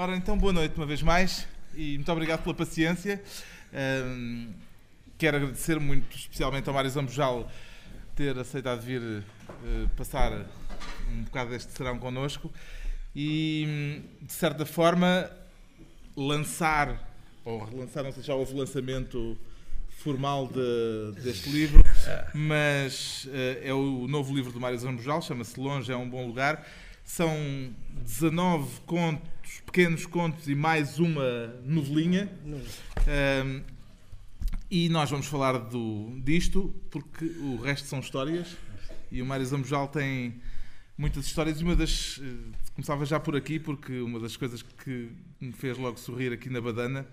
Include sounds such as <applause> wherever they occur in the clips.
Ora, então, boa noite uma vez mais e muito obrigado pela paciência. Um, quero agradecer muito especialmente ao Mário Zambojal ter aceitado vir uh, passar um bocado deste serão connosco e, de certa forma, lançar, ou relançar, não sei se já houve lançamento formal de, deste livro, <laughs> mas uh, é o novo livro do Mário Zambojal, chama-se Longe é um Bom Lugar. São 19 contos, pequenos contos e mais uma novelinha. Um, e nós vamos falar do, disto porque o resto são histórias e o Mário Zambojal tem muitas histórias e uma das. Eh, começava já por aqui porque uma das coisas que me fez logo sorrir aqui na Badana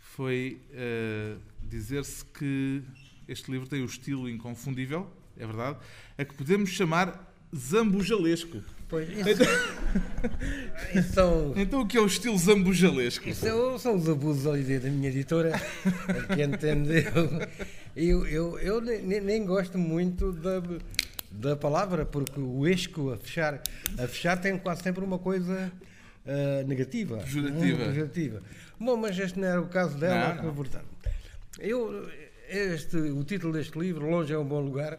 foi uh, dizer-se que este livro tem o estilo inconfundível, é verdade, a que podemos chamar zambujalesco. Pois, isso, isso são, então o que é o estilo zambujalesco? Isso é são os abusos ali da minha editora, que entendeu. Eu, eu, eu nem, nem gosto muito da, da palavra, porque o esco a fechar, a fechar tem quase sempre uma coisa uh, negativa. Pejorativa. pejorativa. Bom, mas este não era o caso dela, não, não. portanto. Eu, este, o título deste livro, Longe é um Bom Lugar,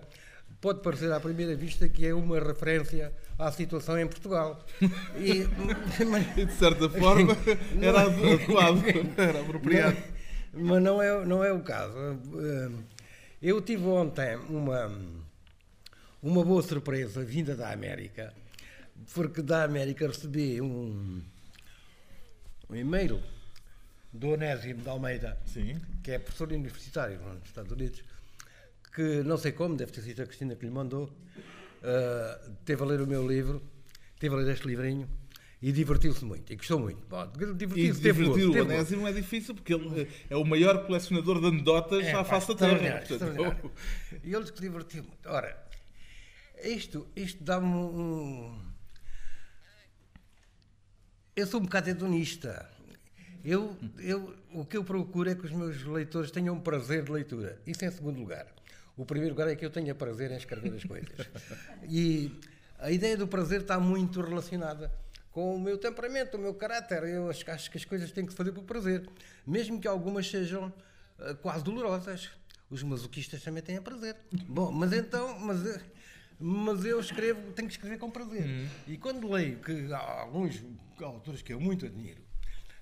pode parecer à primeira vista que é uma referência à situação em Portugal. E, <laughs> mas, e de certa forma <laughs> era adequado, <laughs> era apropriado. Mas, mas não, é, não é o caso. Eu tive ontem uma, uma boa surpresa vinda da América, porque da América recebi um, um e-mail do Onésimo de Almeida, Sim. que é professor universitário nos Estados Unidos, que não sei como, deve ter sido a Cristina que lhe mandou, uh, teve a ler o meu livro, teve a ler este livrinho e divertiu-se muito, e gostou muito. Divertiu-se, teve divertiu, o Onésimo é difícil porque ele é o maior colecionador de anedotas é, à face da Terra. Portanto, e ele se divertiu muito. Ora, isto, isto dá-me um... Eu sou um bocado hedonista. Eu, eu, o que eu procuro é que os meus leitores tenham um prazer de leitura. Isso em segundo lugar. O primeiro lugar é que eu tenha prazer em escrever as coisas. <laughs> E a ideia do prazer está muito relacionada com o meu temperamento, o meu caráter. Eu acho, acho que as coisas têm que se fazer por prazer, mesmo que algumas sejam uh, quase dolorosas. Os masoquistas também têm prazer. <laughs> Bom, mas então, mas, mas eu escrevo, tenho que escrever com prazer. Uhum. E quando leio que alguns autores que eu muito admiro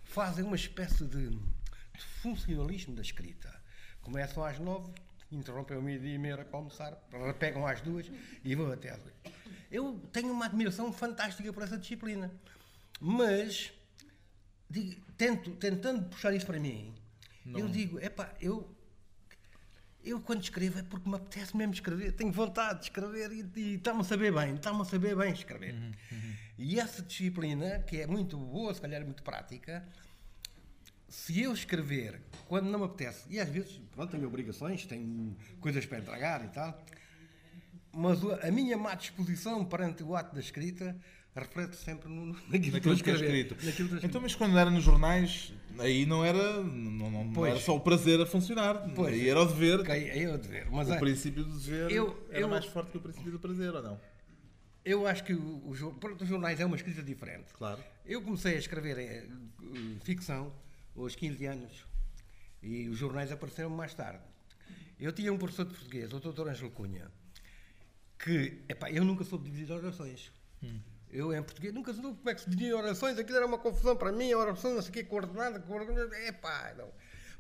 fazem uma espécie de, de funcionalismo da escrita, começam às nove interrompem o meio-dia e meia para almoçar, repegam às duas e vão até às oito. Eu tenho uma admiração fantástica por essa disciplina, mas digo, tento, tentando puxar isso para mim, Não. eu digo, epá, eu eu quando escrevo é porque me apetece mesmo escrever, tenho vontade de escrever e, e está-me a saber bem, está-me a saber bem escrever. Uhum, uhum. E essa disciplina, que é muito boa, se calhar muito prática, se eu escrever quando não me apetece, e às vezes, pronto, tenho obrigações, tenho coisas para entregar e tal, mas a minha má disposição perante o ato da escrita reflete sempre no, naquilo, naquilo que, que é escrito. Naquilo que então, mas quando era nos jornais, aí não era, não, não, não era só o prazer a funcionar, pois, aí era o dever. Aí era o dever. Mas o é, princípio do dever eu, era eu, mais forte que o princípio do prazer, ou não? Eu acho que o, o, os jornais é uma escrita diferente. Claro. Eu comecei a escrever eh, ficção aos 15 anos. E os jornais apareceram mais tarde. Eu tinha um professor de português, o doutor Ângelo Cunha, que, epá, eu nunca soube dividir orações. Hum. Eu, em português, nunca soube como é que se dividia orações. Aquilo era uma confusão para mim, a oração, não sei o quê, coordenada, coordenada, epá, não.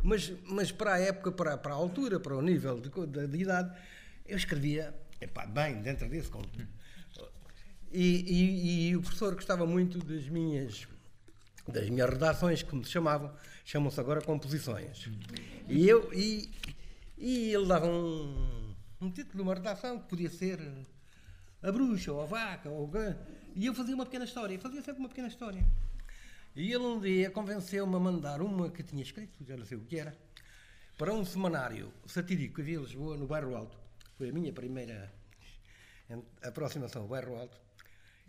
Mas, mas para a época, para, para a altura, para o nível de, de, de idade, eu escrevia, epá, bem, dentro desse. Com... Hum. E, e, e o professor gostava muito das minhas das minhas redações, que me chamavam, chamam-se agora composições. E, eu, e, e ele dava um, um título de uma redação que podia ser A Bruxa, ou A Vaca, ou E eu fazia uma pequena história, fazia sempre uma pequena história. E ele um dia convenceu-me a mandar uma que tinha escrito, já não sei o que era, para um semanário satírico que havia em Lisboa, no Bairro Alto. Foi a minha primeira aproximação ao Bairro Alto,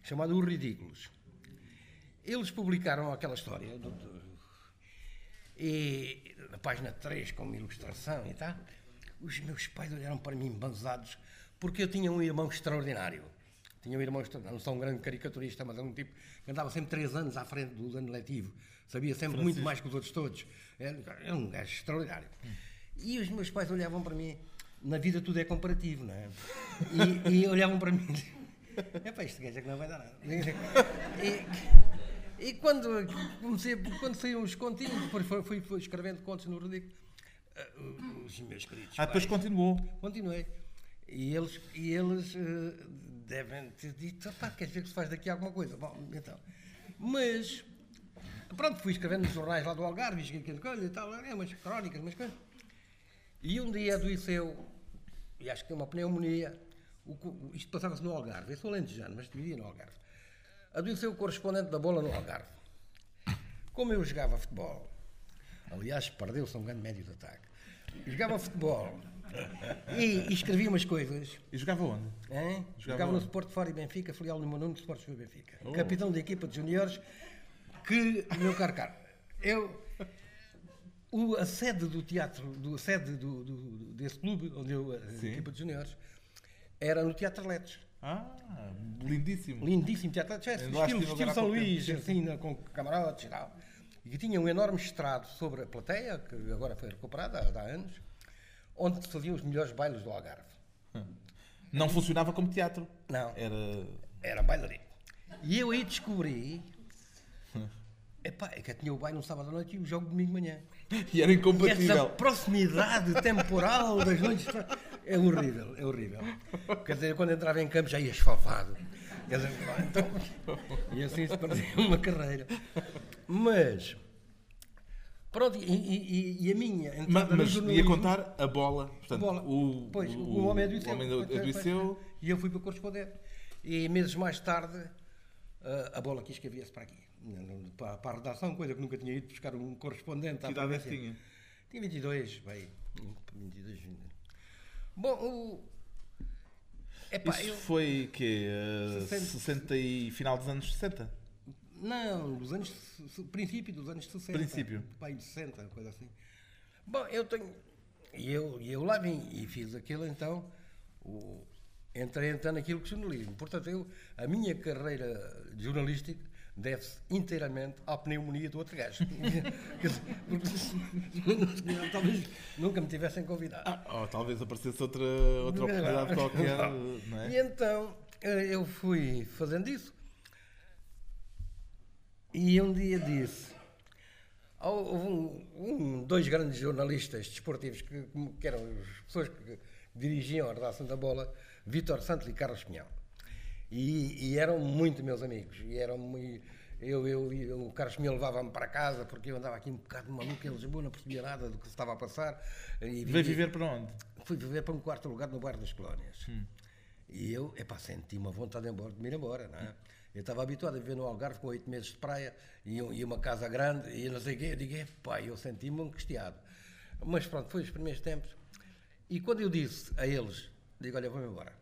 chamado Os Ridículos. Eles publicaram aquela história e na página 3, com uma ilustração e tal. Os meus pais olharam para mim banzados porque eu tinha um irmão extraordinário. tinha um irmão, não sou um grande caricaturista, mas era um tipo que andava sempre três anos à frente do ano letivo. Sabia sempre Francisco. muito mais que os outros todos. Era, era um gajo extraordinário. E os meus pais olhavam para mim, na vida tudo é comparativo, não é? E, e olhavam para mim, <laughs> é para este gajo é que não vai dar nada. E, e quando comecei, quando saíram os continhos, depois fui, fui, fui escrevendo contos no Rodrigo, uh, os meus queridos. Ah, depois continuou. Continuei. E eles, e eles uh, devem ter dito, pá, queres ver que se faz daqui alguma coisa? Bom, então. Mas, pronto, fui escrevendo nos jornais lá do Algarve, aquilo, coisa e tal, é umas crónicas, umas coisas. E um dia adoeceu, e acho que é uma pneumonia, o, isto passava-se no Algarve, eu sou lentejano, mas vivia no Algarve. Adoeceu o correspondente da bola no Algarve. Como eu jogava futebol, aliás, perdeu-se um grande médio de ataque, jogava futebol e, e, escrevia umas coisas. E jogava onde? Jogava, jogava no Sport Fora e Benfica, filial número 1 do Sport Fora e Benfica. Oh. Capitão da equipa de juniores, que, meu caro caro, eu o, a sede do teatro, do, a sede do, do, desse clube, onde eu, a Sim. equipa de juniores, era no Teatro Letes. Ah, lindíssimo. Lindíssimo Teatro. É, estilo, estilo São Luís, assim, com camarotes e tal. E tinha um enorme estrado sobre a plateia, que agora foi recuperada há, há anos, onde se faziam os melhores bailes do Algarve. Não funcionava como teatro? Não. Era... Era bailarino. E eu aí descobri Epá, é que eu tinha o baile no sábado à noite e o jogo domingo de manhã. <laughs> E era incompatível. E essa proximidade temporal das noites. É horrível, é horrível. Quer dizer, quando entrava em campo já ia esfalfado. Dizer, então, e assim se perdia uma carreira. Mas. Pronto, e, e, e a minha entrada Mas, mas ia contar a bola. Portanto, a bola. O, pois, o, o homem adoeceu. O homem adoeceu. E eu fui para correspondente. E meses mais tarde, a bola quis que havia-se para aqui para, para a redação, coisa que nunca tinha ido buscar um correspondente Que idade é tinha? Tinha 22, bem, 22, Bom, o... Epá, Isso eu... foi que uh, 60... 60 e final dos anos 60? Não, dos anos princípio dos anos 60. Princípio. Pai de 60, coisa assim. Bom, eu tenho e eu, eu lá vim e fiz aquilo então, o, entrei então naquilo que jornalismo. Portanto, eu, a minha carreira jornalística deve-se inteiramente à pneumonia do outro gajo. <laughs> talvez <laughs> nunca me tivessem convidado. Ah, ou talvez aparecesse outra, outra oportunidade qualquer. É? E então eh, eu fui fazendo isso. E um dia disse. Houve um, um, dois grandes jornalistas desportivos que, que eram as pessoas que dirigiam a redação da bola, Vítor Santos e Carlos Pinhão. E, e, eram muito meus amigos. E eram muito, eu, eu, eu, o Carlos Pinhão levava-me para casa porque eu andava aqui um bocado maluco em Lisboa, não percebia nada do que se estava a passar. E Veio viver para onde? Fui viver para um quarto lugar no bairro das Colónias. Hum. E eu, epá, senti uma vontade de, embora, de me ir embora, não é? Eu estava habituado a viver no Algarve com oito meses de praia e, e, uma casa grande e não sei o quê. Eu digo, epá, eu senti-me angustiado. Mas pronto, foi os primeiros tempos. E quando eu disse a eles, digo, olha, vou-me embora,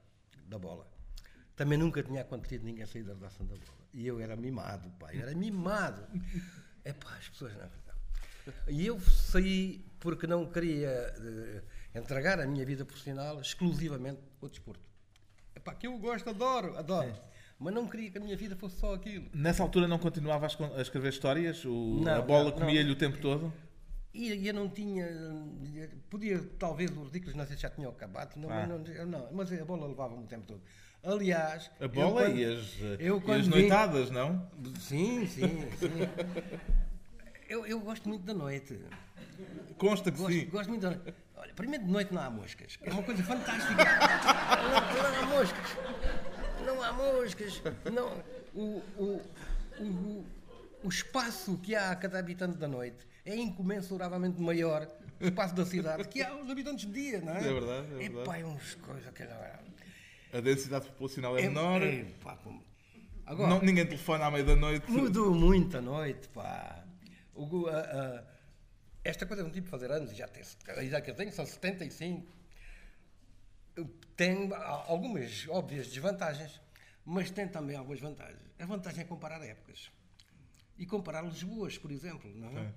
da bola também nunca tinha acontecido ninguém sair da redação da bola. E eu era mimado, pai, era mimado. É pá, as pessoas não E eu saí porque não queria uh, entregar a minha vida profissional exclusivamente ao desporto. É pá, que eu gosto, adoro, adoro. É. Mas não queria que a minha vida fosse só aquilo. Nessa altura não continuava a escrever histórias? O, não, a bola comia-lhe o tempo todo? E eu não tinha. Podia, talvez, os ridículos, não sei se já tinham acabado, não, ah. não, não, mas a bola levava-me o tempo todo. Aliás. A bola quando, e as, eu, e as noitadas, não? Sim, sim, sim. eu, eu gosto muito da noite. Consta que gosto, sim. Gosto muito da noite. Olha, primeiro de noite não há moscas. É uma coisa fantástica. não, não, há moscas. Não há moscas. Não, o, o, o, o espaço que há a cada habitante da noite é incomensuravelmente maior o espaço da cidade que há os habitantes de dia, não é? É verdade, é verdade. Epá, é uns coisas que a densidade populacional é, é menor. É, pá, Agora, não, ninguém telefona à meia-noite. Mudou muito a noite, pá. O, a, a, esta coisa de um tipo fazer anos, já tem, a idade que eu tenho são 75, tem algumas óbvias desvantagens, mas tem também algumas vantagens. A vantagem é comparar épocas. E comparar Lisboas, por exemplo. Não é?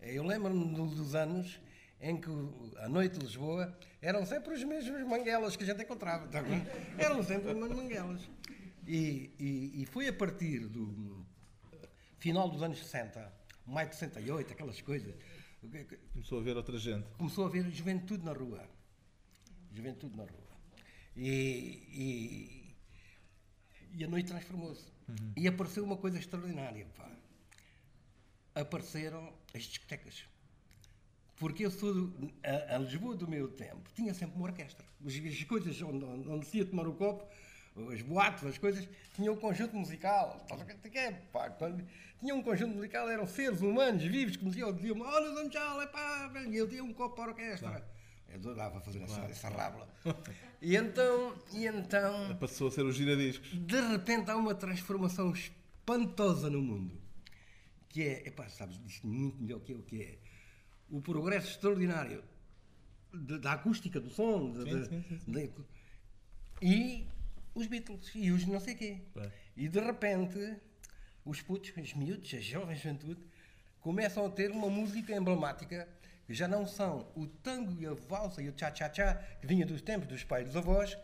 é. Eu lembro-me dos anos em que a noite de Lisboa eram sempre os mesmos manguelas que a gente encontrava. Tá eram sempre as manguelas. E, e, e foi a partir do final dos anos 60, maio de 68, aquelas coisas, Começou a ver outra gente. começou a haver juventude na rua. Juventude na rua. E, e, e a noite transformou-se. E apareceu uma coisa extraordinária. Pá. Apareceram as discotecas. Porque eu sou do, a, a Lisboa do meu tempo, tinha sempre uma orquestra. As, as coisas onde, onde, onde se ia tomar o copo, as boates, as coisas, tinham um conjunto musical. É, pá, quando tinha um conjunto musical, eram seres humanos vivos que me diziam, diziam olha, Dom Tchau, é pá, e eu tinha um copo para a orquestra. Eu adorava fazer essa, essa rábula. E então, e então, Passou a ser o giradiscos. de repente há uma transformação espantosa no mundo. Que é, epá, sabes, diz muito melhor que eu, que é o progresso extraordinário de- da acústica do som de- de- sim, sim, de- e os Beatles e os não sei quê. Bem. E de repente os putos, os miúdos, a jovem juventude, começam a ter uma música emblemática que já não são o tango e a valsa e o cha-cha-cha que vinha dos tempos dos pais dos avós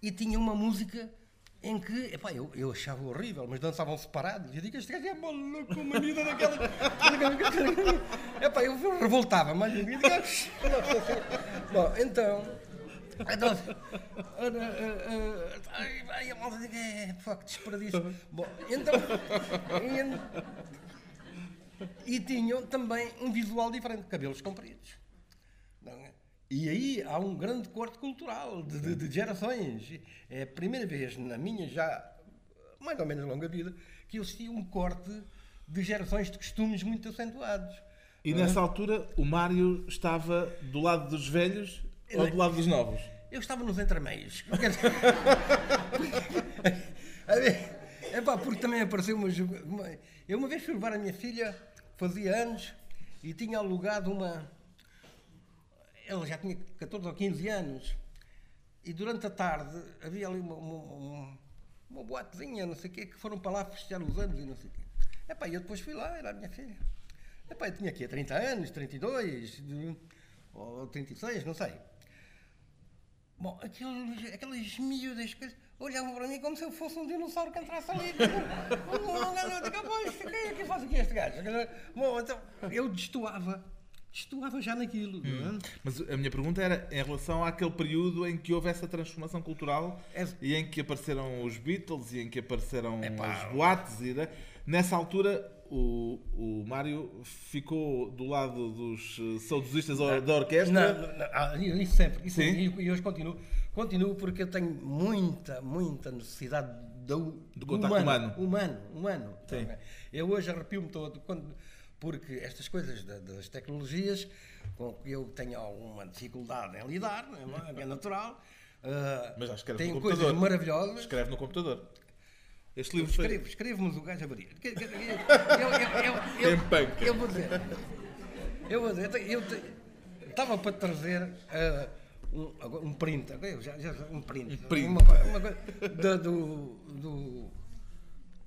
e tinha uma música em que, epá, eu, eu achava horrível, mas dançavam separados. Eu digo, este gajo é maluco, uma menina daquela. <laughs> epá, eu revoltava, mas eu digo, <laughs> Bom, então. então, ah, ah, ai, ai, a malta diz, é, fuck, desperdício. Bom, então. e E tinham também um visual diferente, cabelos compridos. É? E aí há um grande corte cultural de, de- de gerações. É a primeira vez na minha já mais ou menos longa vida que eu assisti um corte de gerações de costumes muito acentuados. E nessa altura o Mário estava do lado dos velhos ou do lado dos novos? Eu estava nos entremeios. <laughs> É pá, porque também apareceu uma, uma. Eu uma vez fui levar a minha filha, fazia anos, e tinha alugado uma. Ela já tinha 14 ou 15 anos, e durante a tarde havia ali uma, uma, uma, boatezinha, não sei o quê, que foram para lá festejar os anos e não sei o quê. Pá, eu depois fui lá, era a minha filha. Pá, eu tinha aqui 30 anos, 32, de- ou 36, não sei. Bom, aqueles, aquelas miúdas que olhavam para mim como se eu fosse um dinossauro que entrasse ali. <laughs> Pois, quem é que faz aqui este gajo? Bom, então eu destoava. Destoava já naquilo. não é? Mas a minha pergunta era em relação àquele período em que houve essa transformação cultural É- e em que apareceram os Beatles e em que apareceram Epá, as boates. E, né? Nessa altura, o, o Mário ficou do lado dos eh, saudosistas or- da orquestra. Não, não, ah, isso sempre. Isso, Sim. e, hoje continuo. Continuo porque eu tenho muita, muita necessidade do, Do contacto humano. Humano, humano. Sim. Eu hoje arrepio-me todo quando, porque estas coisas da- das tecnologias, com que eu tenho alguma dificuldade em lidar, não é, é natural. ah, Mas já escreve tenho no coisas computador. maravilhosas. Escreve no computador. Este livro foi. Escrevo, escrevo, mas o gajo que- Eu, eu, eu, eu, eu vou dizer. Eu vou dizer. Eu estava para trazer ah, um, um print. Já, já, um print. Um print. Uma, uma coisa da- do, do,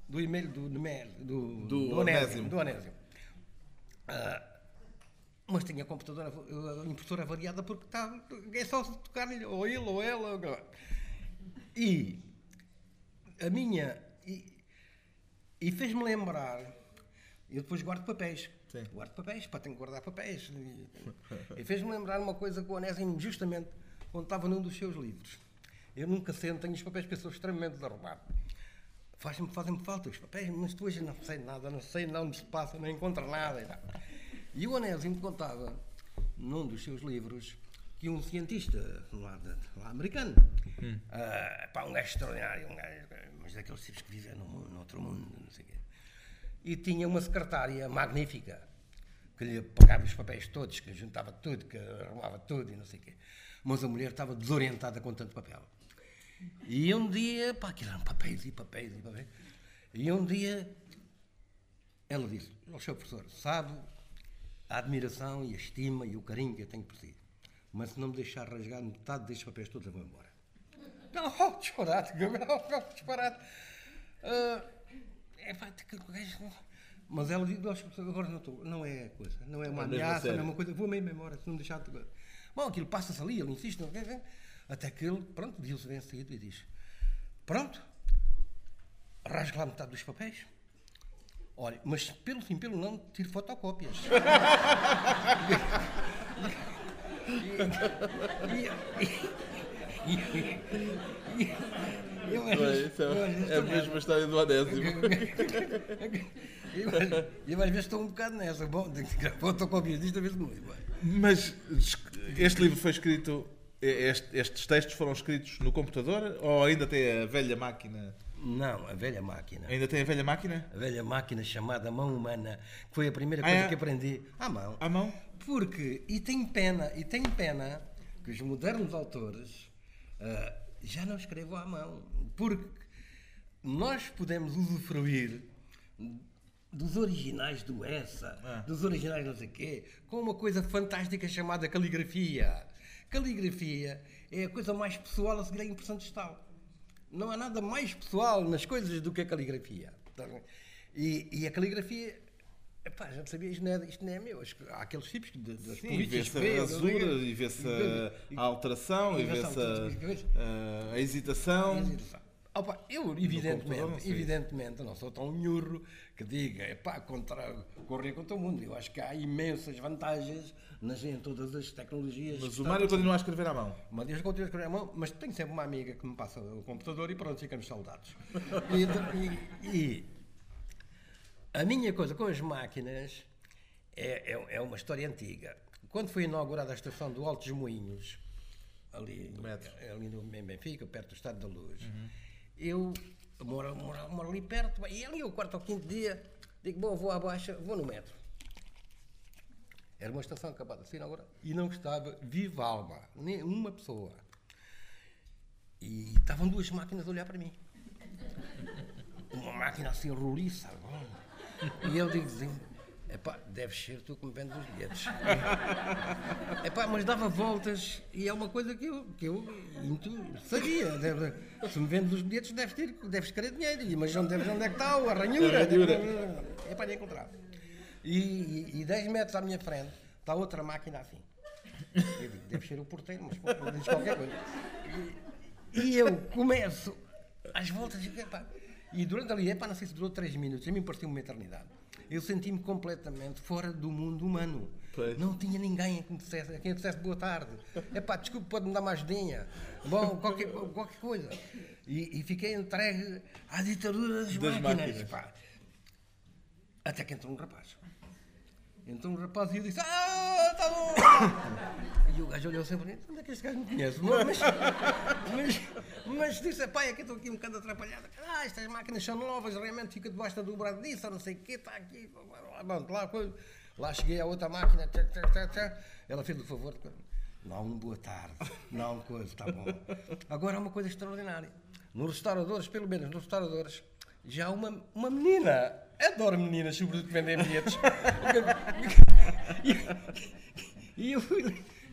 do e-mail do do, Do Onésimo. Onésimo. Do Onésimo. Ah, mas tinha a computadora, a impressora variada porque está, é só tocar-lhe ou ele ou ela. E a minha. E, e fez-me lembrar. Eu depois guardo papéis. Sim. Guardo papéis, para tenho que guardar papéis. E, e fez-me lembrar uma coisa que o Onésimo, justamente, quando estava num dos seus livros. Eu nunca onde tenho os papéis, sou extremamente desarrumado. Faz-me, fazem-me falta os papéis, mas tu hoje não sei nada, não sei onde se passa, não encontro nada. E, tal. e o Onésimo contava, num dos seus livros, que um cientista lá, de- lá americano, ah, pá, um gajo extraordinário, um gajo, mas daqueles tipos que vivem num, mundo- noutro mundo, não sei o quê, e tinha uma secretária magnífica, que lhe pagava os papéis todos, que juntava tudo, que arrumava tudo e não sei o quê. Mas a mulher estava desorientada com tanto papel. E um dia, pá, aquilo eram papéis e papéis e papéis. E um dia ela disse: Ó seu professor, sabe a admiração e a estima e o carinho que eu tenho por si, mas se não me deixar rasgar metade destes papéis todos, eu vou embora. Não, oh, <laughs> disparate, oh, disparate. Ah, é, pá, que gajo- mas ela disse: "Ó, seu professor, agora não estou, não é coisa, não é uma É ameaça, não é uma coisa, vou mesmo embora, se não me deixar. de- Bom, aquilo passa-se ali, ele insiste, não quer ver. Até que ele, pronto, viu-se vencido e diz: Pronto, rasgo lá metade dos papéis. Olha, mas pelo sim, pelo não, tiro fotocópias. E- e- e- e- eu- Bem, isso é, é a mesma história do Onésimo. <laughs> Eu, eu às vezes estou um bocado nessa. Bom, tenho que tirar fotocópias disto a ver se não. Mas este livro foi escrito. Este- estes textos foram escritos no computador ou ainda tem a velha máquina? Não, a velha máquina. Ainda tem a velha máquina? A velha máquina chamada mão humana, que foi a primeira Ah, coisa é? que aprendi à mão. À mão? Porque, e tenho pena, e tenho pena que os modernos autores ah, já não escrevam à mão. Porque nós podemos usufruir dos originais do Essa, Ah. dos originais não sei quê, com uma coisa fantástica chamada caligrafia. Caligrafia é a coisa mais pessoal a seguir a impressão digital. Não há nada mais pessoal nas coisas do que a caligrafia. Tá? E, e a caligrafia, epá, já sabia, isto não é, isto não é meu. Há aqueles tipos que de- das Sim, polícias vê-se a rasura, e vê-se E- a, alteração, e e vê-se a a, a hesitação. Opa, eu, evidentemente, evidentemente, não sou tão nhurro que diga, epá, contra, correr contra o mundo. Eu acho que há imensas vantagens nas, em todas as tecnologias. Mas o Mário continua a escrever à mão. Mas eu continuo a escrever à mão, mas tenho sempre uma amiga que me passa o computador e pronto, ficamos saudados. <laughs> E, e- e a minha coisa com as máquinas é, é, é uma história antiga. Quando foi inaugurada a estação do Altos Moinhos, ali, ali no Benfica, perto do Estado da Luz, eu moro, moro, moro ali perto, e ali o quarto ou quinto dia, digo, bom, vou à baixa, vou no metro. Era uma estação acabada ser inaugurada e não estava viva alma, nem uma pessoa. E estavam duas máquinas a olhar para mim. Uma máquina assim roliça. E eu digo assim, epá, deves ser tu que me vendes os bilhetes. <laughs> epá, mas dava voltas e é uma coisa que eu, que eu sabia. Deve- se me vendes os bilhetes, deves, ter, deves querer dinheiro. Mas onde, deves, onde é que está o- a ranhura? A ranhura. É para encontrar. E, e, e 10 metros à minha frente está outra máquina assim. Eu digo, deve ser o porteiro, mas pô, diz qualquer coisa. E, e eu começo às voltas e, epá, e durante ali, epá, não sei se durou 3 minutos, a mim parecia uma eternidade. Eu senti-me completamente fora do mundo humano. Pois. Não tinha ninguém a quem dissesse, a quem dissesse boa tarde. Epá, desculpe, pode-me dar mais ajudinha. Bom, qualquer, qualquer coisa. E, e fiquei entregue à ditadura das, Das máquinas. máquinas. pá. Até que entrou um rapaz. Entrou um rapaz e eu disse: Ah, tá bom! <coughs> e o gajo olhou sempre para mim: Onde é que este gajo me conhece? Mas, mas, mas disse: Pai, é que estou aqui um bocado atrapalhado. Ah, estas máquinas são novas, realmente fica debaixo da dobrada disso, não sei o quê, está aqui. Bom, lá, lá cheguei à outra máquina, ela fez o favor. Não, boa tarde, não, coisa, está bom. Agora uma coisa extraordinária. Nos restauradores, pelo menos nos restauradores, já uma, uma menina. Adoro meninas, sobretudo que vendem bilhetes. <laughs> E eu fui,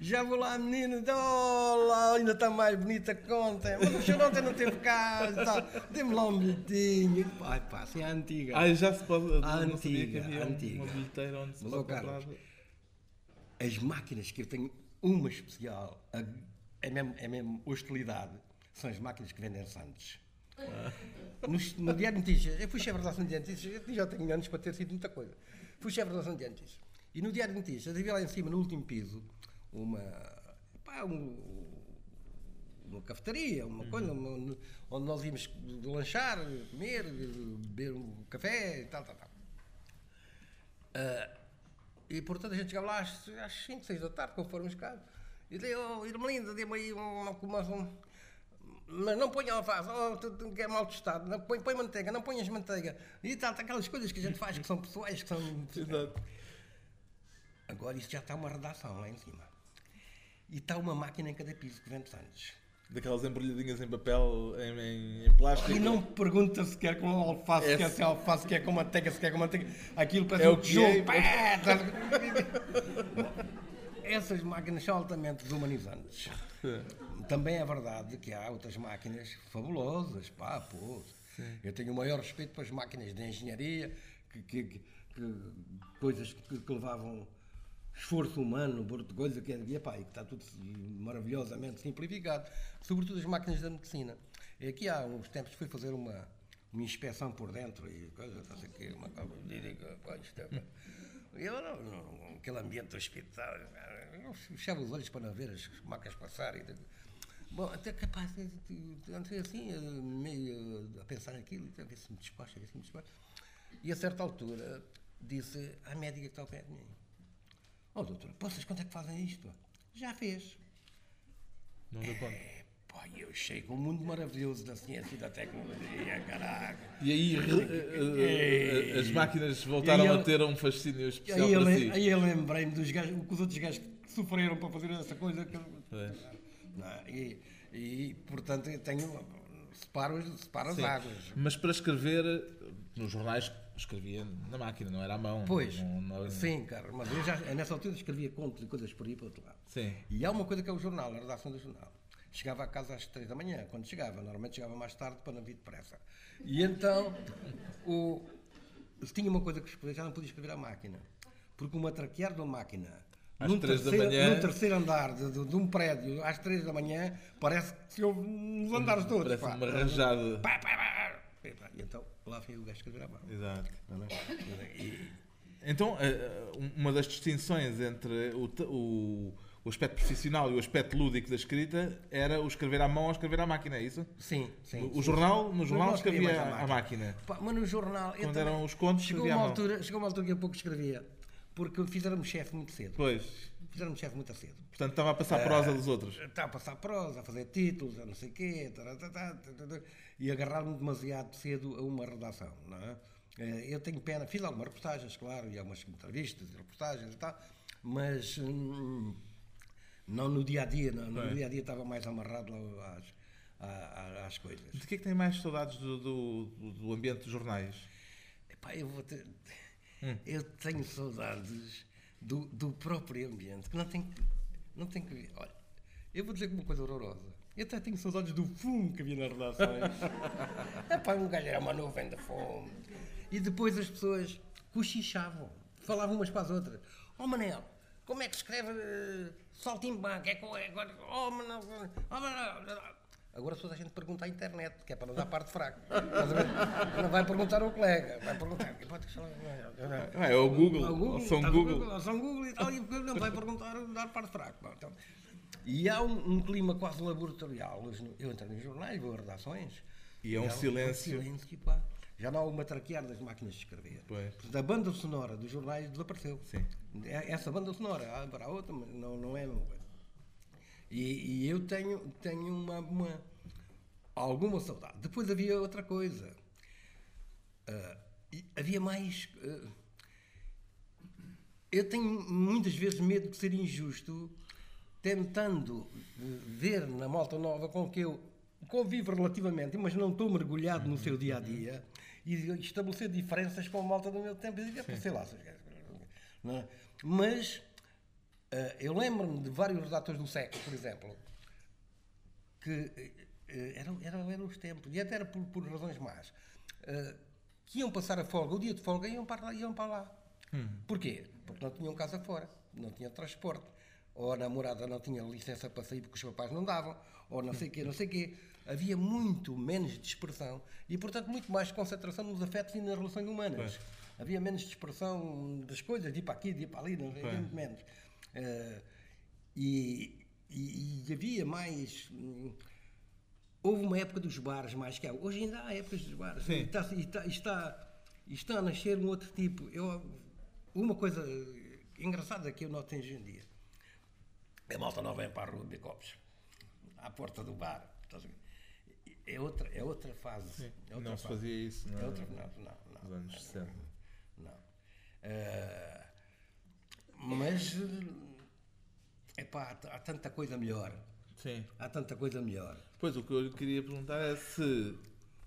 já vou lá, menina, oh, lá, ainda está mais bonita que ontem. Mas o senhor ontem não teve casa e tal. Dê-me lá um bilhetinho. Ai, pá, assim é a antiga. Ah, já se pode. A não sabia antiga, que havia a um- antiga. uma bilheteira onde se. Carlos, As máquinas que eu tenho, uma especial, a- é mesmo, é mesmo hostilidade, são as máquinas que vendem sandes. No, no Diário de Notícias, eu fui chefe de redação de Notícias, já tenho anos para ter sido muita coisa. Fui chefe de redação de Notícias. E no Diário de Notícias, havia lá em cima, no último piso, uma. pá, um- uma cafetaria, uma coisa, uma- onde nós íamos lanchar, comer, beber um café e tal, tal, tal. Ah, e portanto a gente chegava lá às, às 5, 6 da tarde, conforme os casos. E dei, oh, Irmelinda, dê-me aí uma, uma, uma, mas não ponha alface, oh, tu, tu, que é mal tostado, não, põe, põe manteiga, não ponhas manteiga. E tal, aquelas coisas que a gente faz que são pessoais, que são. <laughs> Exato. Agora isto já está uma redação lá em cima. E está uma máquina em cada piso que vende Santos. Daquelas embrulhadinhas em papel, em, em, em plástico. E não pergunta se quer com alface, se É quer se- sem alface, se quer com manteiga, se quer com manteiga. Aquilo parece É um o que tijolo. é. Tá- Essas máquinas são altamente desumanizantes. Também é verdade que há outras máquinas fabulosas, pá, pô. Eu tenho o maior respeito para as máquinas de engenharia, que, que- que- que- coisas que levavam esforço humano, coisa que, é, pá, e que está tudo maravilhosamente simplificado. Sobretudo as máquinas da medicina. E aqui há uns tempos fui fazer uma, uma inspeção por dentro e coisa, não sei o quê, uma coisa, e digo, é... E eu, não, aquele ambiente do hospital, fechava os olhos para não ver as macas passar e... Bom, até capaz de, andei assim, meio a pensar naquilo, a ver se me despacha, a ver se me despacha. E a certa altura disse à médica que está ao pé de mim: Oh, doutora, vocês quanto é que fazem isto? Já fez. Não deu conta. É, pá, eu chego ao mundo maravilhoso da ciência e da tecnologia, caraca. E aí re- eh, as máquinas voltaram E aí a ter um fascínio especial Aí eu, para si. aí eu lembrei-me dos gajos, os outros gajos que sofreram para fazer essa coisa. Que, É. Não, e, e, portanto, eu tenho. Separo, as- separo as águas. Mas para escrever, nos jornais escrevia na máquina, não era à mão. Pois, Não- não- sim, cara, mas eu já, nessa altura escrevia contos e coisas por aí para o outro lado. Sim. E há uma coisa que é o jornal, a redação do jornal. Chegava a casa às três da manhã, quando chegava, normalmente chegava mais tarde para não vir depressa. E então, o, tinha uma coisa que escrever, já não podia escrever à máquina. Porque uma traquear uma máquina Às num três da terceiro, manhã. num terceiro andar de, de- de um prédio, às três da manhã, parece que se ouve nos andares todos. Parece pá. uma rajada. Pá, pá, pá. E, então, lá veio o gajo escrever à mão. Exato. É? <laughs> E- Então, eh, eh, uma das distinções entre o, o, o aspecto profissional e o aspecto lúdico da escrita era o escrever à mão ou escrever à máquina, é isso? Sim, sim. O sim, jornal, sim. no jornal escrevia à à máquina. Pá, mas no jornal. Quando eram os contos, chegou uma, altura, chegou uma altura que eu pouco escrevia. Porque fizeram-me chefe muito cedo. Pois. Fizeram-me chefe muito cedo. Portanto, estava a passar prosa dos outros. Estava a passar prosa, a fazer títulos, a não sei o quê, e agarrar-me demasiado cedo a uma redação, não é? Eh, Eu tenho pena, fiz algumas reportagens, claro, e algumas entrevistas e reportagens e tal, mas hum, não no dia a dia, não, no Bem. dia a dia estava mais amarrado às, à- às coisas. De que é que tem mais saudades do, do, do ambiente dos jornais? Epá, eu, vou ter- Hum. eu tenho saudades do, do próprio ambiente, que não tem, que- não tem que ver. Olha, eu vou dizer uma coisa horrorosa. Eu até tenho saudades do fumo que havia nas redações. <laughs> Epá, um galho era uma nuvem de fumo. E depois as pessoas cochichavam, falavam umas para as outras. Oh Manel, como é que escreve uh, saltimbanco? É. É, com- oh Manel... Oh, Manel. Agora toda a gente pergunta à internet, que é para não dar parte fraca. A? Não vai perguntar ao colega, vai perguntar. Ah, é o Google, ao ou São a? Google. São Google e tal, e não vai perguntar, dar parte fraca. Então, e há um, um clima quase laboratorial. Eu entro nos jornais, vou a redações. E é um há silêncio. silêncio, pá. Já não há uma traquear das máquinas de escrever. Pois. Portanto, A banda sonora dos jornais desapareceu. Sim. É- Essa banda sonora, há para a outra, mas não, não é a mesma coisa. E, e eu tenho, tenho uma, uma- alguma saudade. Depois havia outra coisa. E havia mais. ah, eu tenho muitas vezes medo de ser injusto, tentando ver na malta nova com que eu convivo relativamente, mas não estou mergulhado no seu dia a dia, e estabelecer diferenças com a malta do meu tempo. E dizer, "Pá, sei lá, seus gajos", não é? Mas eu lembro-me de vários redatores do século, por exemplo, que eh, eram, eram, eram os tempos, e até era por, por razões más, eh, que iam passar a folga, o dia de folga, iam para lá. Iam para lá. Porquê? Porque não tinham casa fora, não tinha transporte, ou a namorada não tinha licença para sair porque os papais não davam, ou não sei o quê, não sei o quê. Havia muito menos dispersão e, portanto, muito mais concentração nos afetos e nas relações humanas. Havia menos dispersão das coisas, de ir para aqui, de ir para ali, não havia muito menos. Eh, e, e- e havia mais. hum, Houve uma época dos bares mais que há. Hoje ainda há épocas dos bares. E está, e está, está, e está a nascer um outro tipo. Eu, uma coisa engraçada que eu noto hoje em dia. A malta não vem para a rua de copos. À porta do bar. É outra, é outra fase. É outra Não se fase. fazia isso É não, outra, não, não, não. nos anos 60. Não. Eh, mas, é pá, há tanta coisa melhor. Sim. Há tanta coisa melhor. Pois o que eu lhe queria perguntar é se,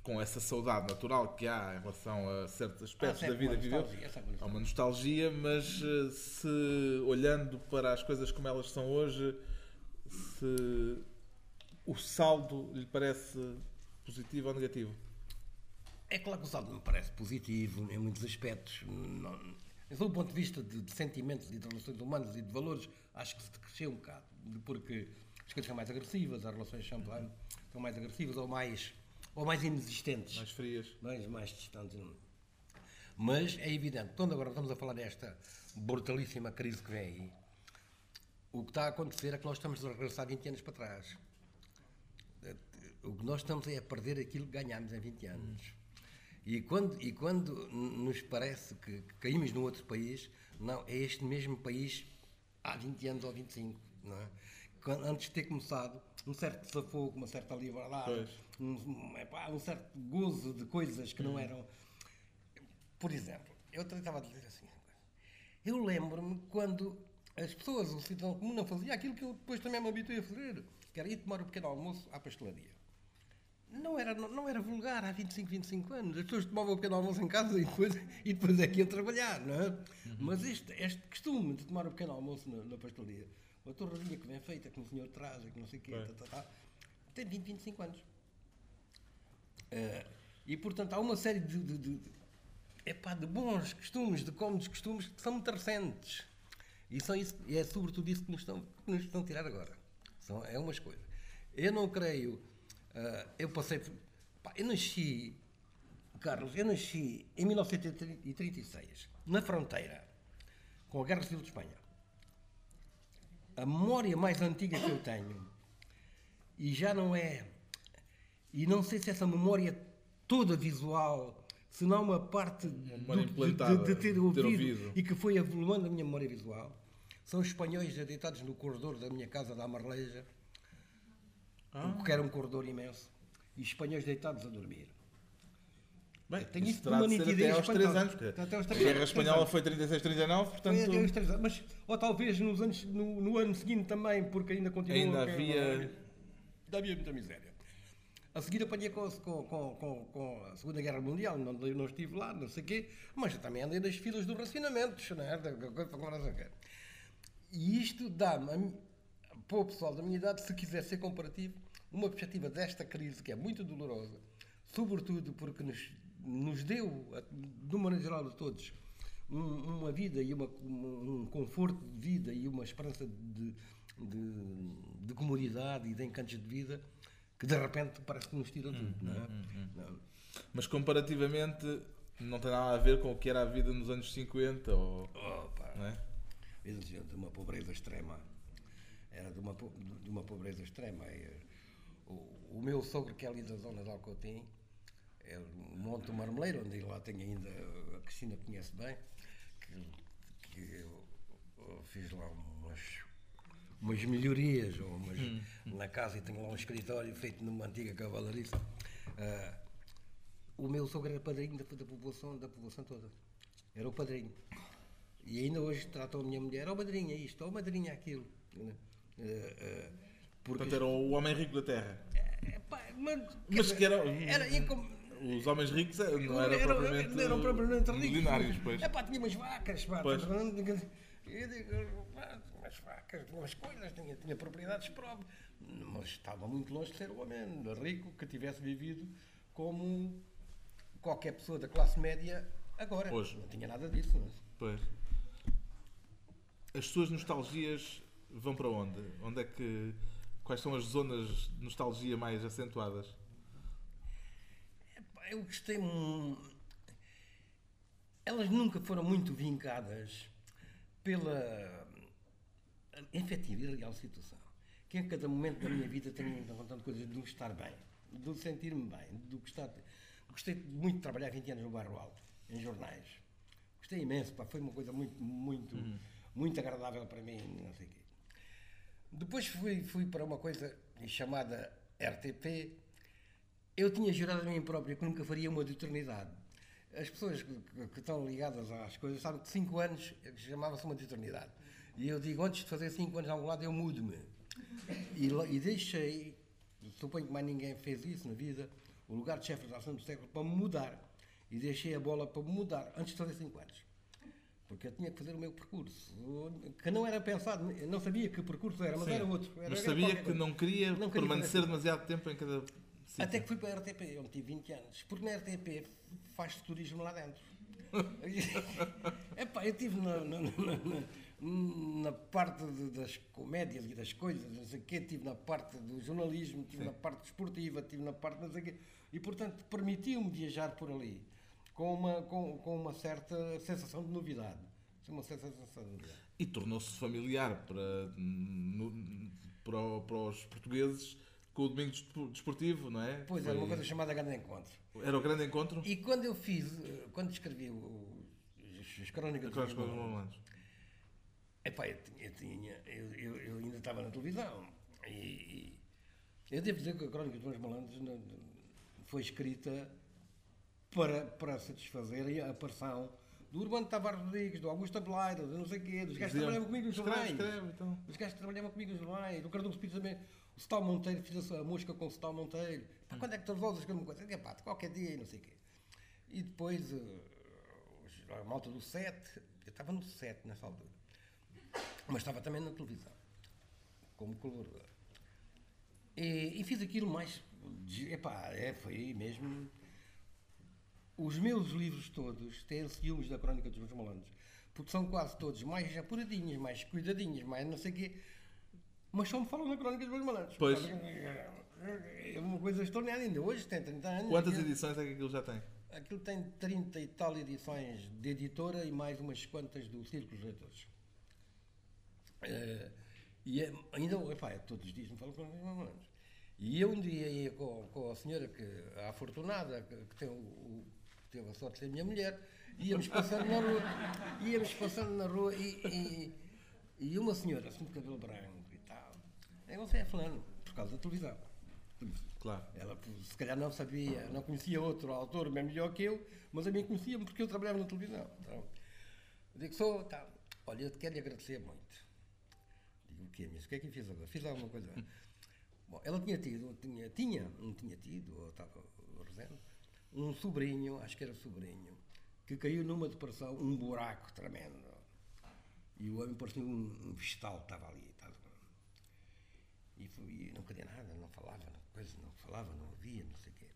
com essa saudade natural que há em relação a certos aspectos Há da sempre vida que viveu, é há uma nostalgia, mas eh, se olhando para as coisas como elas são hoje, se o saldo lhe parece positivo ou negativo? É claro que o saldo me parece positivo em muitos aspectos. Não, do ponto de vista de, de sentimentos e de relações humanas e de valores, acho que se cresceu um bocado. Porque as coisas são mais agressivas, as relações são, são mais agressivas ou mais ou mais inexistentes. Mais frias. mais, mais distantes. Mas é evidente, quando agora estamos a falar desta brutalíssima crise que vem aí, o que está a acontecer é que nós estamos a regressar 20 anos para trás. O que nós estamos é a perder aquilo que ganhámos em 20 anos. E quando, e quando nos parece que, que caímos num outro país, não, é este mesmo país há 20 anos ou 25, não é? Antes de ter começado, um certo desafogo, uma certa liberdade, um, um, epá, um certo gozo de coisas que não eram. Por exemplo, eu estava a dizer assim, eu lembro-me quando as pessoas, o cidadão comum, não fazia aquilo que eu depois também me habituei a fazer, que era ir tomar o pequeno almoço à pastelaria. Não era, não, não era vulgar há 25, 25 anos. As pessoas tomavam o pequeno almoço em casa e depois, e depois é que iam trabalhar, não é? Mas este, este costume de tomar o pequeno almoço na, na pastelaria, a torradinha que vem feita, que o senhor traz, que não sei o quê, tá, tá, tá, tem 20, 25 anos. Eh, e, portanto, há uma série de, de, de, epá, de bons costumes, de cómodos costumes que são muito recentes. E são isso, é sobretudo isso que nos estão, que nos estão a tirar agora. São, é umas coisas. Eu não creio. Eh, eu passei. pá, eu nasci. Carlos, eu nasci em 1936, na fronteira, com a Guerra Civil de Espanha. A memória mais antiga que eu tenho, e já não é. E não sei se essa memória toda visual, se não uma parte memória do- de, de- ter de ter ouvido, ouvido. e que foi avolumando a minha memória visual, são espanhóis deitados no corredor da minha casa da Amarleja, Ah. que era um corredor imenso, e espanhóis deitados a dormir. Bem, tenho isso de uma de ser até nitidez aos 3 espantosa. anos. porque Até aos A três Guerra Espanhola anos. foi 36, 39, Foi portanto até aos três anos, mas, ou talvez nos anos, no, no ano seguinte também, porque ainda continua ainda havia. Ainda havia muita miséria. A seguir apanhei com, com, com, com, a Segunda Guerra Mundial, não, não estive lá, não sei o quê, mas eu também andei nas filas dos racionamentos, não é? E isto dá-me, a para o pessoal da minha idade, se quiser ser comparativo, uma perspectiva desta crise que é muito dolorosa, sobretudo porque nos, nos deu, de uma maneira geral a todos, um- uma vida e uma, um conforto de vida e uma esperança de, de, de comodidade e de encantos de vida que de repente parece que nos tiram tudo, não é? Não. Mas comparativamente não tem nada a ver com o que era a vida nos anos 50 ou. Opa. Não é? Mesmo de uma pobreza extrema. Era de uma, de uma pobreza extrema. E, o, o meu sogro, que é ali da zona de Alcotim, é o Monte do Marmeleiro, onde lá tem ainda, a Cristina conhece bem, que, que eu, eu fiz lá umas, umas melhorias ou umas, na casa e tenho lá um escritório feito numa antiga cavalariça. Ah, o meu sogro era padrinho da, da, população, da população toda. Era o padrinho. E ainda hoje tratam a minha mulher, ó madrinha isto, ó madrinha aquilo. Eh, eh, porque, Portanto, era o homem rico da terra. É, pá, mas, Mas que era- era incom- Os homens ricos eh, não eram era- propriamente. não eram propriamente ricos. milionários, pois. É pá, tinha umas vacas, pá. Pois. Eu digo, umas vacas, umas coisas, tinha, tinha propriedades próprias. Mas estava muito longe de ser o homem rico que tivesse vivido como qualquer pessoa da classe média agora. Hoje. Não tinha nada disso. Não é? Pois. As suas nostalgias vão para onde? Onde é que. Quais são as zonas de nostalgia mais acentuadas? Eu gostei. Elas nunca foram muito vincadas pela efetiva e real situação. Que em cada momento da minha vida tenho contando coisas do estar bem, do sentir-me bem, do gostar. Gostei muito de trabalhar 20 anos no Bairro Alto, em jornais. Gostei imenso, pá, foi uma coisa muito, muito, muito agradável para mim, não sei o quê. Depois fui, fui para uma coisa chamada RTP. Eu tinha jurado a mim próprio que nunca faria uma de eternidade. As pessoas que, que- que estão ligadas às coisas sabem que 5 anos chamava-se uma de eternidade. E eu digo, antes de fazer 5 anos a algum lado, eu mudo-me. E, e deixei, suponho que mais ninguém fez isso na vida, o lugar de chefe de redação do século para mudar. E deixei a bola para mudar antes de fazer 5 anos. Porque eu tinha que fazer o meu percurso, que não era pensado, não sabia que percurso era, mas Sim. era outro. Era, Mas sabia que não queria Não queria permanecer demasiado tempo em cada. sítio. Até que fui para a RTP, onde tive 20 anos, porque na RTP faz turismo lá dentro. <laughs> Epá, eu estive na, na, na, na, na parte de, das comédias e das coisas, não sei o quê, estive na parte do jornalismo, estive Sim. na parte desportiva, estive na parte não sei o quê, e portanto permitiu-me viajar por ali com uma, com, com uma certa sensação de novidade. Uma certa sensação de novidade. E tornou-se familiar para, no- para, para os portugueses com o Domingo Despo- Desportivo, não é? Pois Foi- era uma coisa chamada Grande Encontro. Era o grande encontro? E quando eu fiz, quando escrevi o, as crónicas dos malandros. Epá, eu, tinha- eu, tinha, eu, eu, ainda estava na televisão. E, e eu devo dizer que a Crónica dos Malandros foi escrita para, para satisfazer a aparição do Urbano Tavares Rodrigues, do Augusto Abeleira, do não sei quê, dos gajos que trabalhavam comigo nos jornais. escreve, então. Os gajos que trabalhavam comigo nos jornais, o Cardoso Pires também, o Stal Monteiro, fiz a, a mosca com o Stal Monteiro. Pá, quando é que tu resolves escrever uma coisa? Epá, qualquer dia e não sei o quê. E depois, os- a malta do 7, eu estava no 7 nessa altura, mas estava também na televisão, como colaborador. E, e fiz aquilo mais. Epá, é, foi mesmo. Os meus livros todos têm ciúmes da Crónica dos Meus Malandros, porque são quase todos mais apuradinhos, mais cuidadinhos, mais não sei o quê, mas só me falam na Crónica dos Meus Malandros. Pois. É uma coisa extraordinária, ainda hoje tem 30 anos. Quantas aquilo- edições é que aquilo já tem? Aquilo tem 30 e tal edições de editora e mais umas quantas do Círculo dos Leitores. Eh, e é, ainda, epá, é todos os dias me falam com os meus malandros. E eu um dia ia com, com a senhora, que, a afortunada, que, que tem o, o- teve a sorte de ser minha mulher, íamos passando na rua, íamos passando na rua e, e, e uma senhora, assim de cabelo branco e tal, é você é fulano, por causa da televisão. Claro. Ela se calhar não sabia, não conhecia outro autor bem melhor que eu, mas a mim conhecia-me porque eu trabalhava na televisão. Então, eu digo, sou, tá, olha, eu te quero lhe agradecer muito. Digo, o quê, mas o que é que eu fiz agora? Fiz alguma coisa? <laughs> Bom, ela tinha tido, tinha, tinha, não tinha tido, ou estava rezando, um sobrinho, acho que era sobrinho, que caiu numa depressão, um buraco tremendo. E o homem parecia um, um vegetal que estava ali. Estava, e, fui, e não queria nada, não falava, não, coisa, não falava, não ouvia, não sei o quê.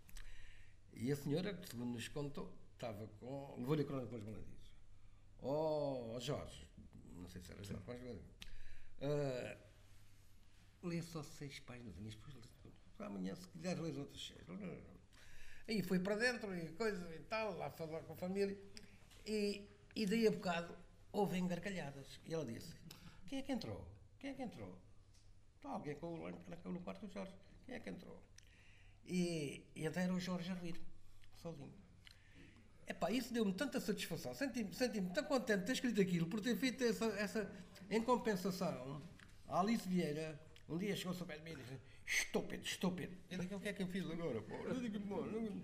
E a senhora, segundo nos contou, estava com. Levou-lhe a crónica depois quando disse: Oh, Jorge, não sei se era Jorge, mas. Uh, lê só seis páginas, depois amanhã, se quiser, lê as outras seis. Aí foi para dentro e coisa e tal, lá falar com a família. E, e daí a bocado houve gargalhadas. E ela disse: Quem é que entrou? Quem é que entrou? Está alguém com o naquele no quarto do Jorge. Quem é que entrou? E, e até era o Jorge a rir, sozinho. Epá, isso deu-me tanta satisfação. Senti-me senti tão contente de ter escrito aquilo, por ter feito essa, essa em compensação. A Alice Vieira, um dia chegou-se ao pé de mim e disse: Estúpido, estúpido. Eu digo: O que é que eu fiz agora? Pô? Eu digo: "Pô, não-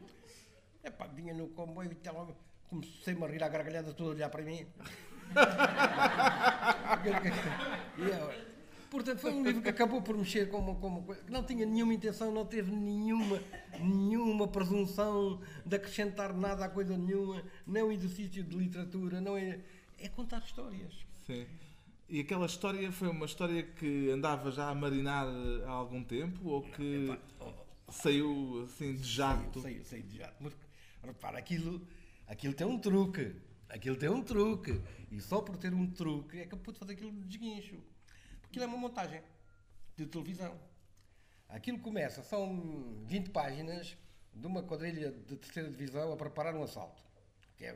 Epá, vinha no comboio e tal, comecei-me a rir à gargalhada, toda a olhar para mim. <laughs> Eu- Portanto, foi um livro que acabou por mexer com uma, com uma coisa que não tinha nenhuma intenção, não teve nenhuma, nenhuma presunção de acrescentar nada a coisa nenhuma, não é um exercício de literatura, não é. É contar histórias. Sim. E aquela história foi uma história que andava já a marinar há algum tempo ou que Epá, oh, saiu assim de jato? Saiu, saiu de jato. Mas repara, aquilo, aquilo tem um truque. Aquilo tem um truque. E só por ter um truque é que eu pude fazer aquilo de desguincho. Porque aquilo é uma montagem de televisão. Aquilo começa, são 20 páginas de uma quadrilha de terceira divisão a preparar um assalto. Que é...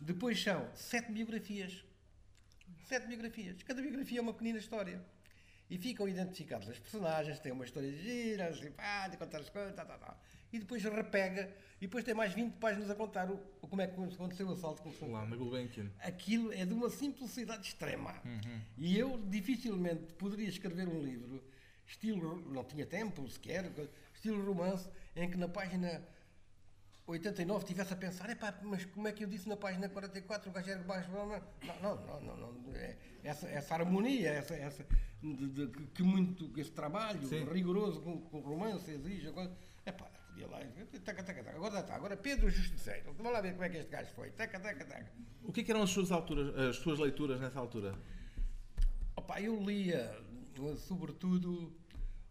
Depois são sete biografias. Sete biografias. Cada biografia é uma pequenina história. E ficam identificados as personagens, têm uma história gira, simpática, contar as coisas, tal, tal, tal. E depois repega, e depois tem mais 20 páginas a contar o, o- como é que aconteceu o assalto. Como foi. Lá na Gulbenkian. Aquilo é de uma simplicidade extrema. E eu dificilmente poderia escrever um livro, estilo, não tinha tempo sequer, estilo romance, em que na página 89 estivesse a pensar, epá, mas como é que eu disse na página 44 o gajo era baixo? Não, não, não, não, não, é- essa, essa harmonia, essa, essa de, de- que- muito, esse trabalho Sim. rigoroso com, com romance exige, agora, epá, podia lá, taca, taca, taca, agora está, agora Pedro Justiceiro, vamos lá ver como é que este gajo foi, taca, taca, taca. O que, é que eram as suas, alturas, as suas leituras nessa altura? Opa, eu lia, sobretudo,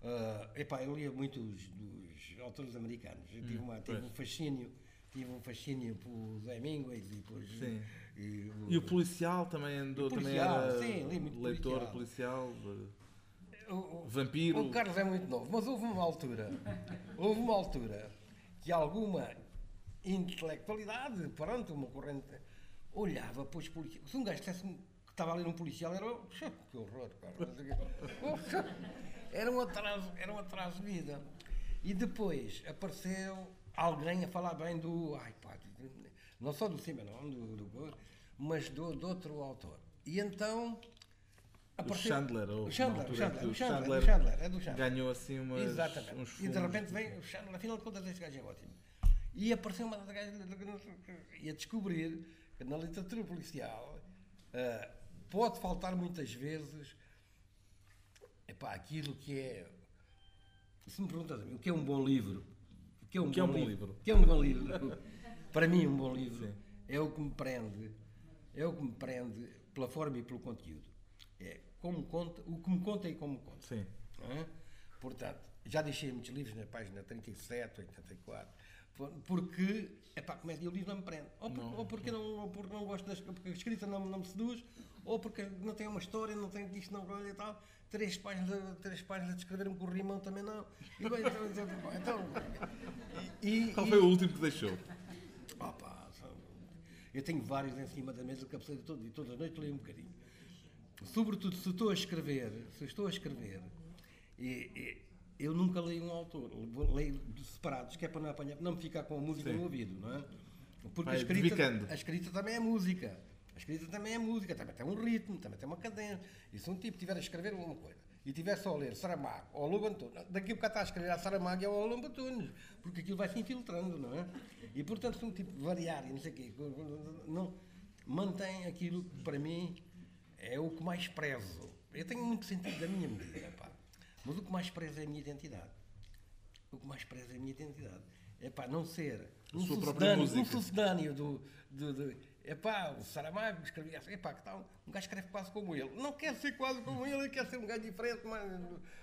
ah, epá, eu lia muitos dos autores americanos. Eu tive, uma, tive um fascínio, tive um fascínio por Mingues e por, Sim. E, o- E o policial também andou, O também policial, era sim, li muito leitor policial, eh, o- o- vampiro. O Carlos é muito novo, mas houve uma altura, houve uma altura que alguma intelectualidade, pronto, uma corrente, olhava para os policiais. Se um gajo dissesse que estava ali num policial, era "Puxa, que horror, cara. <laughs> não sei o quê." Puxa, Era um atraso, era um atraso de vida. E depois apareceu alguém a falar bem do. Pá, não só do Simenon, do, do, mas do, do outro autor. E então. O Chandler, ou O Chandler, o Chandler, o Chandler, Chandler é do Chandler. ganhou assim umas, Exatamente. uns e fundos. de repente vem o Chandler, afinal de contas, este gajo é ótimo. E apareceu uma das gajas e a descobrir que na literatura policial ah, pode faltar muitas vezes epá, aquilo que é. Se me perguntas a mim, o que é um bom livro? O que é um, que é um bom, bom livro? livro? O que é um bom livro? <laughs> Para mim, um bom livro é o que me prende, é o que me prende pela forma e pelo conteúdo. É como conta, o que me conta e como conta. Sim. É? Portanto, já deixei muitos livros na página 37, 84, por- porque é a comédia o livro não me prende. Ou, por- ou porque, não, ou porque não gosto das porque a escrita não, não me seduz, ou porque não tem uma história, não tem isto, não e tal. Três páginas, três páginas de escrever um corrimão também não. E, bem, então, então, então, e, Qual e- foi o último que deixou? Opa, eu tenho vários em cima da mesa que cabeceira todo, e todas as noites leio um bocadinho. Sobretudo se estou a escrever, se estou a escrever, e, e- eu nunca leio um autor, leio separados, que é para não apanhar, não me ficar com a música Sim. no ouvido, não é? Porque Vai a escrita, a escrita também é música. A escrita também é música, também tem um ritmo, também tem uma cadência. E se um tipo estiver a escrever uma coisa e estiver só a ler Saramago ou Lobo Antunes, daqui a bocado está a escrever a Saramago e ao Lobo Antunes, porque aquilo vai se infiltrando, não é? E portanto, se um tipo variar e não sei o quê, não, mantém aquilo que para mim é o que mais prezo. Eu tenho muito sentido da minha medida, pá. Mas o que mais prezo é a minha identidade. O que mais prezo é a minha identidade. É pá, não ser um sucedâneo, um sucedâneo do, do, do é pá, o Saramago escrevia assim, é pá, que tal? Um gajo escreve quase como ele. Não quer ser quase como ele, ele quer ser um gajo diferente, mas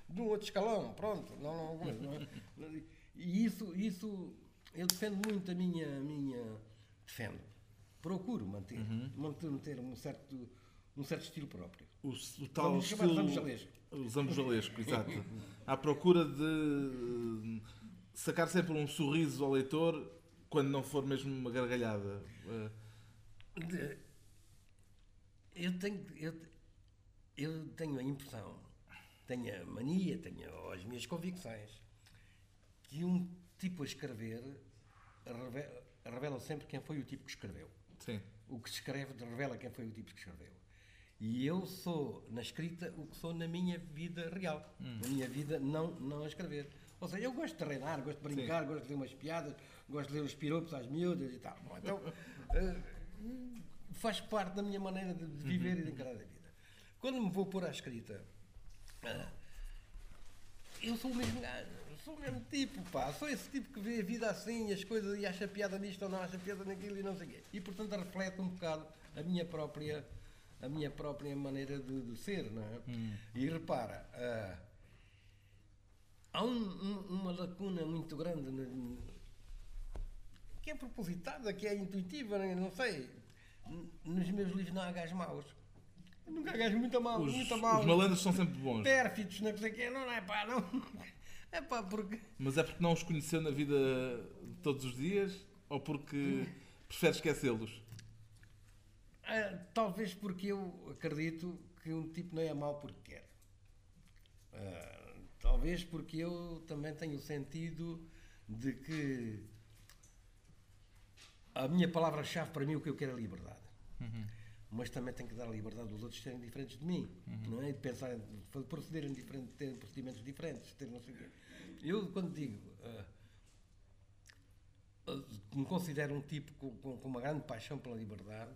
de um outro escalão, pronto. Não, não, não, não. E isso, isso, eu defendo muito a minha, minha defendo. Procuro manter, Uhum. manter, manter um certo, um certo estilo próprio. O, o tal Vamos estilo... zambujalesco. O zambujalesco, exato. À procura de eh, sacar sempre um sorriso ao leitor quando não for mesmo uma gargalhada. Eh, Eu tenho, eu, eu tenho a impressão, tenho a mania, tenho as minhas convicções, que um tipo a escrever reve- revela sempre quem foi o tipo que escreveu. Sim. O que se escreve revela quem foi o tipo que escreveu. E eu sou, na escrita, o que sou na minha vida real. Na minha vida, não, não a escrever. Ou seja, eu gosto de treinar, gosto de brincar, gosto de ler umas piadas, gosto de ler os piropos às miúdas e tal. Bom, então, <laughs> eh, faz parte da minha maneira de viver e de encarar a vida. Quando me vou pôr à escrita, ah, eu sou o mesmo gajo, sou o mesmo tipo, pá, sou esse tipo que vê a vida assim, as coisas e acha piada nisto ou não acha piada naquilo e não sei o quê. E portanto reflete um bocado a minha própria, a minha própria maneira de, de ser, não é? E repara, ah, há um- um- uma lacuna muito grande no- que é propositada, que é intuitiva, não- não sei. Nos meus livros não há gajos maus. Nunca há gajos muito maus, Os, muito maus os malandros são sempre bons. pérfidos, não sei o quê, não é pá, não. <laughs> É pá, porque. Mas é porque não os conheceu na vida de todos os dias ou porque <laughs> prefere esquecê-los? Ah, talvez porque eu acredito que um tipo não é mau porque quer. Ah, talvez porque eu também tenho o sentido de que a minha palavra-chave para mim o que eu quero é liberdade. Mas também tenho que dar a liberdade dos outros serem diferentes de mim, não é? E de pensar, de procederem diferentes, terem procedimentos diferentes, ter não sei o quê. Eu, quando digo ah, ah, me considero um tipo com, com- com uma grande paixão pela liberdade,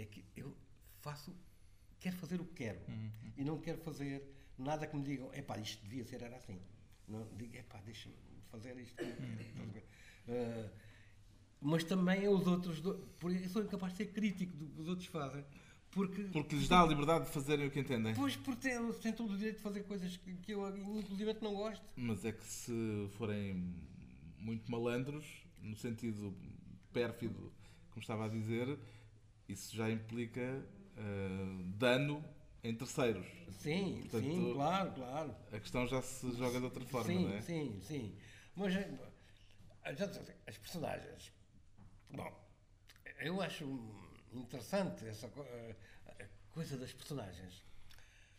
é que eu faço, quero fazer o que quero e não quero fazer nada que me digam, epá, isto devia ser era assim. Não digo, epá, deixa-me fazer isto. Ah, mas também os outros, do- por isso sou incapaz de ser crítico do que os outros fazem, porque Porque lhes dá a liberdade de fazerem o que entendem. Pois, por ter, têm todo o direito de fazer coisas que, que eu, inclusive, não gosto. Mas é que se forem muito malandros, no sentido pérfido, como estava a dizer, isso já implica uh, dano em terceiros. Sim, Portanto, sim, claro, claro. A questão já se joga de outra forma, sim, não é? Sim, sim. Mas as personagens. Bom, eu acho interessante essa coisa das personagens.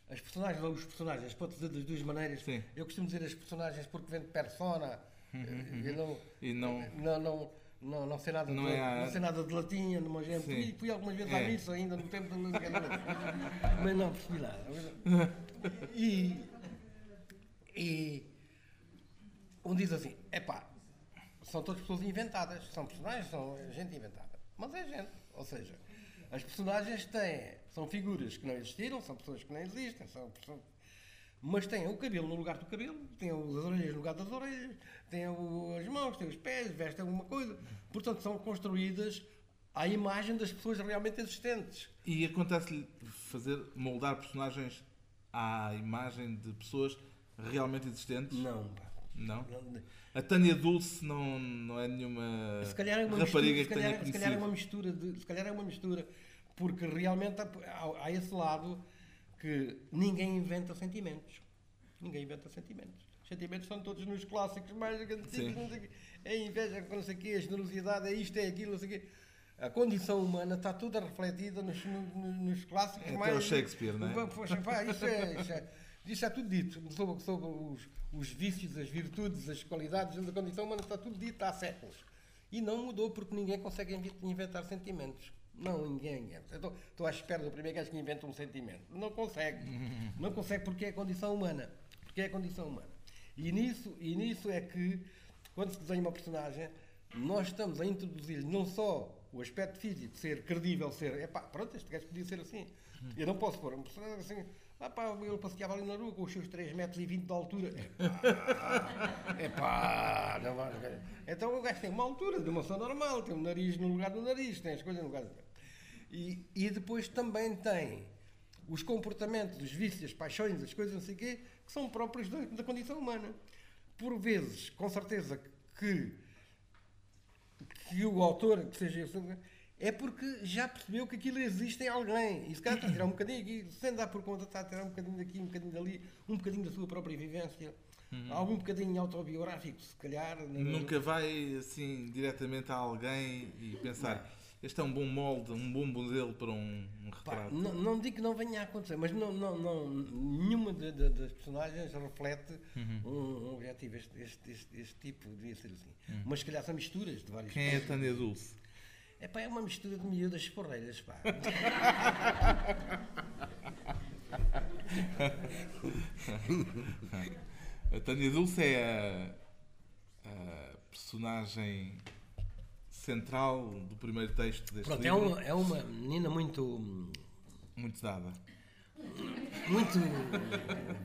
As personagens ou os personagens, pode dizer das duas maneiras. Sim. Eu costumo dizer as personagens porque vem de persona. Uhum, uhum. Eu não, e não, não, não, não, não sei nada, não de, é não sei nada de latim, não gente. Fui, fui algumas vezes é. à missa ainda no tempo de <laughs> mas não percebi nada. <laughs> E, e um diz assim, epá, são todas pessoas inventadas, são personagens, são gente inventada. Mas é gente, ou seja, as personagens têm, são figuras que não existiram, são pessoas que não existem, são pessoas, mas têm o cabelo no lugar do cabelo, têm as orelhas no lugar das orelhas, têm as mãos, têm os pés, vestem alguma coisa. Portanto, são construídas à imagem das pessoas realmente existentes. E acontece-lhe fazer, moldar personagens à imagem de pessoas realmente existentes? Não, Não? não a Tânia Dulce não, não é nenhuma se calhar é uma rapariga mistura, que tenha conhecido. Se calhar é uma mistura, de, se calhar é uma mistura, porque realmente há, há esse lado que ninguém inventa sentimentos. Ninguém inventa sentimentos. Os sentimentos são todos nos clássicos mais antigos. É inveja, não sei o quê, a generosidade, é isto, é aquilo, não sei o quê. A condição humana está toda refletida nos, nos, nos clássicos é mais. Até o Shakespeare, não é? Pá, isso é, isso é isso é tudo dito sobre, sobre os, os, vícios, as virtudes, as qualidades da condição humana, está tudo dito há séculos. E não mudou porque ninguém consegue inventar sentimentos. Não, ninguém. Estou, estou à espera do primeiro gajo que inventa um sentimento. Não consegue. <laughs> Não consegue porque é a condição humana. Porque é a condição humana. E nisso, e nisso é que, quando se desenha uma personagem, nós estamos a introduzir não só o aspecto físico, ser credível, ser. Epá, pronto, este gajo podia ser assim. Eu não posso pôr uma personagem assim ah, pá, ele passeava ali na rua com os seus 3 metros e 20 de altura. É pá, <laughs> não vai. Então o gajo tem uma altura de uma pessoa normal, tem o um nariz no lugar do nariz, tem as coisas no lugar do e, e depois também tem os comportamentos, os vícios, as paixões, as coisas, não sei o quê, que são próprios da, da condição humana. Por vezes, com certeza, que, que o autor, que seja é porque já percebeu que aquilo existe em alguém. E se calhar está a tirar um bocadinho aqui, sem dar por conta, está a tirar um bocadinho daqui, um bocadinho dali, um bocadinho da sua própria vivência. Uhum. Algum bocadinho autobiográfico, se calhar. Nunca vai assim diretamente a alguém e pensar este é um bom molde, um bom modelo para um, um retrato. Pá, não, não, digo que não venha a acontecer, mas não, não, não, nenhuma de, de, das personagens reflete uhum. um, um, objetivo. Este, este, este, este, tipo devia ser assim. Uhum. Mas se calhar são misturas de vários Quem é a Tânia Dulce? É pá, é uma mistura de miúdas porreiras, pá. <laughs> a Tânia Dulce é a, a, personagem central do primeiro texto deste Pronto, livro. É uma, é uma menina muito. Muito dada. Muito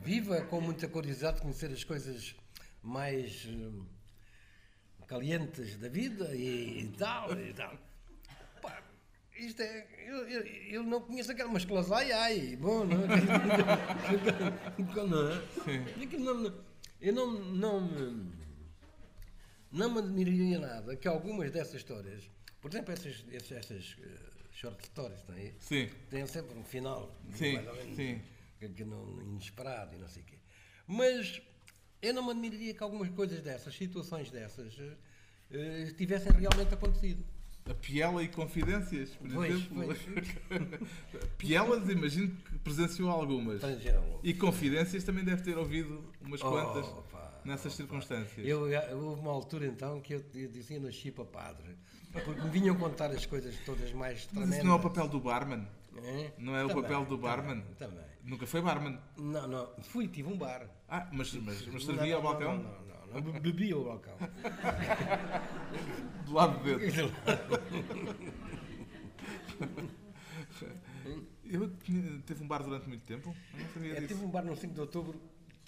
viva, com muita curiosidade de conhecer as coisas mais uh, calientes da vida e, e tal. E tal isto é. Eu, eu, eu, não conheço aquela, mas que ai ai, bom, não é? <laughs> não é? Não, eu não, não, não me admiraria nada que algumas dessas histórias, por exemplo, essas, essas, uh, short stories, não é? Sim. Têm sempre um final sim, menos, sim. Que, que não, inesperado e não sei o quê. Mas eu não me admiraria que algumas coisas dessas, situações dessas, uh, tivessem realmente acontecido. A Piela e Confidências, por pois, exemplo. Pois. <laughs> Pielas, imagino que presenciou algumas. E Confidências também deve ter ouvido umas oh, quantas nessas circunstâncias. Eu, eu, houve uma altura então que eu, eu dizia nasci para padre. Porque me vinham contar as coisas todas mais tremendas. Mas isso não é o papel do barman? É? Não é também, o papel do barman? Também, também. Nunca foi barman? Não, não. Fui, tive um bar. Ah, mas, mas, mas servia ao balcão? Não, não, não. Bebi o balcão. <laughs> Do lado de <laughs> dentro. Eu teve um bar durante muito tempo? Eu não sabia disso. Tive um bar no 5 de outubro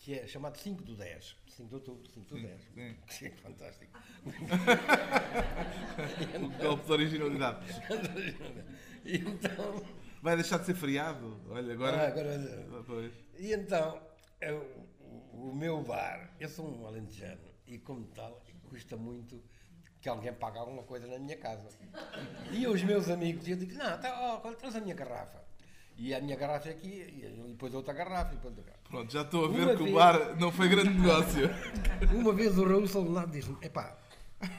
que é chamado 5 do 10. 5 <laughs> <laughs> de outubro, 5 do 10. Sim. Que é fantástico. o golpe de originalidade. e então. Vai deixar de ser feriado? Olha, agora. Ah, agora... Ah, e então, eu, o meu bar, eu sou um alentejano e como tal, custa muito que alguém paga alguma coisa na minha casa. E os meus amigos, eu digo, não, tá, ó, traz a minha garrafa. E a minha garrafa é aqui, e depois outra garrafa, e depois outra garrafa. Pronto, já estou a ver Uma que vez- o bar não foi grande negócio. <laughs> Uma vez o Raul Soldado disse-me: epá,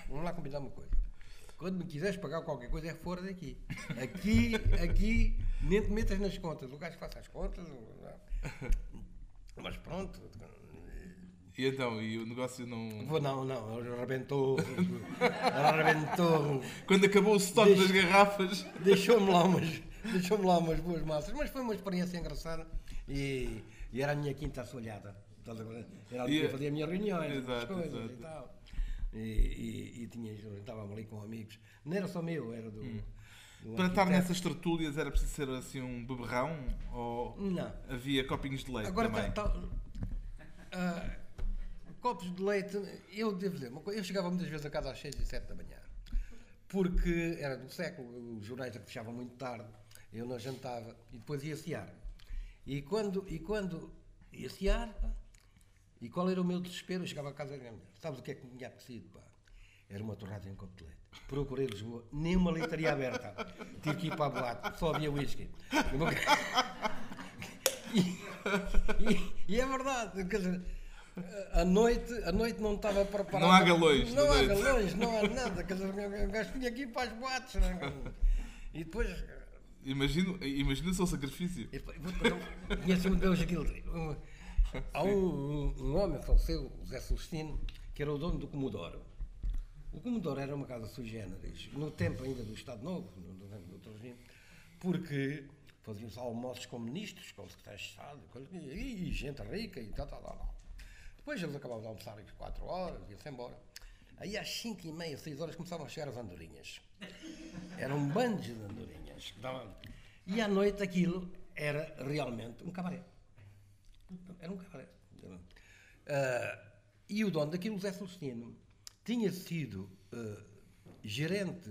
vamos lá combinar uma coisa. Quando me quiseres pagar qualquer coisa é fora daqui. Aqui, aqui, nem te metas nas contas. O gajo faça as contas. Mas pronto. E então, e o negócio não. Vou, não, não, arrebentou. Arrebentou. <laughs> Quando acabou o estoque Deixa- das garrafas. Deixou-me lá umas. Deixou-me lá umas boas massas, mas foi uma experiência engraçada e, e era a minha quinta assolhada. Era ali que eu E- fazia as minhas reuniões, as Exato, coisas exato. e tal. E, e, e tinha, estava ali com amigos. Não era só meu, era do. do Hum. Para estar nessas tertúlias era preciso ser assim um beberrão? Ou Não. havia copinhos de leite Agora também? tá, tá, ah, copos de leite, eu devo dizer, eu chegava muitas vezes a casa às 6 e 7 da manhã, porque era do século, os jornais já fechavam muito tarde, eu não jantava e depois ia cear. E quando, e quando ia cear, pá, e qual era o meu desespero? Eu chegava a casa e dizia, sabes o que é que me tinha apetecido? Pá? Era uma torrada em leite. Procurei Lisboa, nem uma leitaria aberta. Tive que ir para a boate, só havia whisky. <laughs> E, e- e é verdade, quer dizer, a noite, a noite não estava preparada. Não há galões Não há noite. galões, não há nada. Quer dizer, o gajo vinha aqui para as boates. não é? E depois. Imagino, imagino o seu sacrifício. e contar um- Conhece um Deus aquilo. Um, há um, um, um homem faleceu, o Zé Celestino, que era o dono do Comodoro. O Comodoro era uma casa sui generis, no tempo ainda do Estado Novo, no, no outro regime, porque faziam-se almoços com ministros, com secretários de Estado, e, e gente rica e tal, tal, tal. Depois eles acabavam de almoçar às 4 horas, ia-se embora. Aí às 5 e meia, 6 horas começavam a chegar as andorinhas. Eram bandos de andorinhas. E à noite aquilo era realmente um cabaré. Era um cabaré. Ah, e o dono daquilo, o Zé Celestino, tinha sido ah, gerente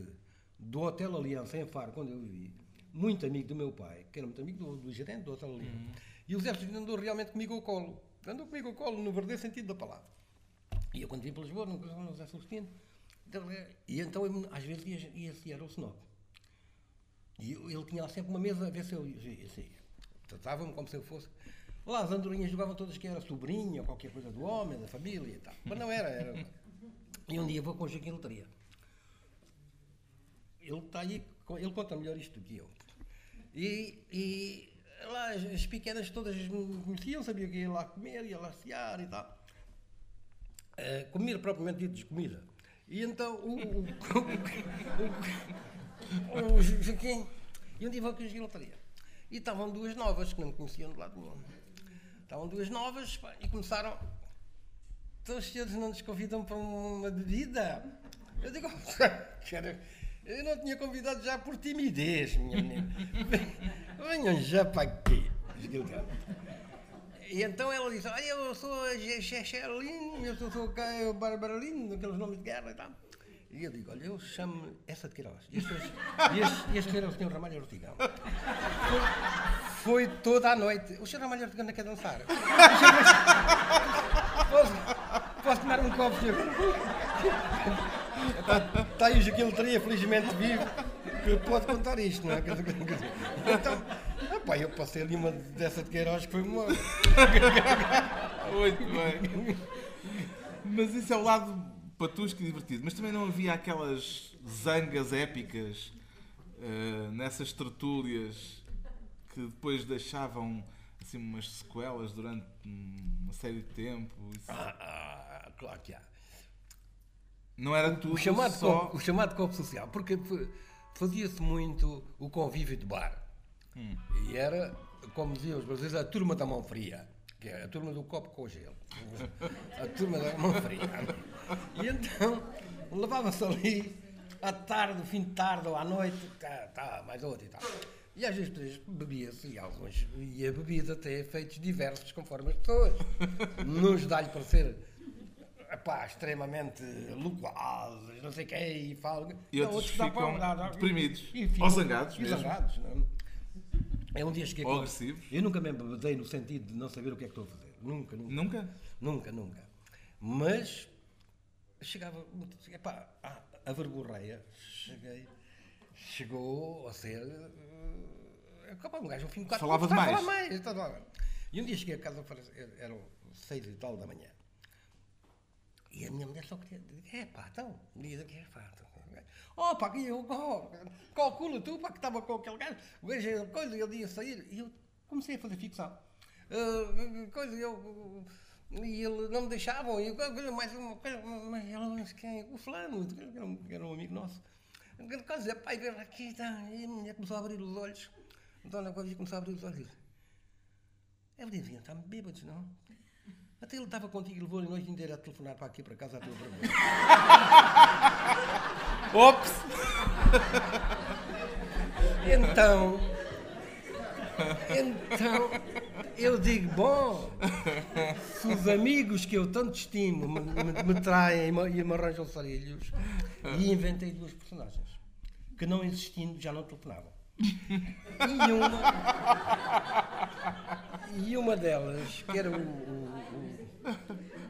do Hotel Aliança em Faro, quando eu vivi, muito amigo do meu pai, que era muito amigo do, do gerente do Hotel Aliança. E o Zé Celestino andou realmente comigo ao colo. Andou comigo ao colo, no verdadeiro sentido da palavra. E eu, quando vim para Lisboa, nunca estava no Zé Celestino. E então, eu, às vezes, ia, ia sear ao Snob. E eu- ele tinha lá sempre uma mesa a ver se eu ia sair. Tratava-me como se eu fosse. Lá as andorinhas jogavam todas que era sobrinha ou qualquer coisa do homem, da família e tal. Mas não era, era. E um dia vou com o Joaquim Loteria. Ele está aí, ele conta melhor isto do que eu. E, e lá as, as pequenas todas me conheciam, sabiam que ia lá comer, ia lá cear e tal. Eh, comer propriamente dito de comida. E então o, o, o, o, o Joaquim, e um dia vou a gilotaria. E estavam duas novas que não me conheciam de lado nenhum. Estavam duas novas pá, e começaram. Então os senhores não nos convidam para uma bebida? Eu digo, eu não tinha convidado já por timidez, minha menina. Venham já para aqui. E então ela disse, eu sou a Xexerlin, eu sou, sou a Bárbara Lin, aqueles nomes de guerra e tal. E eu digo, olha, eu chamo essa de Queiroz. E este, este, este era o Sr. Ramalho Ortigão. Foi, foi toda a noite. O Sr. Ramalho Ortigão não quer dançar. Posso, posso tomar um copo, senhor? Está aí o Joaquim Loteria, felizmente vivo, que pode contar isto, não é? Então, epá, eu passei ali uma dessa de Queiroz que foi uma. Muito bem. Mas isso é o lado patusco e divertido. Mas também não havia aquelas zangas épicas eh, nessas tertúlias que depois deixavam assim umas sequelas durante uma série de tempo. Isso Ah, ah, claro que há. não era tudo O chamado, só... copo, o chamado copo social, porque fazia-se muito o convívio de bar. E era, como diziam os brasileiros, a turma da mão fria, que é a turma do copo com gelo. <laughs> A turma da mão fria. E então levava-se ali à tarde, fim de tarde ou à noite, tá, tá, mais outro e tal. E às vezes bebia-se, e alguns, e a bebida até efeitos diversos conforme as pessoas. Nos dá-lhe para ser epá, extremamente loquazes, não sei o quê, e falam. E outros dá ficam para- dá- deprimidos. e ficam- Ou zangados e mesmo. zangados, não é? É um dia cheguei Ou agressivos. Eu nunca me embebedei no sentido de não saber o que é que estou a fazer. Nunca, nunca. Nunca? Nunca, nunca. Mas chegava. Epá, ah, a verborreia, cheguei, chegou a ser. Uh, como um gajo, ao fim de quatro Falava a demais. falar mais. lá. E um dia cheguei a casa, eram seis e tal da manhã. E a minha mulher só queria é pá, então, diz aqui, é então. Oh, pá, eu, oh, calcula tu, pá, que estava com aquele gajo, o gajo, é coisa, ele ia sair, e eu comecei a fazer ficção. Uh, coisa, eu, e ele não me deixavam, e eu, mais uma coisa, mas não sei quem, o fulano, que era um, amigo nosso. Coisa, pai, vem aqui, tá, e a mulher começou a abrir os olhos, então a coisa começou a abrir os olhos, e disse, é devia estar bêbados, não? Até ele estava contigo e levou-lhe a noite inteira a telefonar para aqui, para casa, à tua vergonha. <laughs> Ops! Então, então, eu digo, bom, se os amigos que eu tanto estimo me, me, me traem e me, e me arranjam sarilhos, e inventei duas personagens, que não existindo já não telefonavam. E uma, e uma delas, que era o, o,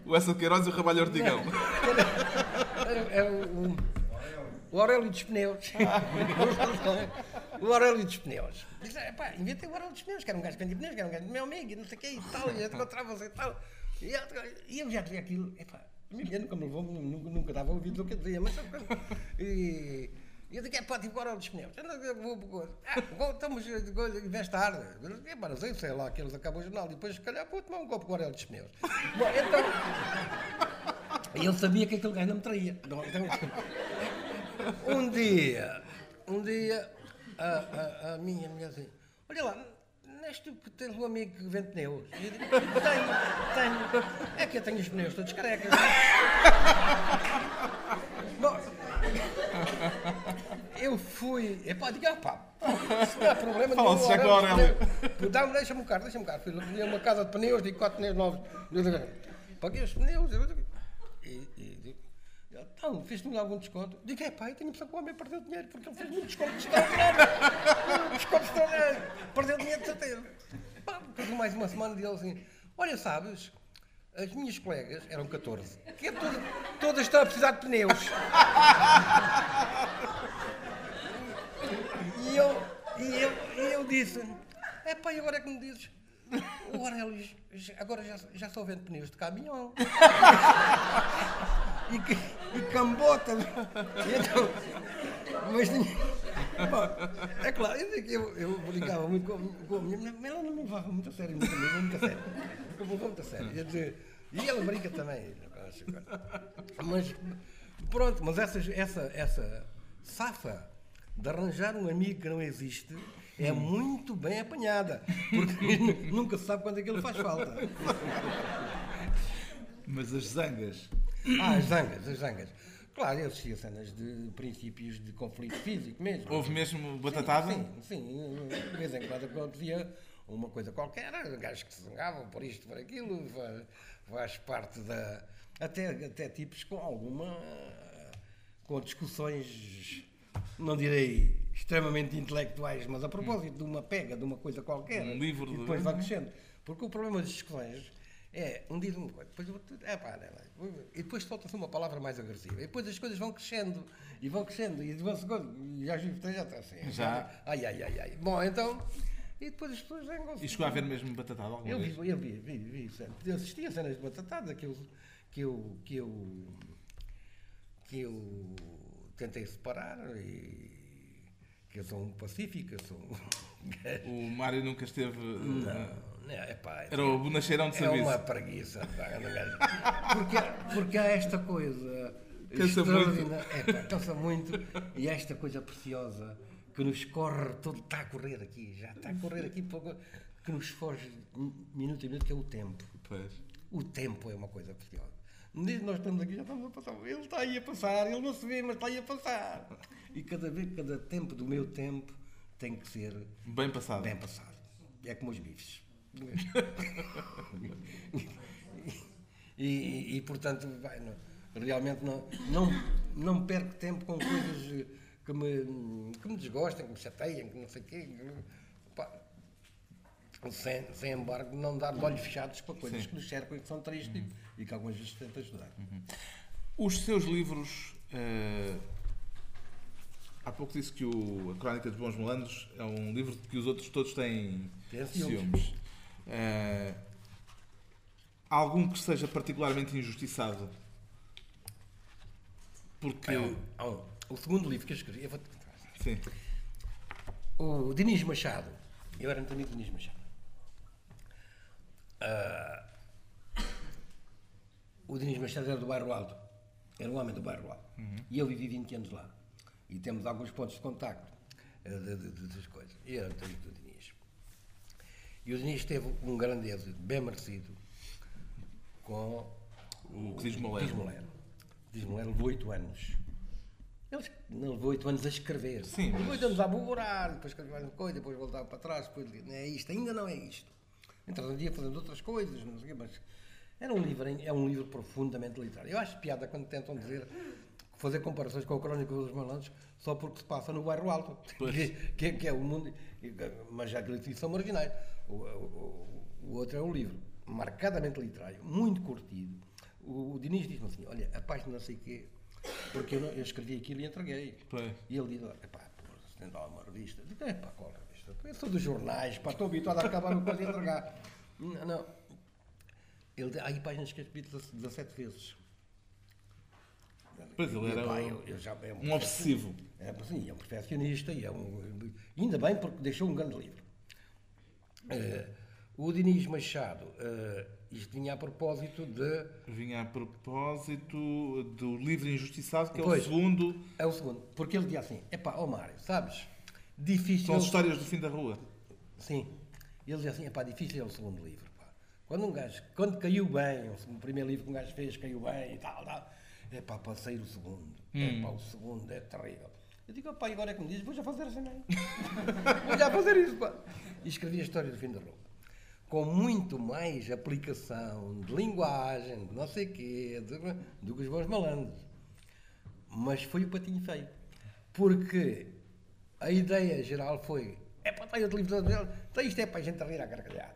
o O Essa de Queiroz e o Rabalho Ortigão. Era, era o, o Aurélio dos Pneus. o Aurélio dos Pneus. Disse, "Epá, inventei o Aurélio dos Pneus, que era um gajo que vendia pneus, que era um gajo meu amigo, e não sei o que e tal, e encontrava-se e tal. E eu, e eu já dizia aquilo, epá, a minha mulher nunca me levou, nunca, nunca dava ouvido do que eu dizia, mas. E, e eu digo, é pá, o Aurélio dos Pneus. Eu eu vou, vou, ah, vou, estamos, investe tarde. Eu digo, "Epá, não sei, lá, que eles acabam o jornal, e depois, se calhar, vou tomar um copo com o Aurélio dos Pneus. Bom, então. <laughs> E ele sabia que aquele gajo não me traía. Então, um dia, um dia, a, a, a minha mulher assim, olha lá, és tu que tens um amigo que vende pneus? E eu digo, tenho, tenho. É que eu tenho os pneus todos carecas. <laughs> Bom, eu fui, epá, digo, ah pá, isso não há problema nenhum. Fala-se Aurélio. pneu. Dá-me, deixa-me um carro, deixa-me um carro. Fui ali a uma casa de pneus, digo quatro pneus novos. Paguei os pneus. E, e digo, então, fez-me algum desconto? Digo, é pá, eu tenho a impressão que o homem perdeu dinheiro, porque ele fez-me um desconto extraordinário. <laughs> um desconto extraordinário. Perdeu dinheiro de certeza. Pá, mais uma semana, dele assim, olha, sabes, as minhas colegas, eram 14, que é toda- todas estão a precisar de pneus. E eu, e eu, e eu disse, é pá, agora é que me dizes? O Aurélio agora já, já só vende pneus de caminhão. e, e cambota. Então, mas é claro, eu, eu, brincava muito com, com a minha mulher, mas ela não me levava muito a sério, muito, muito, muito a sério. Eu vou muito a sério. E ela brinca também. Mas pronto, mas essa, essa, essa safa de arranjar um amigo que não existe é muito bem apanhada. Porque <laughs> nunca se sabe quando é que ele faz falta. Mas as zangas. Ah, as zangas, as zangas. Claro, existiam cenas de princípios de conflito físico mesmo. Houve mesmo batatada? Sim, sim, de vez em quando acontecia uma coisa qualquer, gajos que se zangavam por isto, por aquilo, faz, parte da. Até, até tipos com alguma. com discussões, não direi extremamente intelectuais, mas a propósito de uma pega, de uma coisa qualquer. Um livro e de- depois vai crescendo. Porque o problema das discussões é um diz uma coisa, depois outro, é pá, não, e depois solta-se uma palavra mais agressiva. E depois as coisas vão crescendo e vão crescendo e quando, e às vezes já está assim. Já. Ai, ai, ai, ai. Bom, então, e depois as pessoas vêm E chegou a haver mesmo batatada alguma Eu vez? vi, eu vi, vi, vi, sempre. Eu assisti a cenas de batatada que eu, que eu, que eu, que eu tentei separar e que eu sou um pacífico, eu sou um O Mário nunca esteve. Não, eh, não, é pá, Era o bonacheirão de é serviço. uma preguiça. pá, gajo. Porque, porque há esta coisa Cansa extraordinária. É, pá, cansa muito. E há esta coisa preciosa que nos corre, todo, está a correr aqui, já está a correr aqui, pouco, que nos foge minuto a minuto, que é o tempo. Pois. O tempo é uma coisa preciosa. Dia nós estamos aqui, já estamos a passar. Ele está aí a passar, ele não se vê, mas está aí a passar. E cada vez, cada tempo do meu tempo tem que ser Bem passado. bem passado. É como os bifes. <laughs> e, e, e, portanto, vai, não- realmente não, não, não perco tempo com coisas que me, que me desgostem, que me chateiam, que não sei o quê. Pá, sem, sem embargo, não dar de olhos fechados para coisas Sim. que nos cercam e que são tristes e que algumas vezes tento ajudar. Os seus livros eh, Há pouco disse que o, a Crónica dos Bons Malandros é um livro que os outros todos têm Tem ciúmes. ciúmes. Há algum que seja particularmente injustiçado? Porque. O segundo livro que eu escrevi, eu vou Sim. O Dinis Machado, eu era muito amigo do Dinis Machado. Ah, o Dinis Machado era do bairro Alto, era um homem do bairro Alto. E eu vivi 20 anos lá. E temos alguns pontos de contacto eh, de, de- de- das coisas. E eu era do E o Dinis teve um grande êxito, bem merecido, com O Lero. O Clismo Lero levou 8 anos. Ele levou 8 anos a escrever. Sim, mas- Levou 8 anos a aborar, depois escreveu uma coisa, depois voltava para trás, depois não é isto, ainda não é isto. Então um dia fazendo outras coisas, não sei o quê, mas era um livro, é um livro profundamente literário. Eu acho piada quando tentam dizer, fazer comparações com a Crónica dos Malandros só porque se passa no bairro alto, que, <laughs> que- que é o mundo, mas já que são marginais. O, o- o- outro é um livro marcadamente literário, muito curtido. O, o Diniz diz-me assim, olha, a página não sei o quê, porque eu, não- eu escrevi aquilo e entreguei. Pois. E ele diz, epá, porra, se tem lá uma revista. Digo, epá, qual revista? Eu sou dos jornais, pá, estou habituado a acabar uma coisa e entregar. <laughs> Não, não. Ele diz, há aí páginas que eu escrevi 17 vezes. Pois ele era Epá, um- eu- é um obsessivo. É, sim, é um perfeccionista e é um. Ainda bem porque deixou um grande livro. Eh, o Diniz Machado, eh, isto vinha a propósito de. Vinha a propósito do livro Injustiçado, que é Pois. o segundo. É o segundo. Porque ele dizia assim: epá, ó Mário, sabes? Difícil. São as histórias do fim da rua. Sim. Ele dizia assim: epá, difícil é o segundo livro. Pá. Quando um gajo, quando caiu bem, o primeiro livro que um gajo fez caiu bem e tal, tal. Epá, para sair o segundo. Epá, o segundo é terrível. Eu digo, pá, agora é que me diz, vou já fazer assim mesmo. <laughs> vou já fazer isso, pá. E escrevi a história do fim da rua. Com muito mais aplicação de linguagem, de não sei quê, de- do que os bons malandros. Mas foi o patinho feio. Porque a ideia geral foi: é para ter outro livro dele, então isto é para a gente rir à gargalhada.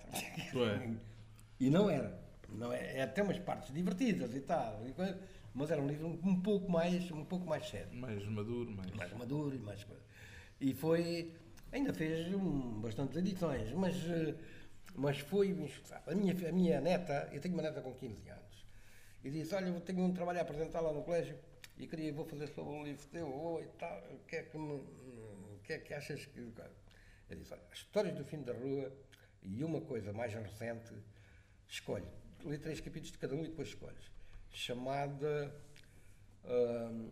E não era. Não é, é até umas partes divertidas e tal, e coisa, mas era um livro um pouco mais, um pouco mais sério, Mais maduro, mais. mais maduro e mais coisa. E foi. Ainda fez um, bastantes edições, mas, eh, mas foi. A minha, a minha neta, eu tenho uma neta com 15 anos, e disse: Olha, eu tenho um trabalho a apresentar lá no colégio e queria, vou fazer sobre um livro teu, oh, e tal, o que é que, me, o que, é que achas que. Eu disse: Olha, as histórias do fim da rua e uma coisa mais recente, escolhe. Lê três capítulos de cada um e depois escolhes. Chamada. hum,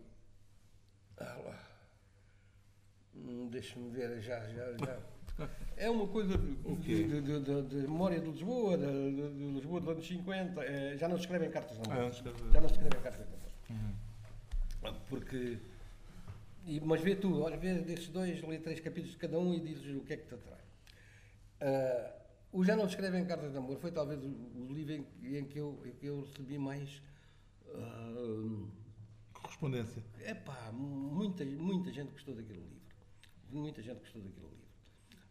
ah. Hum, Deixa-me ver, já, já, já. <laughs> É uma coisa de, quê? de, de- de- de memória de Lisboa, de, de- Lisboa dos anos 50. eh, já não se escrevem cartas de Ah, amor. escreve. Já não se escrevem cartas de amor. Porque. e- mas vê tu, olha, vê desses dois, lê três capítulos de cada um e dizes o que é que te atrai. Ah, o Já não escrevem cartas de amor foi talvez o, o livro em que eu, em que eu recebi mais. Ah, Correspondência. é pá, muita, muita gente gostou daquele livro. Muita gente gostou daquele livro.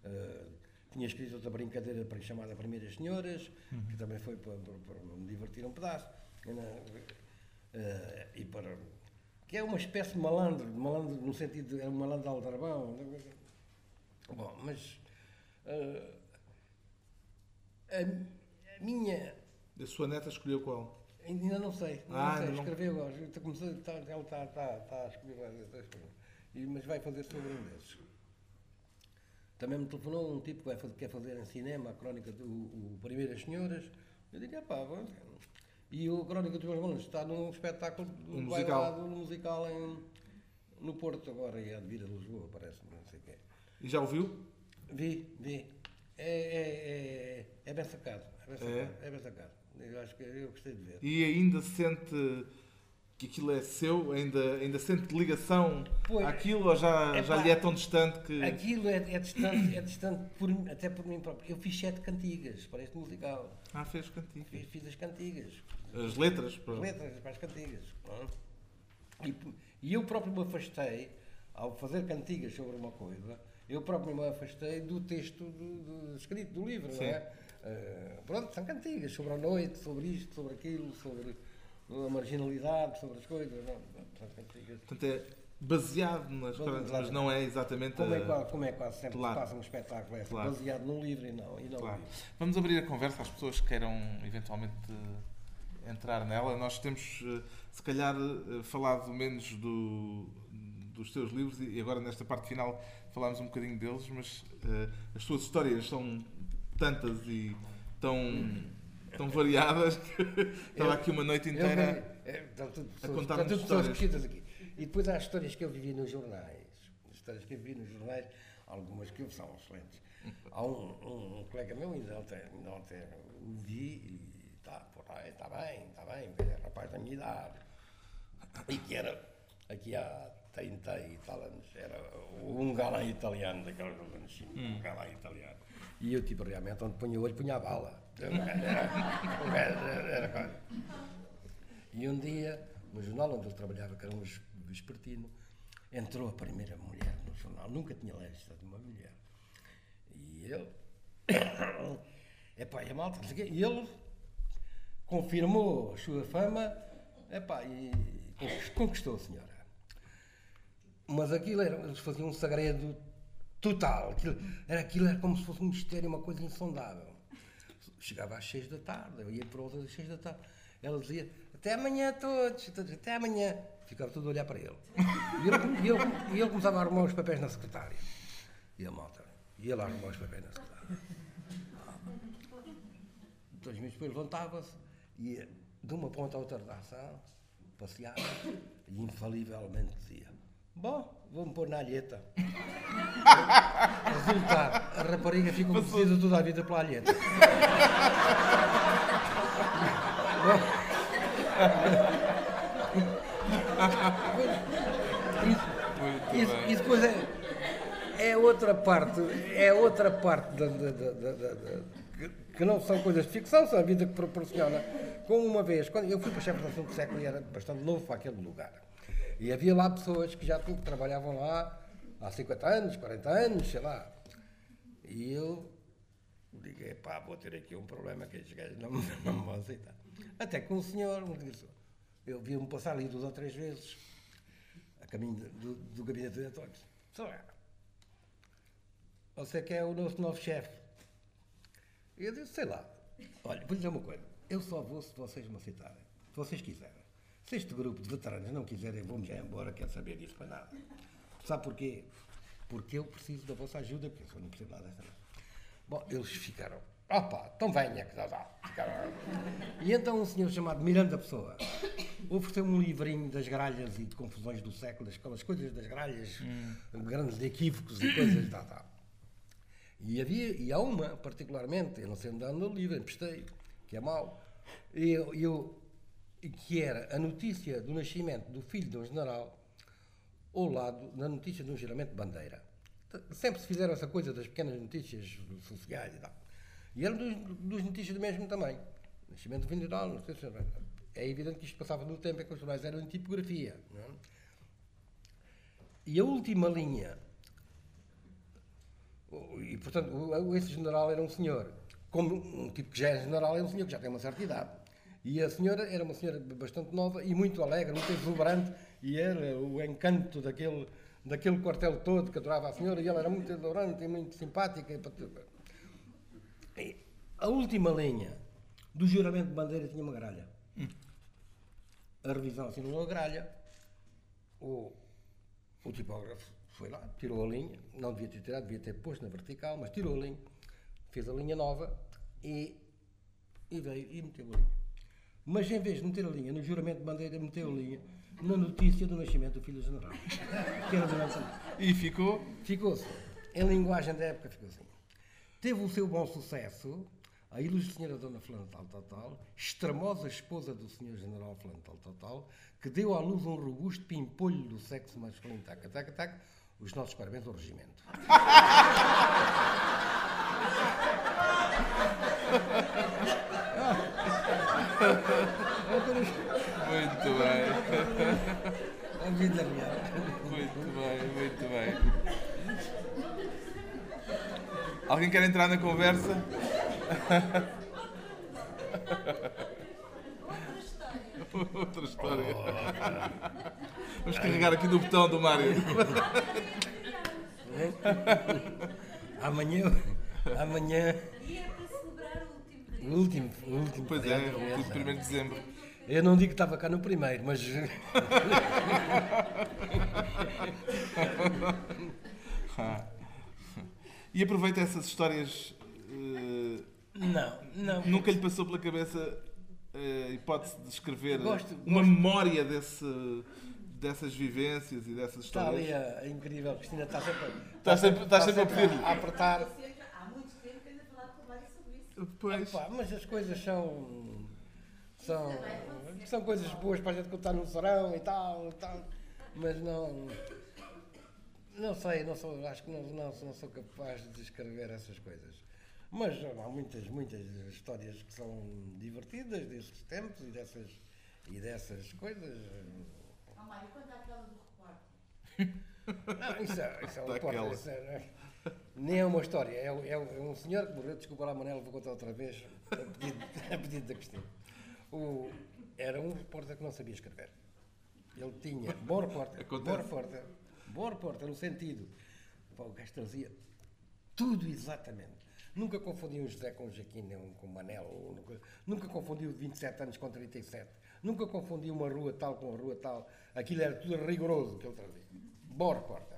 Ah, tinha escrito outra brincadeira para- chamada Primeiras Senhoras, que também foi para, para- para me divertir um pedaço. E, ah, e para. que é uma espécie de malandro, malandro no sentido de. é um malandro aldrabão. Bom, mas. ah, a, a minha. A sua neta escolheu qual? Ainda não sei, ainda Ah, não sei. não- Escreveu agora. Começando, está, ela está, está, está a escrever várias vezes. E, mas vai fazer sobre um desses. Também me telefonou um tipo que vai fazer, quer fazer em cinema a crónica do o Primeiras Senhoras. Eu digo, pá, vamos. E o Crónica dos Meus Malandros está num espetáculo do Um musical. um musical em, no Porto agora, e é de vir a Lisboa, parece-me, não sei o quê. E já ouviu? Vi, vi. É, é, é, é bem sacado. É bem É? sacado. É, bem sacado. Eu acho que eu gostei de ver. E ainda sente que aquilo é seu? Ainda, ainda sente ligação Pois. àquilo ou já, já lhe é tão distante que. Aquilo é, é distante, é distante por, até por mim próprio. Eu fiz sete cantigas para este musical. Ah, fez cantiga. Fiz, fiz as cantigas. As letras. As pronto. letras para as cantigas. E, e eu próprio me afastei, ao fazer cantigas sobre uma coisa, eu próprio me afastei do texto do, do escrito do livro, Sim. não é? Eh, pronto, são cantigas sobre a noite, sobre isto, sobre aquilo, sobre a marginalidade, sobre as coisas. Não, são cantigas. Portanto, é, baseado nas crónicas, mas não é exatamente. Como é, a- quase, como é quase sempre Claro. que passa um espetáculo é Claro. baseado num livro e não, e não Claro. livro. Vamos abrir a conversa às pessoas que queiram eventualmente eh, entrar nela. Nós temos, eh, se calhar, eh, falado menos do- dos teus livros e agora nesta parte final falámos um bocadinho deles, mas eh, as tuas histórias são tantas e tão, tão variadas que <laughs> estava aqui uma noite inteira. vi- é, tudo a pessoas, contar-nos estão tudo histórias. aqui. E depois há histórias que eu vivi nos jornais. Histórias que eu vivi nos jornais, algumas que são excelentes. Há um, um- um colega meu, ainda ontem, ainda ontem o vi e está por aí, está bem, está bem, é rapaz da minha idade. E que era, aqui há 30 e tal anos, era um galã italiano, daqueles anos, um galã italiano. E eu, tipo, realmente, onde punha o olho, punha a bala. <laughs> Era, era, gajo, era, era coisa. E um dia, no jornal onde ele trabalhava, que era um ves- vespertino, entrou a primeira mulher no jornal. Nunca tinha lido de uma mulher. E ele. <coughs> Epá, e a malta, e ele confirmou a sua fama epá, e conquist- conquistou a senhora. Mas aquilo era, eles faziam um segredo total. Aquilo era, aquilo era como se fosse um mistério, uma coisa insondável. Chegava às seis da tarde, eu ia por volta das seis da tarde. Ela dizia, até amanhã todos, todos, até amanhã. Ficava tudo a olhar para ele. E ele, e ele- e ele começava a arrumar os papéis na secretária. E a malta, e ele a arrumar os papéis na secretária. Dois minutos depois levantava-se, ia de uma ponta à outra da ação, passeava e infalivelmente dizia: Bom, vou-me pôr na alheta. <laughs> Resultado, a rapariga ficou conhecida toda a vida pela alheta. Bem. e depois é, é outra parte, é outra parte da, da- da- que, não são coisas de ficção, são a vida que proporciona. Como uma vez, quando eu fui para a chefe da do século e era bastante novo para aquele lugar. E havia lá pessoas que já trabalhavam lá há 50 anos, 40 anos, sei lá. E eu digo, pá, vou ter aqui um problema que estes gajos não, <laughs> não me vão aceitar. Até que um senhor me disse, eu vi-me passar ali duas ou três vezes, a caminho do, do gabinete de António. Só é. Você que é o nosso novo chefe. E eu disse, sei lá. Olha, vou dizer uma coisa. Eu só vou se vocês me aceitarem. Se vocês quiserem. Se este grupo de veteranos não quiserem, vou-me já embora, quero saber disso para nada. Sabe porquê? Porque eu preciso da vossa ajuda, porque eu não percebo nada desta. Bom, eles ficaram. Opa, então venha, que já dá. Ficaram. E então um senhor chamado Miranda Pessoa ofereceu-me um livrinho das gralhas e de confusões do século, aquelas coisas das gralhas, grandes equívocos e coisas tal, tal. E havia, e há uma, particularmente, eu não sei onde anda no livro, emprestei, que é mau, e eu, eu- que era a notícia do nascimento do filho de um general ao lado da notícia de um juramento de bandeira. Sempre se fizeram essa coisa das pequenas notícias sociais e tal. E eram dos, dos notícias do mesmo tamanho. Nascimento do filho de general, não sei se é evidente que isto passava no tempo em que os jornais eram em tipografia. É? E a última linha e, portanto, esse general era um senhor. Como um tipo que já é general, é um senhor que já tem uma certa idade. E a senhora era uma senhora bastante nova e muito alegre, muito exuberante, e era o encanto daquele, daquele quartel todo que adorava a senhora, e ela era muito exuberante e muito simpática. E, a última linha do juramento de bandeira tinha uma gralha. A revisão assinou a gralha, o, o tipógrafo foi lá, tirou a linha, não devia ter tirado, devia ter posto na vertical, mas tirou a linha, fez a linha nova e, e veio e meteu a linha. Mas em vez de meter a linha no juramento de bandeira, meteu a linha na notícia do nascimento do filho general. Que era E ficou. Ficou-se. Em linguagem da época ficou assim. Teve o seu bom sucesso a ilustre senhora Dona Fulana tal, tal, tal, extremosa esposa do senhor general Fulano tal, tal, tal, que deu à luz um robusto pimpolho do sexo masculino, taca, taca, taca, os nossos parabéns ao regimento. <laughs> Muito bem. A vida real. Muito bem, muito bem. Alguém quer entrar na conversa? Outra história. Vamos carregar aqui no botão do Mário. Amanhã, amanhã, o último o último, Pois é, o último criança. 1 de dezembro. Eu não digo que estava cá no primeiro, mas <laughs> E aproveita essas histórias. eh, não, não. nunca lhe passou pela cabeça eh, a hipótese de escrever Gosto- uma gosto. memória desse, dessas vivências e dessas Está ali histórias? a, a incrível Cristina, está sempre, Está sempre- está sempre a pedir-lhe. a apertar. Sempre- Há muito tempo que ainda falar com o Pois. Epá, mas as coisas são, são. São coisas boas para a gente contar no serão e tal, e tal. Mas não. Não sei, não sou, acho que não, não, não sou capaz de escrever essas coisas. Mas há muitas, muitas histórias que são divertidas desses tempos e dessas, e dessas coisas. Ó Mário, quando há aquela do repórter? Não, <laughs> isso é, isso é uma Daquela. Nem é uma história, é, é- é um senhor que morreu, desculpa lá, Manela, vou contar outra vez, a pedido, <laughs> a pedido da Cristina. O- era um repórter que não sabia escrever. Ele tinha, bom repórter, bom repórter, bom repórter, no sentido, pá, o gajo trazia tudo exatamente. Nunca confundiu o José com o Joaquim, nem um com o Manel, nunca, nunca confundiu 27 anos com 37. Nunca confundiu uma rua tal com a rua tal. Aquilo era tudo rigoroso que ele trazia. Bom repórter.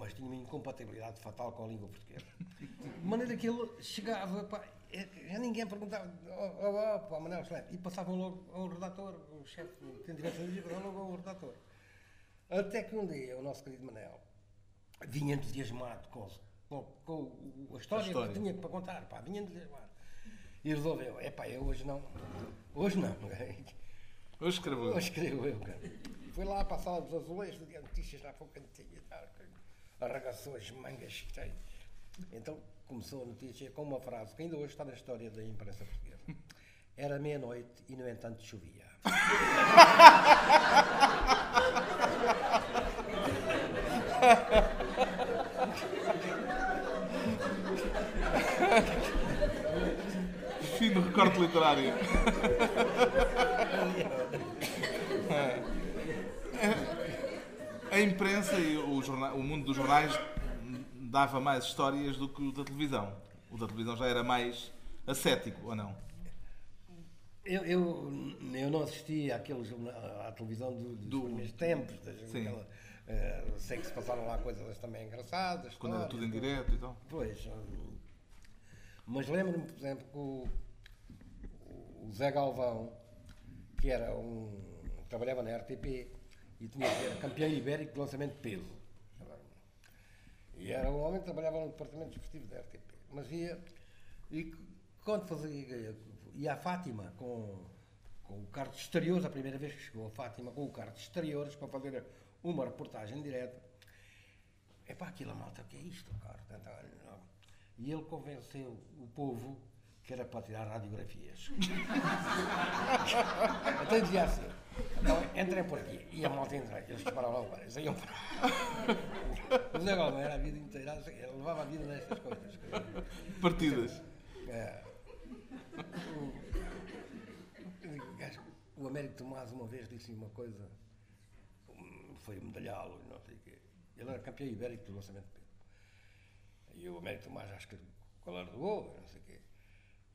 Mas tinha uma incompatibilidade fatal com a língua portuguesa. De maneira que ele chegava, pá, é- já ninguém perguntava, oh, oh, oh, pá, Manel Excelente, e passavam logo ao redator, o chefe, tem direito a dizer, passavam logo ao redator. Até que um dia o nosso querido Manel vinha entusiasmado com, com, com a história, A história. que tinha para contar, pá, vinha entusiasmado. E resolveu, é pá, eu hoje não, hoje não, Hoje escrevo. hoje escrevo eu, cara. Foi lá para a sala dos azulejos, de notícias lá para o cantinho, e tal, arregaçou as mangas, tem. Então começou a notícia com uma frase que ainda hoje está na história da imprensa portuguesa. Era meia-noite e, no entanto, chovia. Fim do recorte literário. A imprensa e o, jorna- o mundo dos jornais dava mais histórias do que o da televisão. O da televisão já era mais ascético, ou não? Eu, eu, eu não assisti àquele jornal, à televisão do, dos Do- primeiros tempos. Das, Sim. aquela, eh, sei que se passaram lá coisas também engraçadas. Quando era tudo em direto e tal. Pois. hum, Mas lembro-me, por exemplo, que o, o Zé Galvão, que era um. trabalhava na RTP e tinha, era campeão ibérico de lançamento de peso. E era um homem que trabalhava no departamento desportivo da RTP. Mas ia. E quando fazia. ia à Fátima com, com o carro de exteriores, a primeira vez que chegou a Fátima com o carro de exteriores para fazer uma reportagem direta. É para aquilo, malta, o que é isto, cara? E ele convenceu o povo que era para tirar radiografias. <laughs> então dizia assim: então, entrem por aqui. E a malta entra, eles disparavam logo, eles <laughs> iam para. Zé Galvão era a vida inteira, ele levava a vida nestas coisas. Partidas. É, o, o Américo Tomás uma vez disse uma coisa, foi medalhá-lo, não sei o quê. Ele era campeão ibérico do lançamento de peso. E o Américo Tomás acho que galardoou, não sei o quê.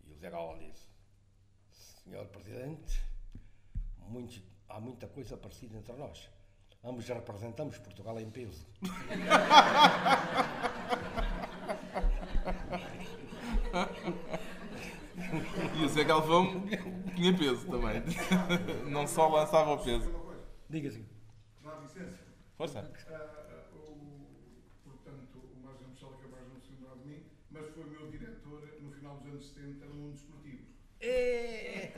E o Zé Galvão disse, senhor Presidente, muitos- há muita coisa parecida entre nós. Ambos representamos Portugal em peso. E o Zé Galvão tinha peso também. Não só lançava o peso. Diga assim. Dá licença. Força. Ah, o, portanto, o Márcio Michel que é mais não se lembrar de mim, mas foi meu diretor no final dos anos 70 no mundo desportivo. É,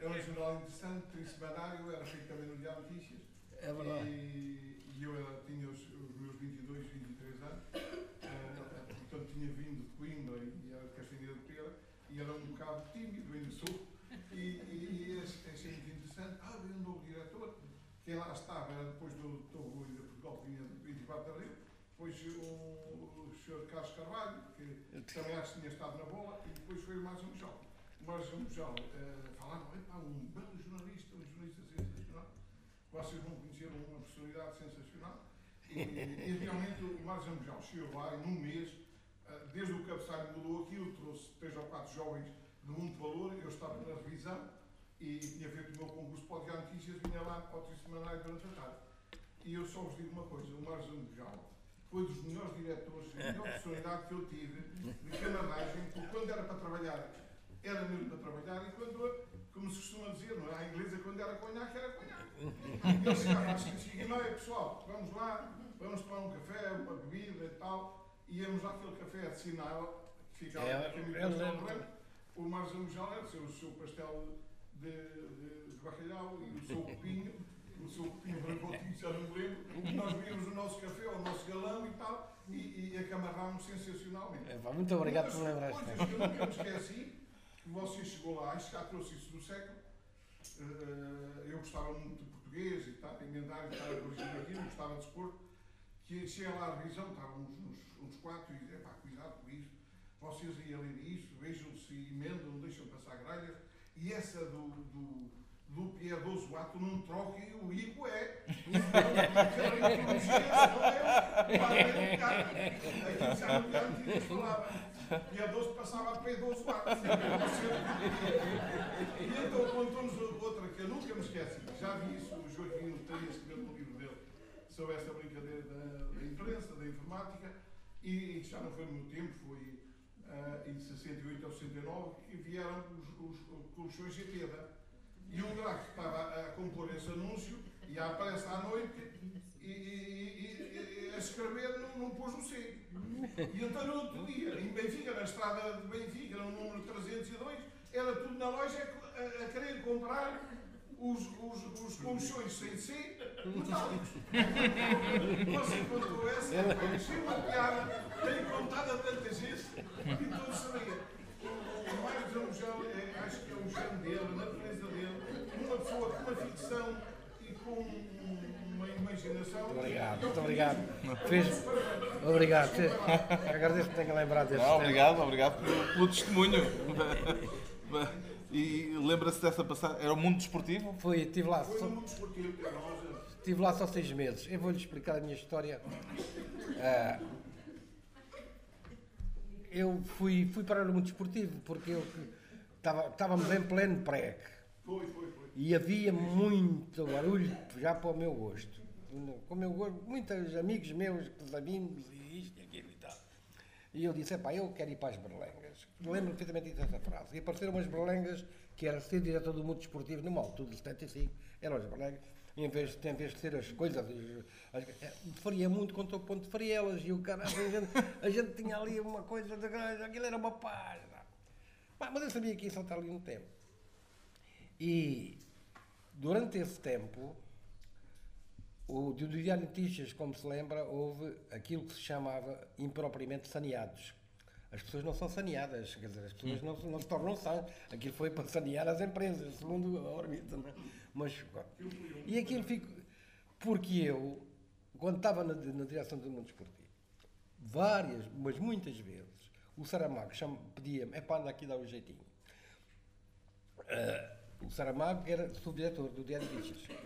Era um jornal interessante, trisemanário, era feito também no Diário Notícias. é verdade. E, e eu era, tinha os, os meus 22, 23 anos, ah, portanto tinha vindo de Coimbra e era de Castanheira de Pera, e era um bocado tímido, ainda sou, e, e, e achei muito interessante. Ah, veio um novo diretor, quem lá estava era depois do Togo de Portugal, que vinha de 24 de Abril, depois o, o Sr. Carlos Carvalho, que também acho que tinha estado na bola, e depois foi o Márcio Michel. Mário Zambujal uh, falaram, epá, um belo jornalista, um jornalista sensacional. Vocês vão conhecer uma personalidade sensacional. E, e realmente o Mário Zambujal chegou lá e num mês, uh, desde o cabeçalho mudou aquilo, trouxe três ou quatro jovens de muito valor, eu estava na revisão e tinha feito o meu concurso para o de Notícias, vinha lá ao Triste Semanário durante a tarde. E eu só vos digo uma coisa, o Mário Zambujal foi dos melhores diretores, a melhor personalidade que eu tive de camaragem, porque quando era para trabalhar, era mesmo para trabalhar, e quando, como se costuma dizer, não é? A inglesa, quando era conhaque, era conhaque. <laughs> E ele chegava às 5 e meia, pessoal, vamos lá, vamos tomar um café, uma bebida e tal, e íamos àquele café de sinal, que ficava É, no caminho eu do. Branco, o Mário Zambujal era o seu, o seu pastel de, de, de bacalhau e o seu copinho, o seu copinho brancotinho, já não me lembro, e nós víamos o nosso café, o nosso galão e tal, e, e acamarrámos sensacionalmente. É, muito obrigado por lembrar coisas que eu nunca me esqueci, que você chegou lá, isto já trouxe isso do século, eh, eu gostava muito de português e tal, emendar e tal, aquilo, gostava de desporto, que chega lá à revisão, estavam uns, uns, quatro e dizia, pá, cuidado com isso, vocês aí a ler isto, vejam se emendam, deixam passar grelhas, e essa do, do, do Pierre Dozoato não troca e o Ico é. Aquela ideologia, não é? Pá, é um cara. Aquilo já não palavras. E a 12 passava a P12 lá. E então contou-nos outra que eu nunca me esqueci. Já vi isso, o Joaquim Teria escreveu no livro dele sobre esta brincadeira da, da imprensa, da informática, e, e já não foi no meu tempo, foi ah, em 68 ou 69, que vieram os, os colchões de Peda. E um gráfico estava a compor esse anúncio e aparece à noite e, e- e- e a escrever não, não pôs o C. E então no outro dia, em Benfica, na estrada de Benfica, no número 302, era tudo na loja a, a querer comprar os, os, os colchões sem C metálicos. Você contou essa, achei uma piada, tenho contado a tanta gente e todos sabiam. O Mário Zambujal, é, acho que é o gênio dele, a natureza dele, uma pessoa com uma ficção e com um-. Obrigado, muito obrigado. Fez... Obrigado. <laughs> Agradeço que tenha lembrado desse Não, obrigado, obrigado pelo, pelo testemunho. <laughs> E lembra-se dessa passagem? Era o mundo desportivo? Fui, estive lá, Foi só, mundo esportivo, teve lá uns anos. estive lá só seis meses. Eu vou-lhe explicar a minha história. Ah, eu fui, fui para o mundo desportivo porque eu estava, estávamos em pleno pré Foi, foi, foi. e havia muito barulho já para o meu gosto. Com o meu gosto, muitos amigos meus que sabíamos e isto e aquilo e tal. E eu disse, epá, eu quero ir para as berlengas. Lembro perfeitamente dessa frase. E apareceram umas berlengas que era ser diretor do mundo desportivo numa altura de 75, eram as berlengas. Em vez, em vez de ser as coisas, as, as, faria muito contra o ponto de Farielas. E o cara, a gente, a gente tinha ali uma coisa, de, aquilo era uma página. Pá, Mas eu sabia que ia saltar ali um tempo. E durante esse tempo, o, do Diário de Notícias, como se lembra, houve aquilo que se chamava impropriamente saneados. As pessoas não são saneadas, quer dizer, as pessoas não, se- não se tornam sãs. Aquilo foi para sanear as empresas, segundo a órbita. Não é? Mas, e aquilo fico. Porque eu, quando estava na, na direção do mundo esportivo, várias, mas muitas vezes, o Saramago pedia-me: é para andar aqui dar um jeitinho. Ah, o Saramago era subdiretor do Diário de Notícias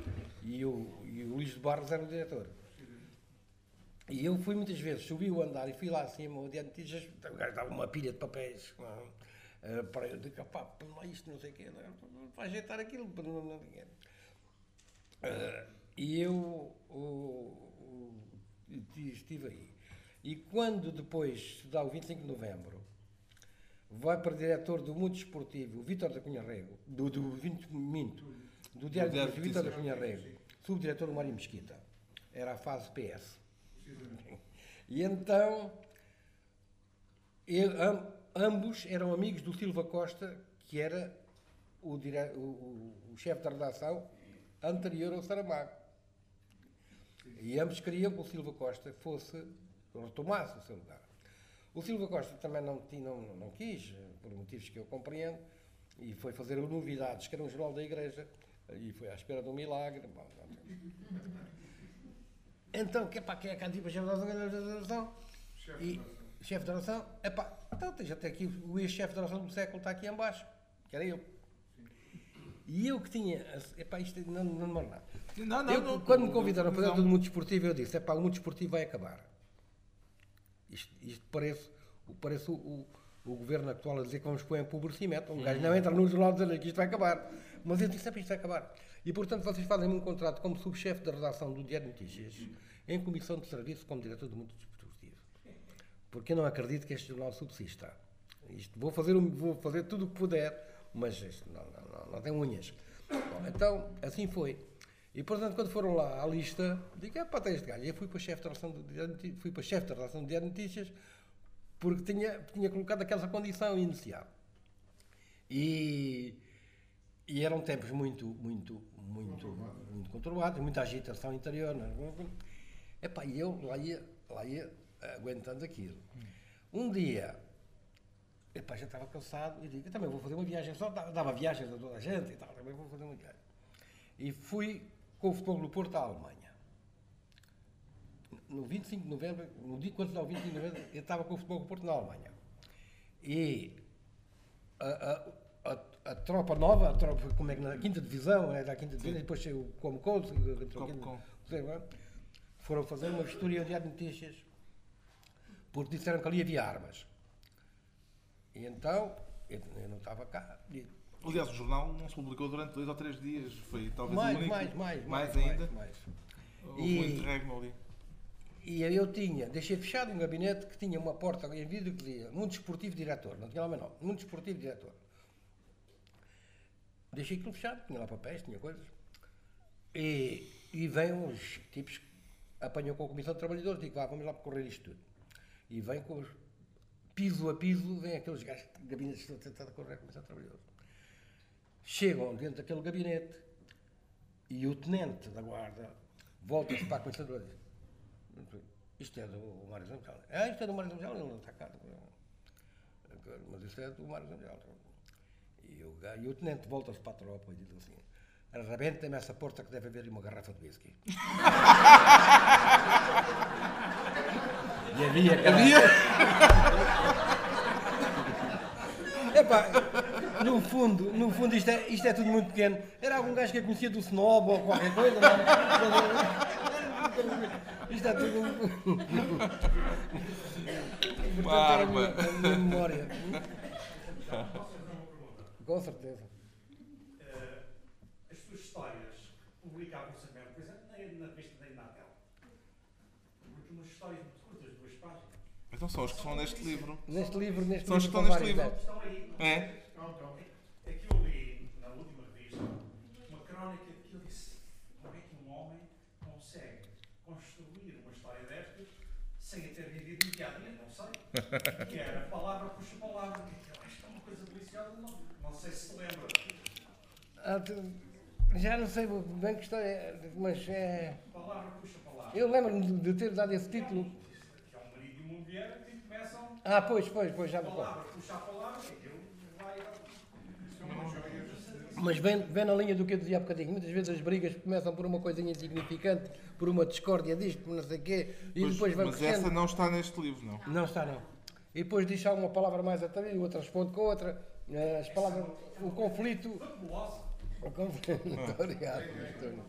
e o, e o Luís de Barros era o diretor. E eu fui muitas vezes, subi o andar e fui lá acima, o Diário de o gajo dava uma pilha de papéis não é? Ah, para eu dizer, pá, põe lá isto, não sei o quê, não é? para ajeitar aquilo. Para não, não. Ah, e eu o- o- estive aí. E quando depois se dá o 25 de novembro, vai para diretor do Mundo Esportivo, o Vítor da Cunha Rego, do, do 20 Minto, do Diário Notícias, Vítor da. Cunha Rego, subdiretor do Mário Mesquita. Era a fase PS. E então, ambos eram amigos do Silva Costa, que era o, dire- o- o- o chefe da redação anterior ao Saramago. E ambos queriam que o Silva Costa fosse, retomasse o seu lugar. O Silva Costa também não, não, não quis, por motivos que eu compreendo, e foi fazer o Novidades, que era um jornal da Igreja, e foi à espera de um milagre. Bom, Então, que, pá, quem é que anda para chefe da oração? Chefe E de nação. chefe de oração? Epá, então tens até aqui o ex-chefe de oração do século está aqui em baixo, que era eu. E eu que tinha. Epá, isto não, não demora nada. Não, não, Eu, não, quando me convidaram para dentro do mundo desportivo, eu disse: é pá, o mundo desportivo vai acabar. Isto, isto parece, parece o, o, o governo atual a dizer que vamos pôr em empobrecimento. Um gajo não entra no jornal dizendo que isto vai acabar. Mas eu disse: sempre isto vai acabar. E portanto vocês fazem um contrato como subchefe da redação do Diário de Notícias, em comissão de serviço como diretor do mundo desportivo. Porque eu não acredito que este jornal subsista. Isto, vou, fazer, o- vou fazer tudo o que puder, mas isto não, não, não, não tem unhas. Bom, então, assim foi. E, portanto, quando foram lá à lista, digo, é pá, tem este gajo. E eu fui para para chefe da redação do Diário de Notícias, porque tinha, tinha colocado aquela condição inicial. E, e eram tempos muito, muito, muito, muito conturbados, muita agitação interior. é? Epá, e eu lá ia, lá ia aguentando aquilo. Um dia, epá, já estava cansado e digo, também vou fazer uma viagem só, dava, viagens a toda a gente e tal, também vou fazer uma viagem. E fui com o Futebol do Porto à Alemanha. No 25 de novembro, no dia quando o 25 de novembro, eu estava com o Futebol do Porto na Alemanha. E a, a, a, tropa nova, a tropa, como é que na quinta divisão, era a quinta divisão, e depois saiu o Comecon, Comecon. foram fazer uma vistoria ao Diário de Notícias, porque disseram que ali havia armas. E então, eu, eu não estava cá. E, Aliás, o jornal não se publicou durante dois ou três dias. Foi talvez mais, o único. mais, mais, mais, mais, ainda. Mais, mais. E- ali. E eu tinha, deixei fechado um gabinete que tinha uma porta em vidro que dizia Mundo Esportivo Diretor, não tinha lá nome, Mundo Esportivo Diretor. Deixei aquilo fechado, tinha lá papéis, tinha coisas. E, e vêm uns tipos, apanham com a Comissão de Trabalhadores, digo, vá, vamos lá percorrer isto tudo. E vem com os, piso a piso, vêm aqueles gajos de gabinetes estão a tentar correr a Comissão de Trabalhadores. Chegam dentro daquele gabinete e o tenente da guarda volta-se para a Comissão de Trabalhadores. Isto é do Mário Zanjal. Ah, isto é do Mário Zanjal, ele não está cá. Mas isto é do Mário Zanjal. E o, e o tenente volta-se para a tropa e diz assim: arrebentem-me essa porta que deve haver ali uma garrafa de whisky. e havia, cara. Epá, no fundo, no fundo isto, é, isto é tudo muito pequeno. Era algum gajo que eu conhecia do Snob ou qualquer coisa, não é? Isto é tudo. Portanto, era a minha, a minha memória. Com certeza. Eh, as suas histórias publicavam-se a mesma coisa nem na revista nem na tela. Porque umas histórias muito curtas, duas páginas. Então são os que estão neste livro. Neste livro, neste São livro, que estão neste vários livro. Estão aí. É? É que eu li na última revista uma crónica que eu disse: como é que um homem consegue construir uma história destas sem a ter vivido no dia a dia? Não sei. Que era palavra puxa palavra. Eu acho que é uma coisa deliciosa, não, não sei se se lembra. Ah, tu- Já não sei bem que história é, mas é. Palavra puxa palavra. Eu lembro-me de de ter dado esse título. Que é um marido e uma mulher que começam Ah, pois, pois, pois, já me palavra puxar palavra e aquilo vai. Mas vem, vem na linha do que eu dizia há bocadinho. Muitas vezes as brigas começam por uma coisinha insignificante, por uma discórdia disto, por não sei o quê, e Pois, depois vai mas crescendo. essa não está neste livro, não. Não está, não. E depois diz uma palavra mais atrás e o outro responde com a outra. Eh, As palavras, o conflito. Fabulosa. O conflito. Muito obrigado, António.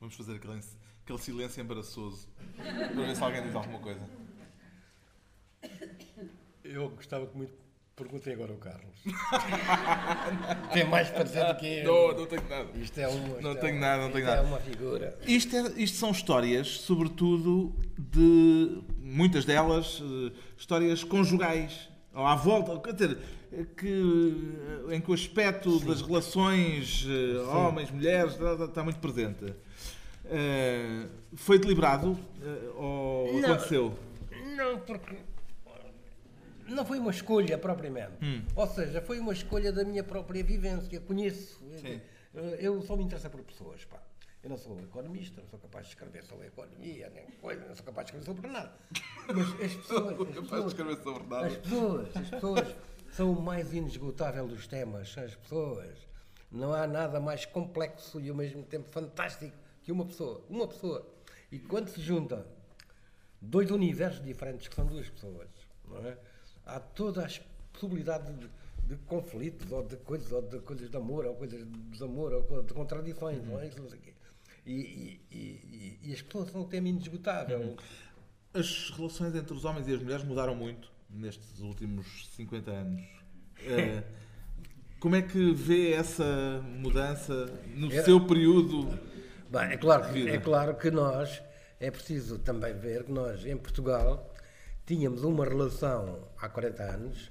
Vamos fazer aquele, aquele silêncio embaraçoso para ver se alguém diz alguma coisa. Eu gostava que muito. Perguntei agora ao Carlos. <laughs> Tem mais para dizer do que eu. Não, não tenho nada. Isto é uma. Não isto tenho é, nada, não isto tenho é nada. uma figura. Isto, é- isto são histórias, sobretudo, de muitas delas, eh, histórias conjugais. Ou à volta, quer dizer, eh, que, eh, em que o aspecto das relações homens, mulheres, está, está muito presente. Foi deliberado ou Não. aconteceu? Não, porque não foi uma escolha propriamente. Hum. Ou seja, foi uma escolha da minha própria vivência. Conheço. Sim. Eu só me interesso por pessoas. Pá. Eu não sou economista, não sou capaz de escrever sobre economia, nem coisa, não sou capaz de escrever sobre nada. Mas as <laughs> pessoas. As Capaz de pessoas, escrever sobre nada. as pessoas, as pessoas são o mais inesgotável dos temas. São as pessoas. Não há nada mais complexo e ao mesmo tempo fantástico que uma pessoa. Uma pessoa. E quando se juntam dois universos diferentes, que são duas pessoas. É? Há toda a possibilidade de, de conflitos, ou de coisas, ou de coisas de amor, ou coisas de desamor, ou de contradições, não é? Isso, não sei o quê. E, e, e, as pessoas são um tema inesgotável. As relações entre os homens e as mulheres mudaram muito nestes últimos 50 anos. Eh, <laughs> como é que vê essa mudança no É- seu período? Bem, é claro, que, é claro que nós, é preciso também ver que nós, em Portugal, tínhamos uma relação há 40 anos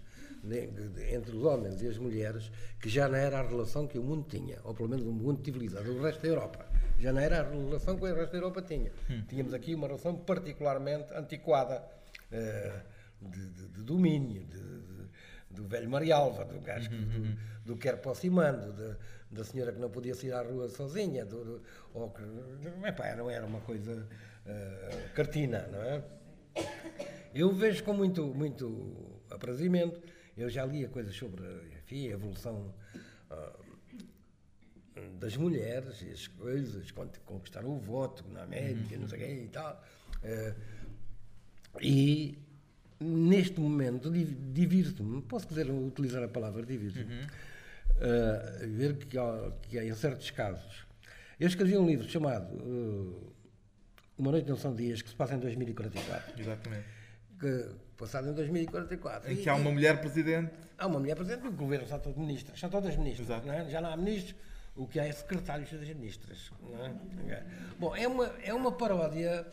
entre os homens e as mulheres que já não era a relação que o mundo tinha, ou pelo menos o mundo civilizado, o resto da Europa. Já não era a relação que o resto da Europa tinha. Tínhamos aqui uma relação particularmente antiquada, eh, de, de- de domínio, de- de- do velho Marialva, do gajo que- do, do quer para o Cimando, da- senhora que não podia sair à rua sozinha, do, do- ou que epá, não era uma coisa eh, cartina, não é? Eu vejo com muito, muito aprazimento. Eu já lia coisas sobre enfim, a evolução ah, das mulheres e as coisas, quando conquistaram o voto na América, não sei quê e tal. Eh, e neste momento div- divirto-me, posso dizer, utilizar a palavra divirto-me, eh, ver que há, que há em certos casos. Eu escrevi um livro chamado eh, Uma Noite Não São Dias, que se passa em 2044 Exatamente. que, passado em 2044. Em E- que há uma mulher presidente. há uma mulher presidente, o governo são todos ministros, são todas ministras, não é? já não há ministros, o que há é secretários das ministras. Não é? Bom, é uma, é uma paródia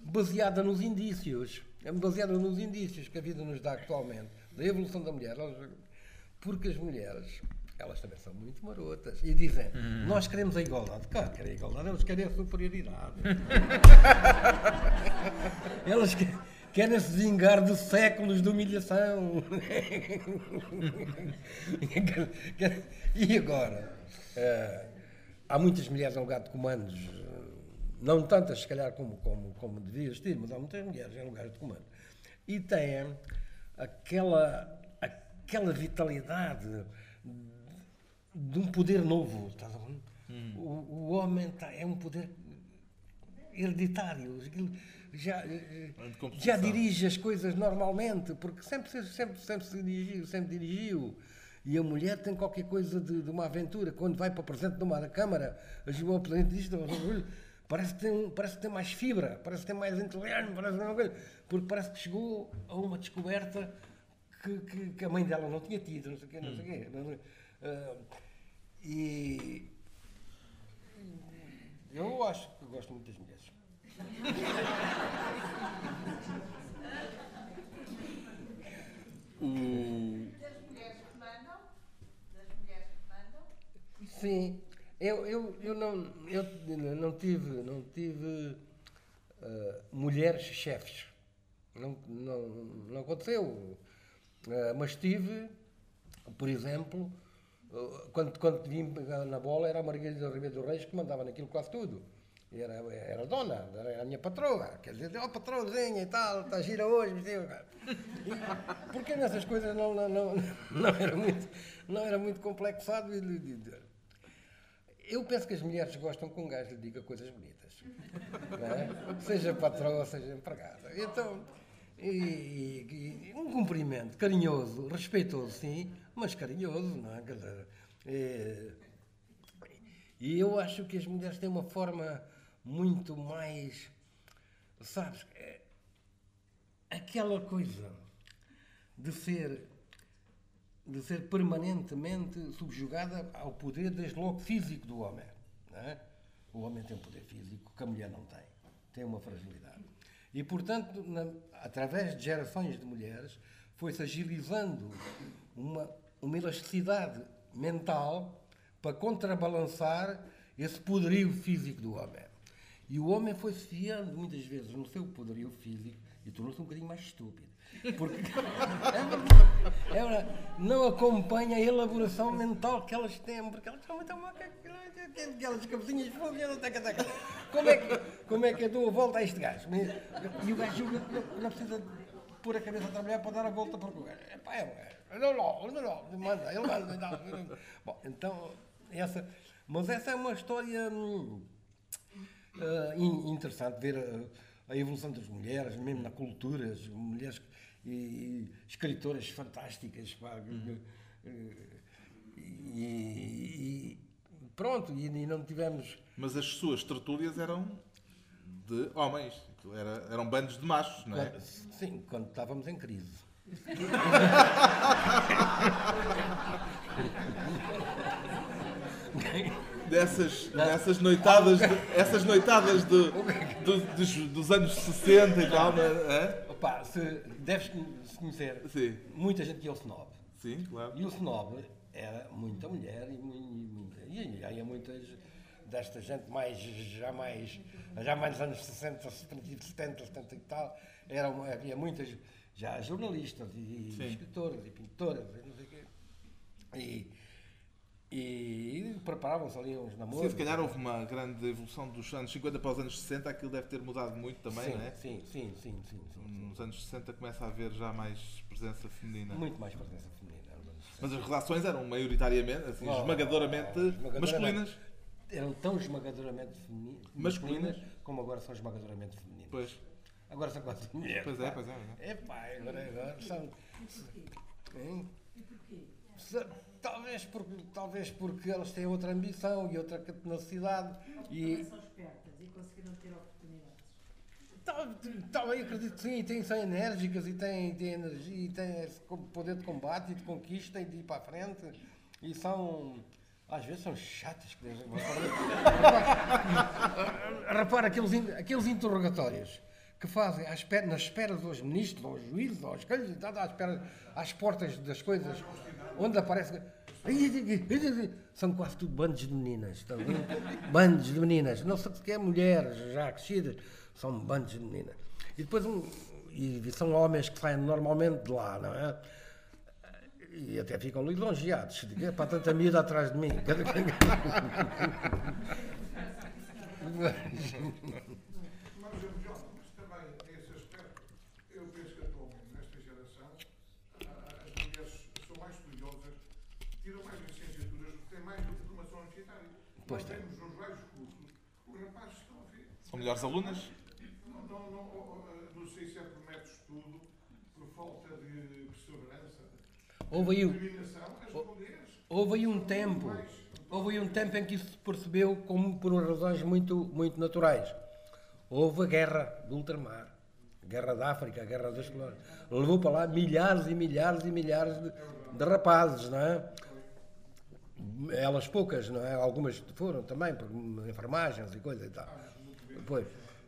baseada nos indícios, é baseada nos indícios que a vida nos dá atualmente, da evolução da mulher, porque as mulheres, elas também são muito marotas, e dizem, nós queremos a igualdade, claro, querem a igualdade, elas querem a superioridade. <laughs> Elas que- querem se vingar de séculos de humilhação. <laughs> <laughs> e agora? Eh, há muitas mulheres em lugar de comandos, eh, não tantas, se calhar, como, como, como devia ter, mas há muitas mulheres em lugares de comando. E têm aquela, aquela vitalidade de um poder novo. a ver? O, o homem tá- é um poder hereditário. Já, eh, já dirige as coisas normalmente, porque sempre, se- sempre, sempre se dirigiu, sempre dirigiu. E a mulher tem qualquer coisa de, de uma aventura. Quando vai para o presente de uma câmara, ajuda o presidente disto, parece que, parece que tem mais fibra, parece que tem mais inteligência, parece que, não- porque parece que chegou a uma descoberta que, que- que a mãe dela não tinha tido, não sei o quê, não sei o quê. ah, e eu acho que gosto muito das mulheres. O... <laughs> Das mulheres que mandam, das mulheres que mandam, Sim, eu, eu, eu, não, eu não tive, não tive ah, mulheres chefes. Não, não, não aconteceu. Ah, mas tive, por exemplo, ah, quando, quando vim na bola, era a Margarida Ribeiro dos Reis que mandava naquilo quase tudo. E Era, era dona, era a minha patroa. Quer dizer, ó patroazinha e tal, está gira hoje. vestido, cara." E, porque nessas coisas não, não, não, <laughs> não, era, muito, não era muito complexado. E- eu penso que as mulheres gostam que um gajo lhe diga coisas bonitas. é? Seja patroa, seja empregada. Então, e, e- e um cumprimento carinhoso, respeitoso, sim, mas carinhoso, não é? Dizer, é, e eu acho que as mulheres têm uma forma muito mais. Sabes? é aquela coisa de ser de ser permanentemente subjugada ao poder, desde logo físico do homem. é? O homem tem um poder físico que a mulher não tem. Tem uma fragilidade. E, portanto, na- através de gerações de mulheres, foi-se agilizando uma, uma elasticidade mental para contrabalançar esse poderio físico do homem. E o homem foi-se fiando muitas vezes no seu poderio físico e tornou-se um bocadinho mais estúpido. Porque <laughs> é verdade, é verdade, não acompanha a elaboração mental que elas têm, porque elas são muito aquelas cabecinhas elas taca, taca. Como é que, como é que eu dou a volta a este gajo? E o gajo não- precisa pôr a cabeça a trabalhar para dar a volta para o gajo. É pá, é gajo. Não, não, não, não, manda, ele manda. Não. Bom, então, essa, mas essa é uma história. hum, in- interessante ver ah, a evolução das mulheres, mesmo na cultura, as mulheres e, e escritoras fantásticas. pá, e, e- pronto, e, não tivemos. Mas as suas tertúlias eram de homens. Era, eram bandos de machos, não é? Sim, quando estávamos em crise. <laughs> <laughs> Dessas, dessas noitadas, de, essas noitadas de- do- dos, dos anos 60 e tal, não é? Opa, se, deves se conhecer Sim, muita gente que é o snob. sim, claro. E o snob era muita mulher e, mu- e muita. E havia muitas desta gente mais, já mais, já mais nos anos 60, 70, 70, 70 e tal, era uma- havia muitas já jornalistas e Sim. escritoras e pintoras e não sei o quê. E, e preparavam-se ali uns namoros. Sim, se calhar houve uma grande evolução dos anos 50 para os anos 60, aquilo deve ter mudado muito também, sim, não é? sim, sim, sim, sim, sim. Nos anos 60 começa a haver já mais presença feminina. Muito mais presença feminina. 60. Mas as relações eram maioritariamente, assim, Oh, esmagadoramente esmagadoramente. masculinas. Eram tão esmagadoramente femini- Masculinas. como agora são esmagadoramente femininas. Pois, Agora são quase mulheres. pois é, pois é. é. É pá, agora, agora são. Hein? Se- Talvez porque, talvez porque elas têm outra ambição e outra tenacidade E são espertas e conseguiram ter oportunidades. tal- talvez acredito que sim, e têm, são enérgicas e têm, têm energia e têm esse poder de combate e de conquista e de ir para a frente e são às vezes são chatas que Deus- <laughs> repara, aqueles, aqueles interrogatórios que fazem à espera, nas esperas aos ministros, aos juízes, aos coisas, e tal, à espera, às portas das coisas, onde aparece. São quase tudo bandos de meninas. Estão <laughs> bandos de meninas. Não sei se é mulheres já crescidas, são bandos de meninas. E depois um, e são homens que saem normalmente de lá, não é? E até ficam lisonjeados. "É para tanta miúda atrás de mim. <laughs> <laughs> Mas, João, mas também, nesse aspecto, eu penso que atualmente, nesta geração, ah, as mulheres são mais estudiosas, tiram mais licenciaturas, têm mais formação universitária. Pois Nós tem. vemos nos vários cursos, os rapazes estão a ver. São melhores alunas? Não, não, não, oh, oh, não sei se é por método de estudo, por falta de perseverança, Houve aí, um- houve aí um tempo, houve aí um tempo em que isso se percebeu como por razões muito, muito naturais. Houve a guerra do ultramar, a guerra da África, a guerra das colónias. Levou para lá milhares e milhares e milhares de, de rapazes, não é? Elas poucas, não é? Algumas foram também, por enfermagens e coisa e tal. Pois.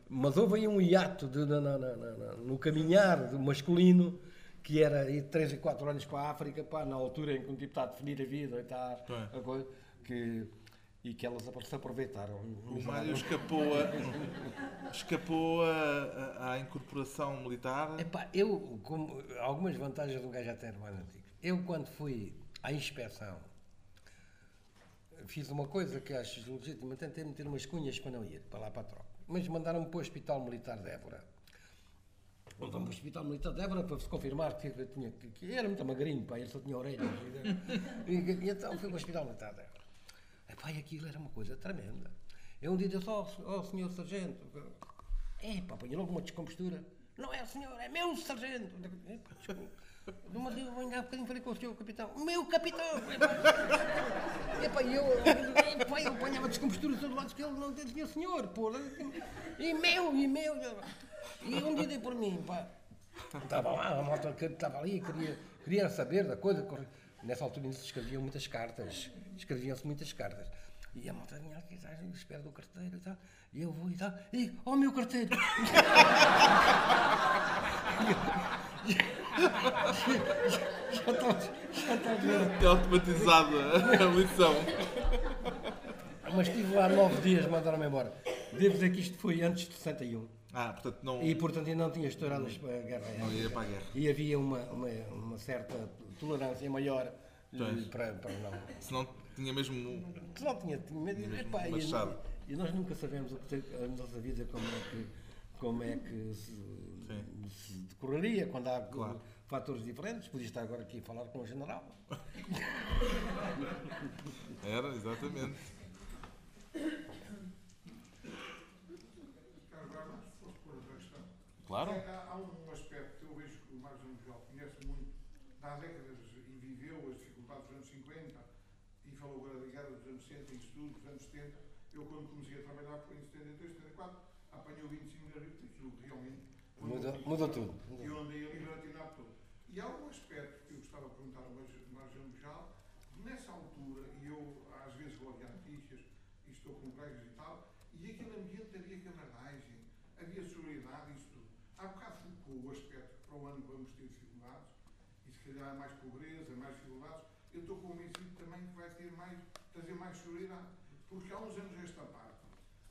Mas houve aí um hiato de- na- na- na- no caminhar do masculino que era ir 3 e 4 anos para a África, pá, na altura em que um tipo está a definir a vida e está É. a coisa, que, e que elas se aproveitaram. O Mário escapou, a, <laughs> escapou a- à incorporação militar. Epá, eu, como, algumas vantagens de um gajo ter mais antigo. Eu, quando fui à inspeção, fiz uma coisa que acho legítima, tentei meter umas cunhas para não ir, para lá para a tropa. Mas mandaram-me para o Hospital Militar de Évora. Mandaram-me para o Hospital Militar de Évora para se confirmar que, eu tinha, que, que era muito magrinho, pá, ele só tinha orelhas. E, e- e então fui para o Hospital Militar de Évora. E aquilo era uma coisa tremenda. Eu um dia disse, ó oh, senhor sargento, é pá, apanhei logo uma descompostura. Não é senhor, é meu sargento. Epá, desculpa. Mas eu ainda há bocadinho falei com o senhor capitão. Meu capitão! <laughs> Epá, epá, e eu, epá, eu apanhava descompostura de todo lado que ele não dizia senhor, pô. E meu, e meu. E um dia dei por mim, pá. Estava lá, a malta que estava ali, queria, queria saber da coisa. Nessa altura ainda se escreviam muitas cartas. Escreviam-se muitas cartas. E a malta vinha aqui, à espera do carteiro e tal. E eu vou e tal. E, oh meu carteiro! já está já está a ver. É automatizada a lição. Mas estive lá nove dias, mandaram-me embora. Devo dizer que isto foi antes de 61. Ah, portanto não, E, portanto, ainda não tinha estourado a guerra. não ia para a guerra. E havia uma, uma, uma certa tolerância maior para, para não. Se não tinha mesmo. Que não tinha, tinha medo. Epá, e, Machado. E nós nunca sabemos o que tem- a nossa vida como é que, como é que se, se decorreria quando há Claro. fatores diferentes. Podia estar agora aqui a falar com o general. <laughs> Era, exatamente. Carlos Bernardo, se fosse pôr a questão Claro. É, há, há um aspecto que eu vejo que o Marcos Angel conhece muito, há décadas e viveu as dificuldades dos anos 50 e falou agora da guerra dos anos 60, em estudo dos anos 70. Eu, quando comecei a trabalhar foi em 73, 74, apanhei o 25 de abril, aquilo realmente Muda, tudo. E eu andei ali gratinado todo. E há um aspecto que eu gostava de perguntar ao Marjão Bujal, nessa altura, e eu às vezes vou olhar notícias e estou com colegas e tal, e aquele ambiente havia camaradagem, havia solidariedade e isso tudo. Há bocado focou o aspecto que para o ano vamos ter dificuldades, e se calhar mais pobreza, mais dificuldades, eu estou convencido também que vai ter mais, trazer mais solidariedade. Porque há uns anos esta parte,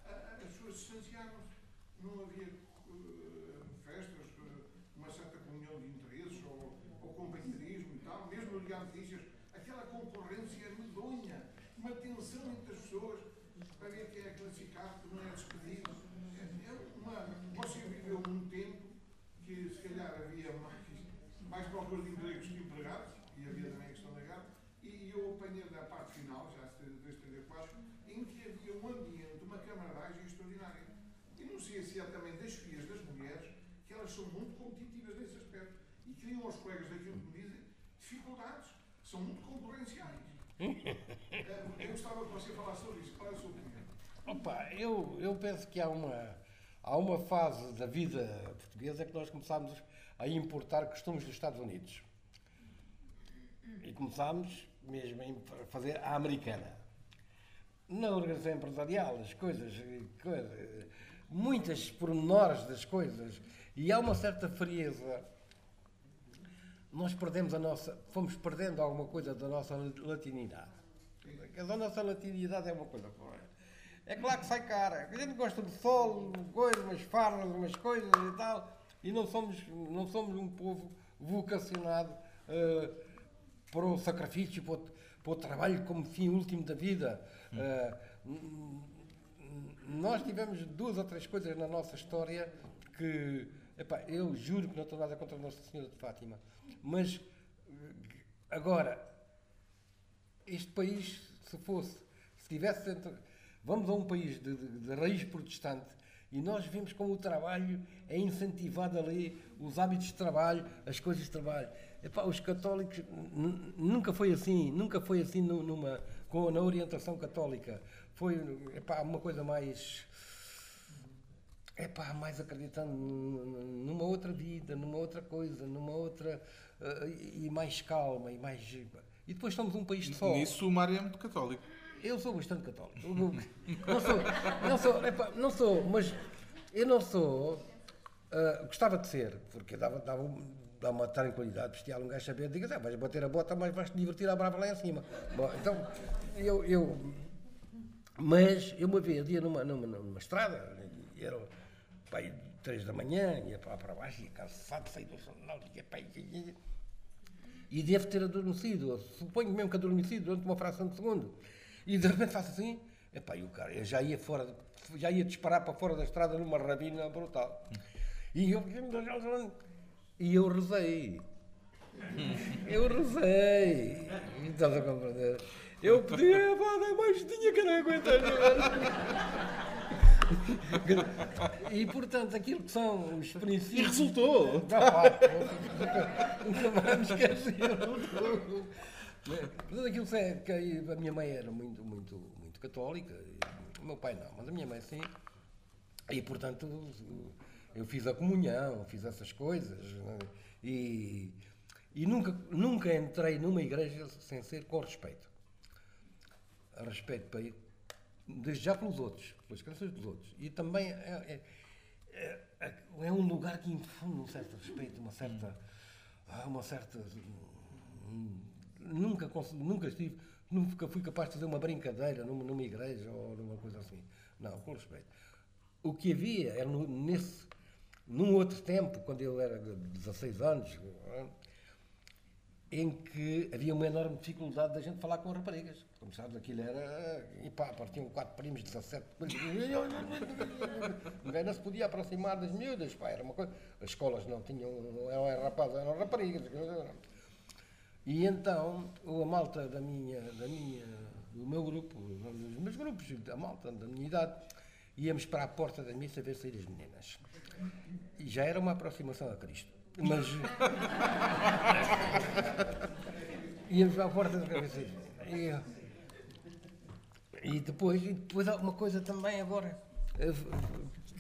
as pessoas distanciaram-se, não havia eh, festas, eh, uma certa comunhão de interesses ou, ou companheirismo e tal, mesmo no Diário de Notícias, aquela concorrência medonha, uma tensão entre as pessoas para ver quem é classificado, que não é despedido. É, é uma, você viveu um tempo que se calhar havia mais, mais procura de empregos que empregados, e havia também a questão da guerra, e eu apanhei da parte final, já 73, 74, em que havia um ambiente, uma camaradagem extraordinária. E não sei se é também das filhas das mulheres, que elas são muito competitivas nesse aspecto e criam aos colegas daquilo que me dizem dificuldades, são muito concorrenciais. <laughs> Eh, eu gostava que você falasse sobre isso, qual é a sua opinião? Opa, eu, eu penso que há uma, há uma fase da vida portuguesa que nós começámos a importar costumes dos Estados Unidos. E começámos mesmo a fazer a americana. Na organização empresarial, as coisas, coisas, muitas pormenores das coisas. E há uma certa frieza. Nós perdemos a nossa, fomos perdendo alguma coisa da nossa latinidade. A nossa latinidade é uma coisa fora. É claro que sai cara. A gente gosta de sol, coisas, umas farras, umas coisas e tal. E não somos, não somos um povo vocacionado eh, para o sacrifício, para o, para o trabalho como fim último da vida. N- nós tivemos duas ou três coisas na nossa história que, epá, eu juro que não estou nada contra a Nossa Senhora de Fátima, mas agora, este país, se fosse, se tivesse vamos a um país de, de- de raiz protestante e nós vemos como o trabalho é incentivado ali, os hábitos de trabalho, as coisas de trabalho. Epá, os católicos nunca foi assim, nunca foi assim nu- numa, com, na orientação católica. Foi epá, uma coisa mais é pá, mais acreditando numa outra vida, numa outra coisa, numa outra. eh, e mais calma, e mais. E depois somos um país de sol. Nisso o Mário é muito católico. Eu sou bastante católico. Não, sou, não sou, epá, não sou, mas eu não sou. ah, gostava de ser, porque dava, dava, dá uma tranquilidade bestial. Um gajo saber, diga, ah, vais bater a bota, mas vais te divertir à brava lá em cima. Bom, então, eu. eu mas eu uma vez ia numa, numa, numa estrada, e pai, três da manhã, ia para, para baixo, ia cansado, saí do jornal, ia, ia, ia, e devo ter adormecido, suponho mesmo que adormecido durante uma fração de segundo. E de repente faço assim, epá, e o cara eu já ia fora, já ia disparar para fora da estrada numa rabina brutal. E eu, e eu rezei. <laughs> Eu rezei. Estás a compreender? Eu pedi, pá, dá mais tinha que não aguentar. <laughs> <laughs> E portanto, aquilo que são os princípios. E resultou! Não, pá, nunca mais me esqueci. Tudo aquilo que é- a minha mãe era muito, muito, muito católica, o meu pai não, mas a minha mãe sim. E portanto eu fiz a comunhão, fiz essas coisas né? e, e nunca, nunca entrei numa igreja sem ser com respeito. A respeito para desde já pelos outros, pelas crenças dos outros. E também é, é, é, é um lugar que infunde um certo respeito, uma certa. ah, Uma certa. hum, Nunca, nunca estive. Nunca fui capaz de fazer uma brincadeira numa, numa igreja ou numa coisa assim. Não, com respeito. O que havia era no- nesse. Num outro tempo, quando eu era de 16 anos, em que havia uma enorme dificuldade da gente falar com raparigas. Como sabes, aquilo era. E pá, partiam quatro primos, 17. <laughs> Ninguém não se podia aproximar das miúdas, pá, era uma coisa. As escolas não tinham. Não eram rapazes, eram raparigas. E então, a malta da minha, da minha, do meu grupo, dos meus grupos, a malta da minha idade, íamos para a porta da missa ver sair as meninas. E já era uma aproximação a Cristo. Mas. íamos a porta da missa. E, e depois, e depois há uma coisa também agora eh,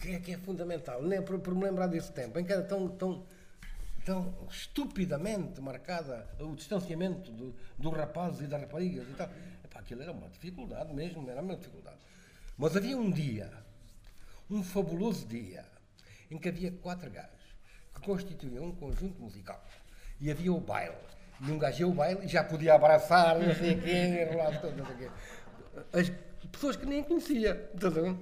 que é, que é fundamental, nem por, por me lembrar desse tempo, em que era tão, tão, tão estupidamente marcada o distanciamento do, dos rapazes e das raparigas e tal. Epá, aquilo era uma dificuldade mesmo, era uma dificuldade. Mas havia um dia, um fabuloso dia, em que havia quatro gajos que constituíam um conjunto musical. E havia o baile. E um gajo ia ao baile e já podia abraçar, não sei quem, enrolar todo, não sei quê. As pessoas que nem conhecia. ver?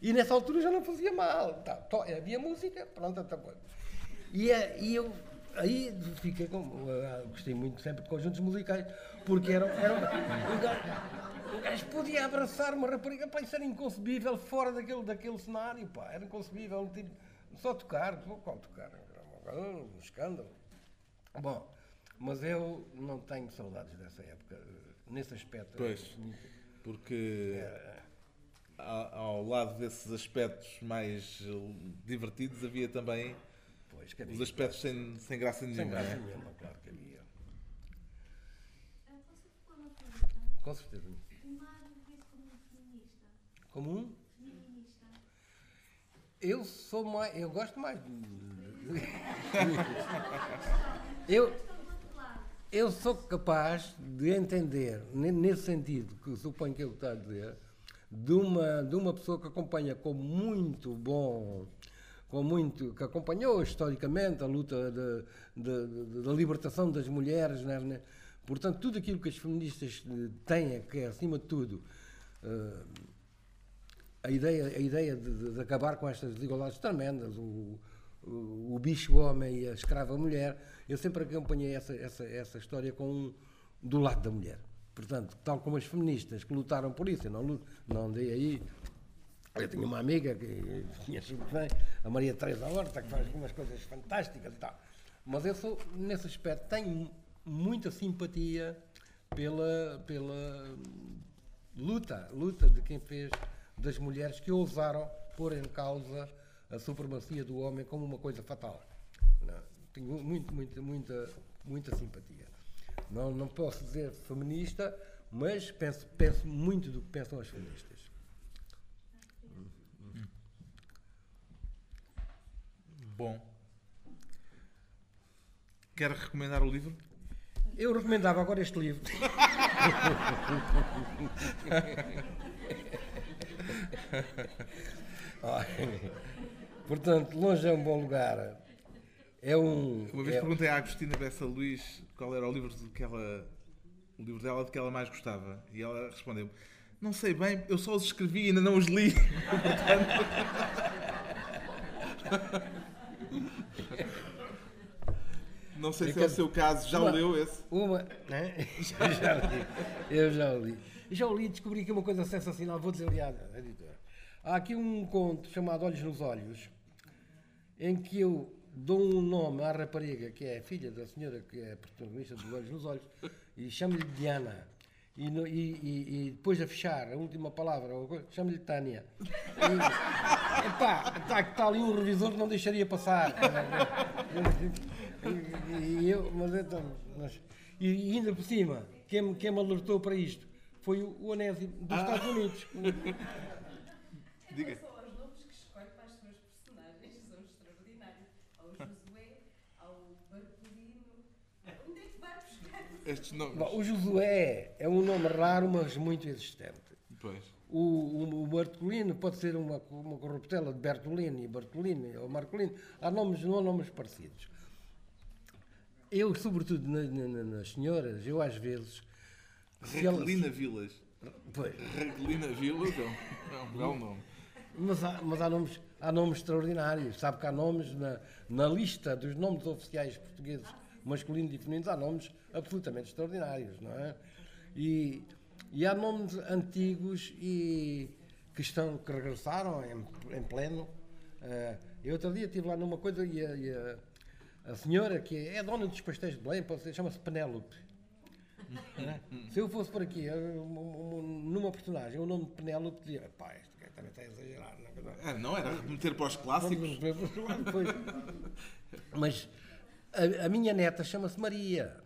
E nessa altura já não fazia mal. Tá, havia música, pronto, outra coisa. E, eh, e eu aí fiquei com. ah, gostei muito sempre de conjuntos musicais, porque eram. eram um, gajo, um gajo podia abraçar uma rapariga, pá, isso era inconcebível fora daquele, daquele cenário, pá, era inconcebível. Tipo, só tocar, qual tocar? Um escândalo. Bom, mas eu não tenho saudades dessa época, nesse aspecto. Pois. Porque a- ao lado desses aspectos mais divertidos havia também Pois, que os havia. aspectos sem, sem graça Sem nenhuma. graça não é? nenhuma, claro que havia. Ah. Com certeza. Um. Como um. Feminista. Eu sou mais. Eu gosto mais. de- <laughs> eu, eu sou capaz de entender, ne- nesse sentido, que suponho que eu estou a dizer, de uma, de uma pessoa que acompanha com muito bom. Com muito, que acompanhou historicamente a luta da libertação das mulheres, né, né? portanto, tudo aquilo que as feministas eh, têm, que é, acima de tudo, eh, a ideia, a ideia de, de- de acabar com estas desigualdades tremendas, o, o, bicho homem e a escrava mulher, eu sempre acompanhei essa, essa, essa história com do lado da mulher. Portanto, tal como as feministas que lutaram por isso, eu não, não andei aí. Eu tinha uma amiga que conheço bem, a Maria Teresa Horta, que faz umas coisas fantásticas e tal. Mas eu sou, nesse aspecto, tenho muita simpatia pela, pela luta, luta de quem fez das mulheres que ousaram pôr em causa a supremacia do homem como uma coisa fatal. Não, tenho muito, muita, muita, muita simpatia. Não, não posso dizer feminista, mas penso, penso muito do que pensam as feministas. Bom. Quer recomendar o livro? Eu recomendava agora este livro. <laughs> <laughs> Portanto, longe é um bom lugar. É um. Uma vez é- perguntei à Agostina Bessa Luís qual era o livro de que ela, o livro dela de que ela mais gostava. E ela respondeu: Não sei bem, eu só os escrevi e ainda não os li. <laughs> Não sei se é o seu caso, já o Uma- leu esse? Uma. Né? Já, <laughs> já li. Eu já o li. Já o li e descobri que é uma coisa sensacional. Vou dizer, aliás, à editora. Há aqui um conto chamado Olhos nos Olhos, em que eu dou um nome à rapariga, que é a filha da senhora que é protagonista dos Olhos nos Olhos, e chamo-lhe Diana. E, no- e- e- e depois a fechar, a última palavra, chamo-lhe Tânia. E, epá, está tá ali um revisor que não deixaria passar. E, eu, mas então, mas- e ainda por cima, quem, me- quem me alertou para isto foi o, Onésimo dos Estados Unidos. Diga. São os nomes que escolhe para as suas personagens, são extraordinários. Ao Josué, ao Bartolino. Onde é que vai buscar? Estes nomes. Bom, o Josué é um nome raro, mas muito existente. Pois. O, o, o Bartolino pode ser uma, uma corruptela de Bertolini, e Bartolini ou Marcolino. Há nomes, não há nomes parecidos. Eu, sobretudo na- na- na- nas senhoras, eu às vezes. elas- Raquelina Vilas. Pois, Raquelina Vilas é é um belo nome. Mas há, mas há nomes, há nomes extraordinários. Sabe que há nomes na, na lista dos nomes oficiais portugueses masculinos e femininos, há nomes absolutamente extraordinários, não é? E, e há nomes antigos e que, estão, que regressaram em, em pleno. Eh, eu outro dia estive lá numa coisa e a, e a- a senhora, que é a dona dos pastéis de Belém, chama-se Penélope. Se eu fosse por aqui, um- um- numa personagem, o nome de Penélope, dizia, pá, este gajo também está a exagerar. Não, é verdade? Ah, não era remeter para os clássicos. Mas a, a minha neta chama-se Maria.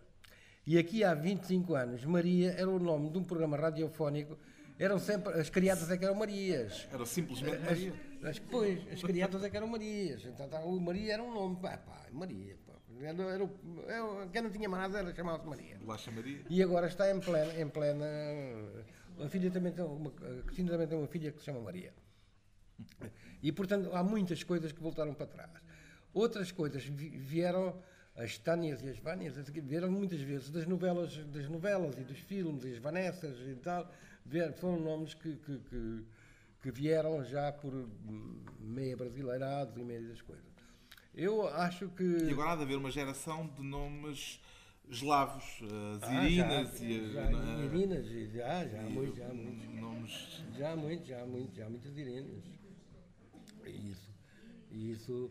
E aqui há 25 anos, Maria era o nome de um programa radiofónico. Eram sempre. As criadas é que eram Marias. Era simplesmente Maria. As, as, pois, as criadas é que eram Marias. Então, tá, o Maria era um nome. Pá, pá, Maria. Pá. Era, era, era, quem não tinha mais nada era chamava-se Maria. Bolacha Maria. E agora está em plena. Em plena a filha também tem uma, a Cristina também tem uma filha que se chama Maria. E portanto há muitas coisas que voltaram para trás. Outras coisas vi- vieram, as Tânias e as Vânias, vieram muitas vezes das novelas, das novelas e dos filmes, e as Vanessas e tal, vieram, foram nomes que, que, que, que vieram já por meia brasileirados e meia das coisas. Eu acho que. E agora há de haver uma geração de nomes eslavos, as Ah, Irinas já, e já, a- Irinas, já, já, e muito, já, há muito. nomes. Já há muito, já há muito, já há muitas Irinas. Isso, isso.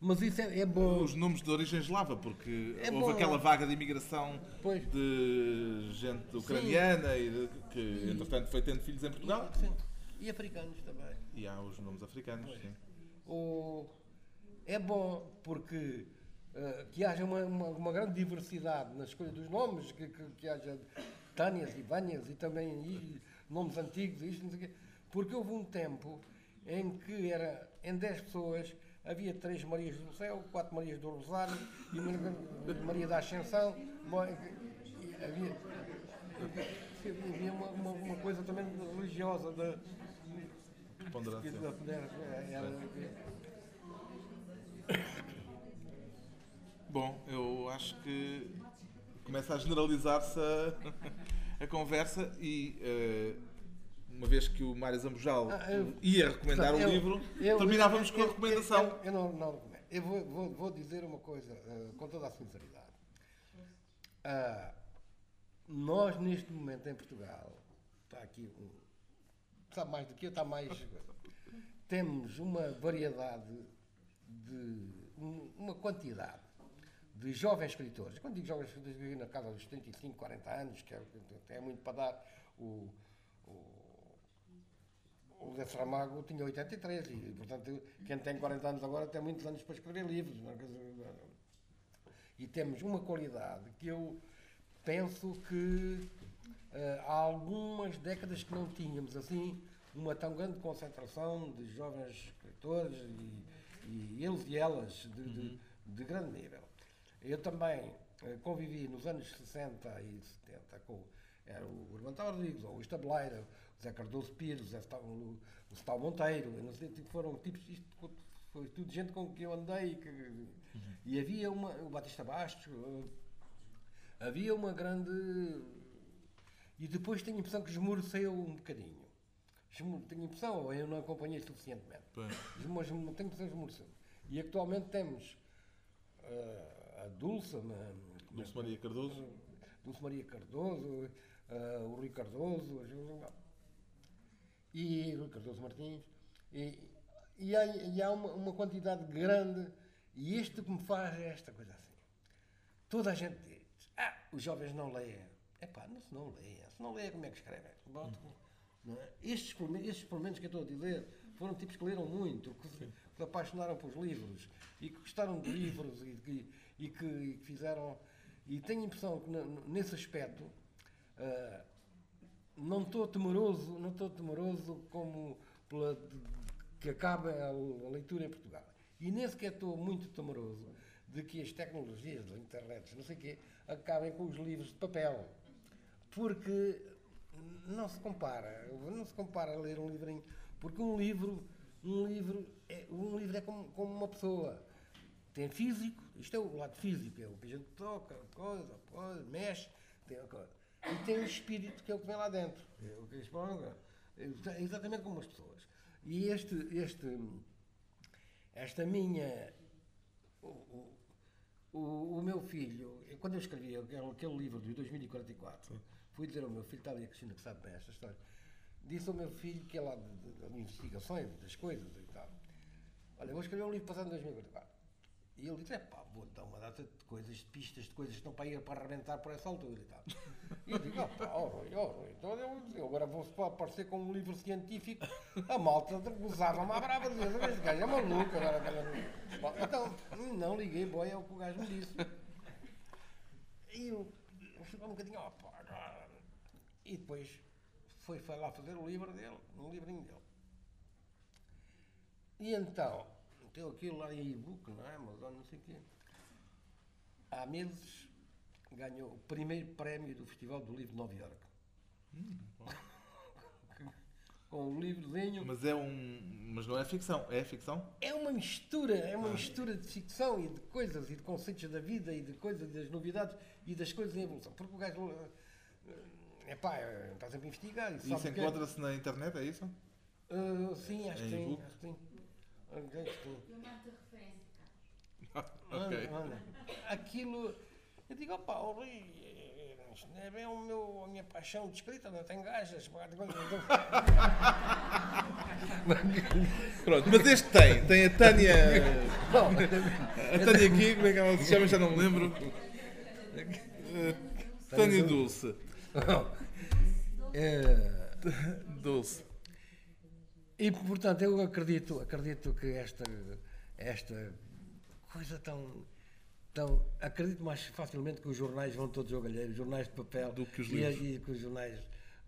Mas isso é, é bom. Os nomes de origem eslava, porque É houve bom. aquela vaga de imigração Pois. de gente ucraniana e de- que, entretanto, foi tendo filhos em Portugal. Sim. E africanos também. E há os nomes africanos, sim. O, é bom porque eh, que haja uma, uma, uma grande diversidade na escolha dos nomes, que, que, que haja Tânias e Vânias e também e nomes antigos, isto, não sei o quê. porque houve um tempo em que era em 10 pessoas havia três Marias do Céu, quatro Marias do Rosário e uma Maria da Ascensão. Bom, havia, havia uma, uma, uma coisa também religiosa da, Ponderância. da- Bom, eu acho que começa a generalizar-se a, <laughs> a conversa e eh, uma vez que o Mário Zambujal Ah, eu- ia recomendar o Eu- livro, eu- terminávamos com a recomendação. Eu, não, não recomendo. Eu vou, vou, vou dizer uma coisa eh, com toda a sinceridade. Ah, nós, neste momento, em Portugal, está aqui um. Sabe mais do que eu, está mais. Temos uma variedade de. um- uma quantidade de jovens escritores. Quando digo jovens escritores, digo na casa dos 35, 40 anos, que é, é muito para dar o- o Zé Saramago tinha 83 e, portanto, quem tem 40 anos agora tem muitos anos para escrever livros. é? E temos uma qualidade que eu penso que eh, há algumas décadas que não tínhamos assim uma tão grande concentração de jovens escritores e, e eles e elas de, de- de grande nível. Eu também eh, convivi nos anos 60 e 70 com era o Urbano Rodrigues, ou o Estabeleira, o Zé Cardoso Pires, o, Zé o, o Stal Monteiro, não sei, tipo, foram tipos, isto foi tudo gente com que eu andei, que, e havia uma, o Batista Bastos, havia uma grande. E depois tenho a impressão que esmoreceu um bocadinho. Tenho a impressão, ou eu não acompanhei suficientemente. Pois. Esmo- esmo- Tenho a impressão que esmoreceu. E atualmente temos eh, a Dulce, Dulce Maria Cardoso. Dulce Maria Cardoso, eh, o Rui Cardoso, a Ju- e Rui Cardoso Martins. E, e há, e há uma, uma quantidade grande, e isto que me faz é esta coisa assim. Toda a gente diz, ah, os jovens não leem. Epá, não, se não leem, se não leem, como é que escrevem? Bom, não é? estes, estes, que eu estou a dizer, foram tipos que leram muito, que se, que apaixonaram pelos livros e que gostaram de livros e, que- e que, e que fizeram. E tenho a impressão que, nesse aspecto, ah, não estou temeroso, não estou temeroso como pela, que acabe a, a leitura em Portugal. E nem sequer estou muito temeroso de que as tecnologias, da internet, não sei o quê, acabem com os livros de papel. Porque não se compara, não se compara a ler um livrinho, porque um livro, um livro é, um livro é como, como uma pessoa. Tem físico, isto é o lado físico, é o que a gente toca, coisa, coisa, mexe, tem a coisa. E tem o espírito que é o que vem lá dentro. É o que eles falam, é exa- exatamente como as pessoas. E este, este, esta minha. O, o, o, meu filho, quando eu escrevi aquele, aquele livro de 2044, fui dizer ao meu filho, está ali a Cristina que sabe bem esta história, disse ao meu filho, que é lá de, de- de investigações, das coisas e tal, olha, vou escrever um livro passado em 2044. E ele disse, é pá, vou dar uma data de coisas, de pistas, de coisas que estão para ir para arrebentar por essa altura e tal. E eu digo, ó pá, ó Rui, ó Rui, então eu, eu agora vou aparecer com um livro científico, a malta gozava-me à brava, dizia, este gajo é maluco, agora. Bom, Então, não liguei, boy, é o que o gajo me disse. E eu, eu ficava um bocadinho, ó pá, agora. E depois foi, foi lá fazer o livro dele, um livrinho dele. E então, tem aquilo lá em e-book, não é? Amazon, não sei o quê. Há meses ganhou o primeiro prémio do Festival do Livro de Nova Iorque. <laughs> Com um livrozinho. Mas é um. Mas não é ficção. É ficção? É uma mistura, é uma mistura de ficção e de coisas e de conceitos da vida e de coisas, das novidades e das coisas em evolução. Porque o gajo. É pá, está sempre a investigar. E Isso que- encontra-se na internet, é isso? Ah, sim, acho que Em sim. Acho que sim. Que sim. Eu mando a referência, Carlos. ok. Anda, anda. Aquilo. Eu digo, opá, o Rui, eh, isto não é bem o meu, a minha paixão de escrita, não tem gajas. <laughs> Pronto, mas este tem. Tem a Tânia. A Tânia aqui, como é que ela se chama? Já não me lembro. Eh, Tânia Dulce. eh, Dulce. E portanto eu acredito, acredito que esta, esta coisa tão, tão. Acredito mais facilmente que os jornais vão todos ao galheiro, jornais de papel Do que os e, livros. e que os jornais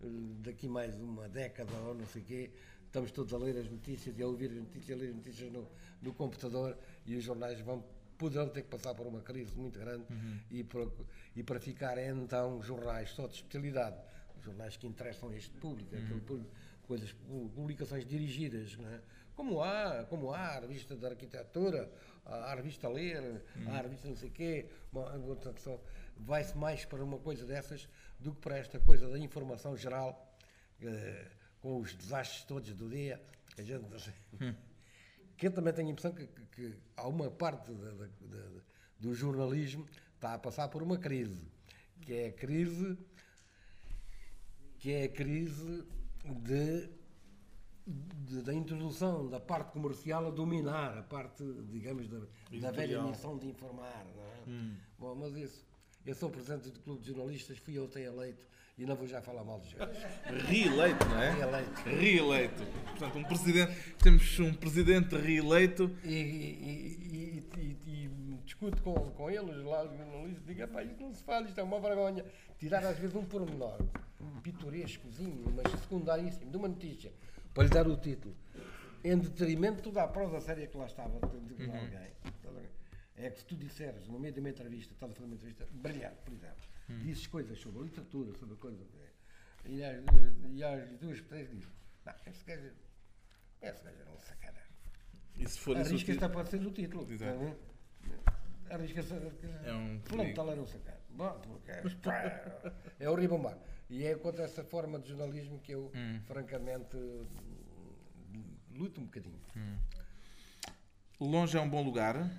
eh, daqui mais uma década ou não sei o quê, estamos todos a ler as notícias e a ouvir as notícias, a ler as notícias no, no computador e os jornais vão poderão ter que passar por uma crise muito grande Uhum. e, para, e para ficar então jornais só de especialidade, jornais que interessam a este público, Uhum. aquele público, coisas, publicações dirigidas, é? como há, como há a revista da arquitetura, a revista Ler, há a revista não sei quê, vai-se mais para uma coisa dessas do que para esta coisa da informação geral, eh, com os desastres todos do dia, que a gente não sei. que eu também tenho a impressão que, que- que há uma parte da- da- da- do jornalismo está a passar por uma crise, que é a crise que é a crise de, de- da introdução da parte comercial a dominar a parte, digamos, da, da velha missão de informar. É? Bom, mas isso, eu sou presidente do Clube de Jornalistas, fui até eleito e não vou já falar mal dos jornalistas. Reeleito, não é? Reeleito. Reeleito. Portanto, um presidente. Temos um presidente reeleito. E- e- e- e discuto com, com eles lá, os jornalistas, digo, "Epá, isto não se fala, isto é uma vergonha. Tirar às vezes um pormenor, um pitorescozinho, mas secundaríssimo, de uma notícia, para lhe dar o título, em detrimento da prosa séria que lá estava, de, de alguém. Estás a ver? É que se tu disseres, no meio de uma entrevista, estás a fazer uma entrevista brilhante, por exemplo, dizes coisas sobre a literatura, sobre a coisa, e às, e às duas, três dizes, não, esse gajo, esse gajo era um sacana. E se for isso. o Arrisca-se título- a pode ser o título. Exato. não é? Arrisca-se a. É um Fulano tal era um sacano. Bom, porque pá, é horrível mar. E é contra essa forma de jornalismo que eu, Hum. francamente, luto um bocadinho. Longe é um bom lugar.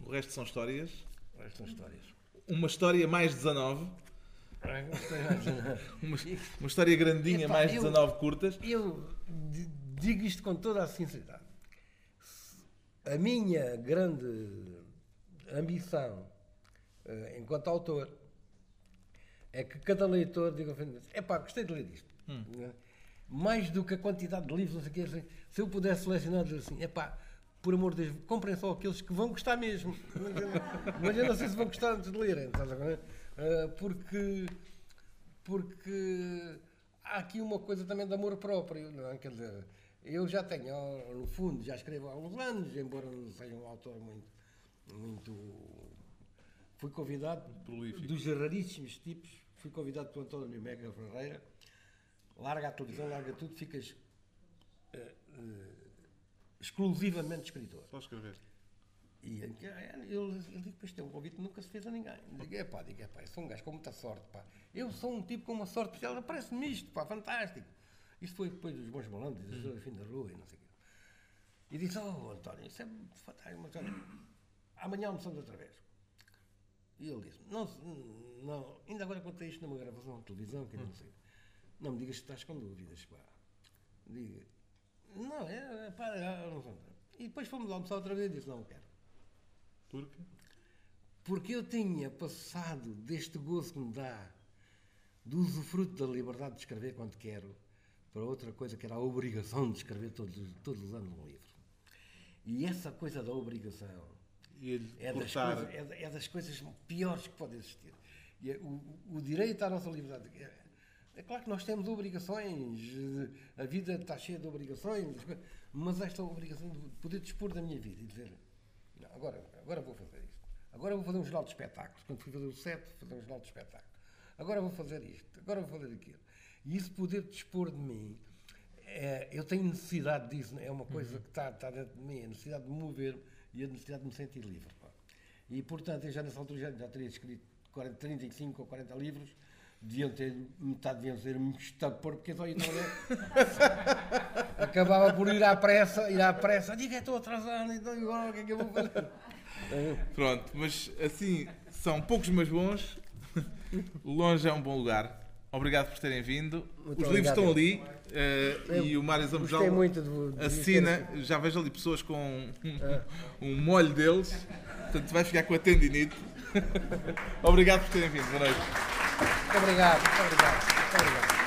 O resto são histórias. Estas são histórias. Uma história mais 19. Uma, <laughs> uma história grandinha, Epá, mais eu- 19 curtas. Eu di- digo isto com toda a sinceridade. A minha grande ambição, eh, enquanto autor, é que cada leitor diga é pá, gostei de ler isto. Né? Mais do que a quantidade de livros, não sei o quê, assim, se eu pudesse selecionar, dizer assim, é pá, por amor de Deus, comprem só aqueles que vão gostar mesmo. <laughs> Mas eu não sei se vão gostar antes de lerem? Eh, porque, porque há aqui uma coisa também de amor próprio, não é? Quer dizer, eu já tenho, no fundo, já escrevo há alguns anos, embora não seja um autor muito. Muito fui convidado, Prolífico. dos raríssimos tipos, fui convidado pelo António Mega Ferreira, larga a televisão, larga tudo, ficas eh, eh, exclusivamente escritor. Só escrever. E ele, ele, ele diz, isto é um convite que nunca se fez a ninguém. Digo, é pá, digo, é pá, eu sou um gajo com muita sorte, pá. Eu sou um tipo com uma sorte especial, parece-me isto, pá, fantástico. Isto foi depois dos bons malandros, Uhum. do fim da rua e não sei o quê. E disse, oh António, isso é fantástico, mas olha, amanhã almoçamos outra vez. E ele disse, não, não, ainda agora contei isto numa gravação de televisão, que eu não sei. Não me digas que estás com dúvidas, pá. Diga, não, é, é pá, é, não sei. E depois fomos almoçar outra vez e disse, não quero. Porque? Porque eu tinha passado deste gozo que me dá, do usufruto da liberdade de escrever quando quero, para outra coisa que era a obrigação de escrever todos, todos os anos um livro. E essa coisa da obrigação Ia-lhe é das, cortar. coisas, é, é das coisas piores que podem existir. E é o, o direito à nossa liberdade. É, é claro que nós temos obrigações, a vida está cheia de obrigações, mas esta obrigação de poder dispor da minha vida e dizer: "Não, agora, agora vou fazer isto. Agora vou fazer um jornal de espetáculos. Quando fui fazer o set, fazer um jornal de espetáculos. Agora vou fazer isto, agora vou fazer aquilo. E isso poder dispor de mim, é, eu tenho necessidade disso, é uma coisa que está, está dentro de mim, a necessidade de mover e a necessidade de me sentir livre. pá. E, portanto, eu já nessa altura já, já teria escrito 40, 35 ou 40 livros, deviam ter, metade deviam ser um estapor, porque só ia trabalhar. <laughs> Acabava por ir à pressa, ir à pressa, diga, estou atrasado, então agora o que é que eu vou fazer? Pronto, mas assim, são poucos mas bons. Longe é um bom lugar. Obrigado por terem vindo. Muito Os livros obrigado. estão ali eh, e o Mário de assina. Já vejo ali pessoas com um, um molho deles. Portanto, vai ficar com a tendinite. <laughs> Obrigado por terem vindo. Boa noite. Muito obrigado, muito obrigado. Muito obrigado.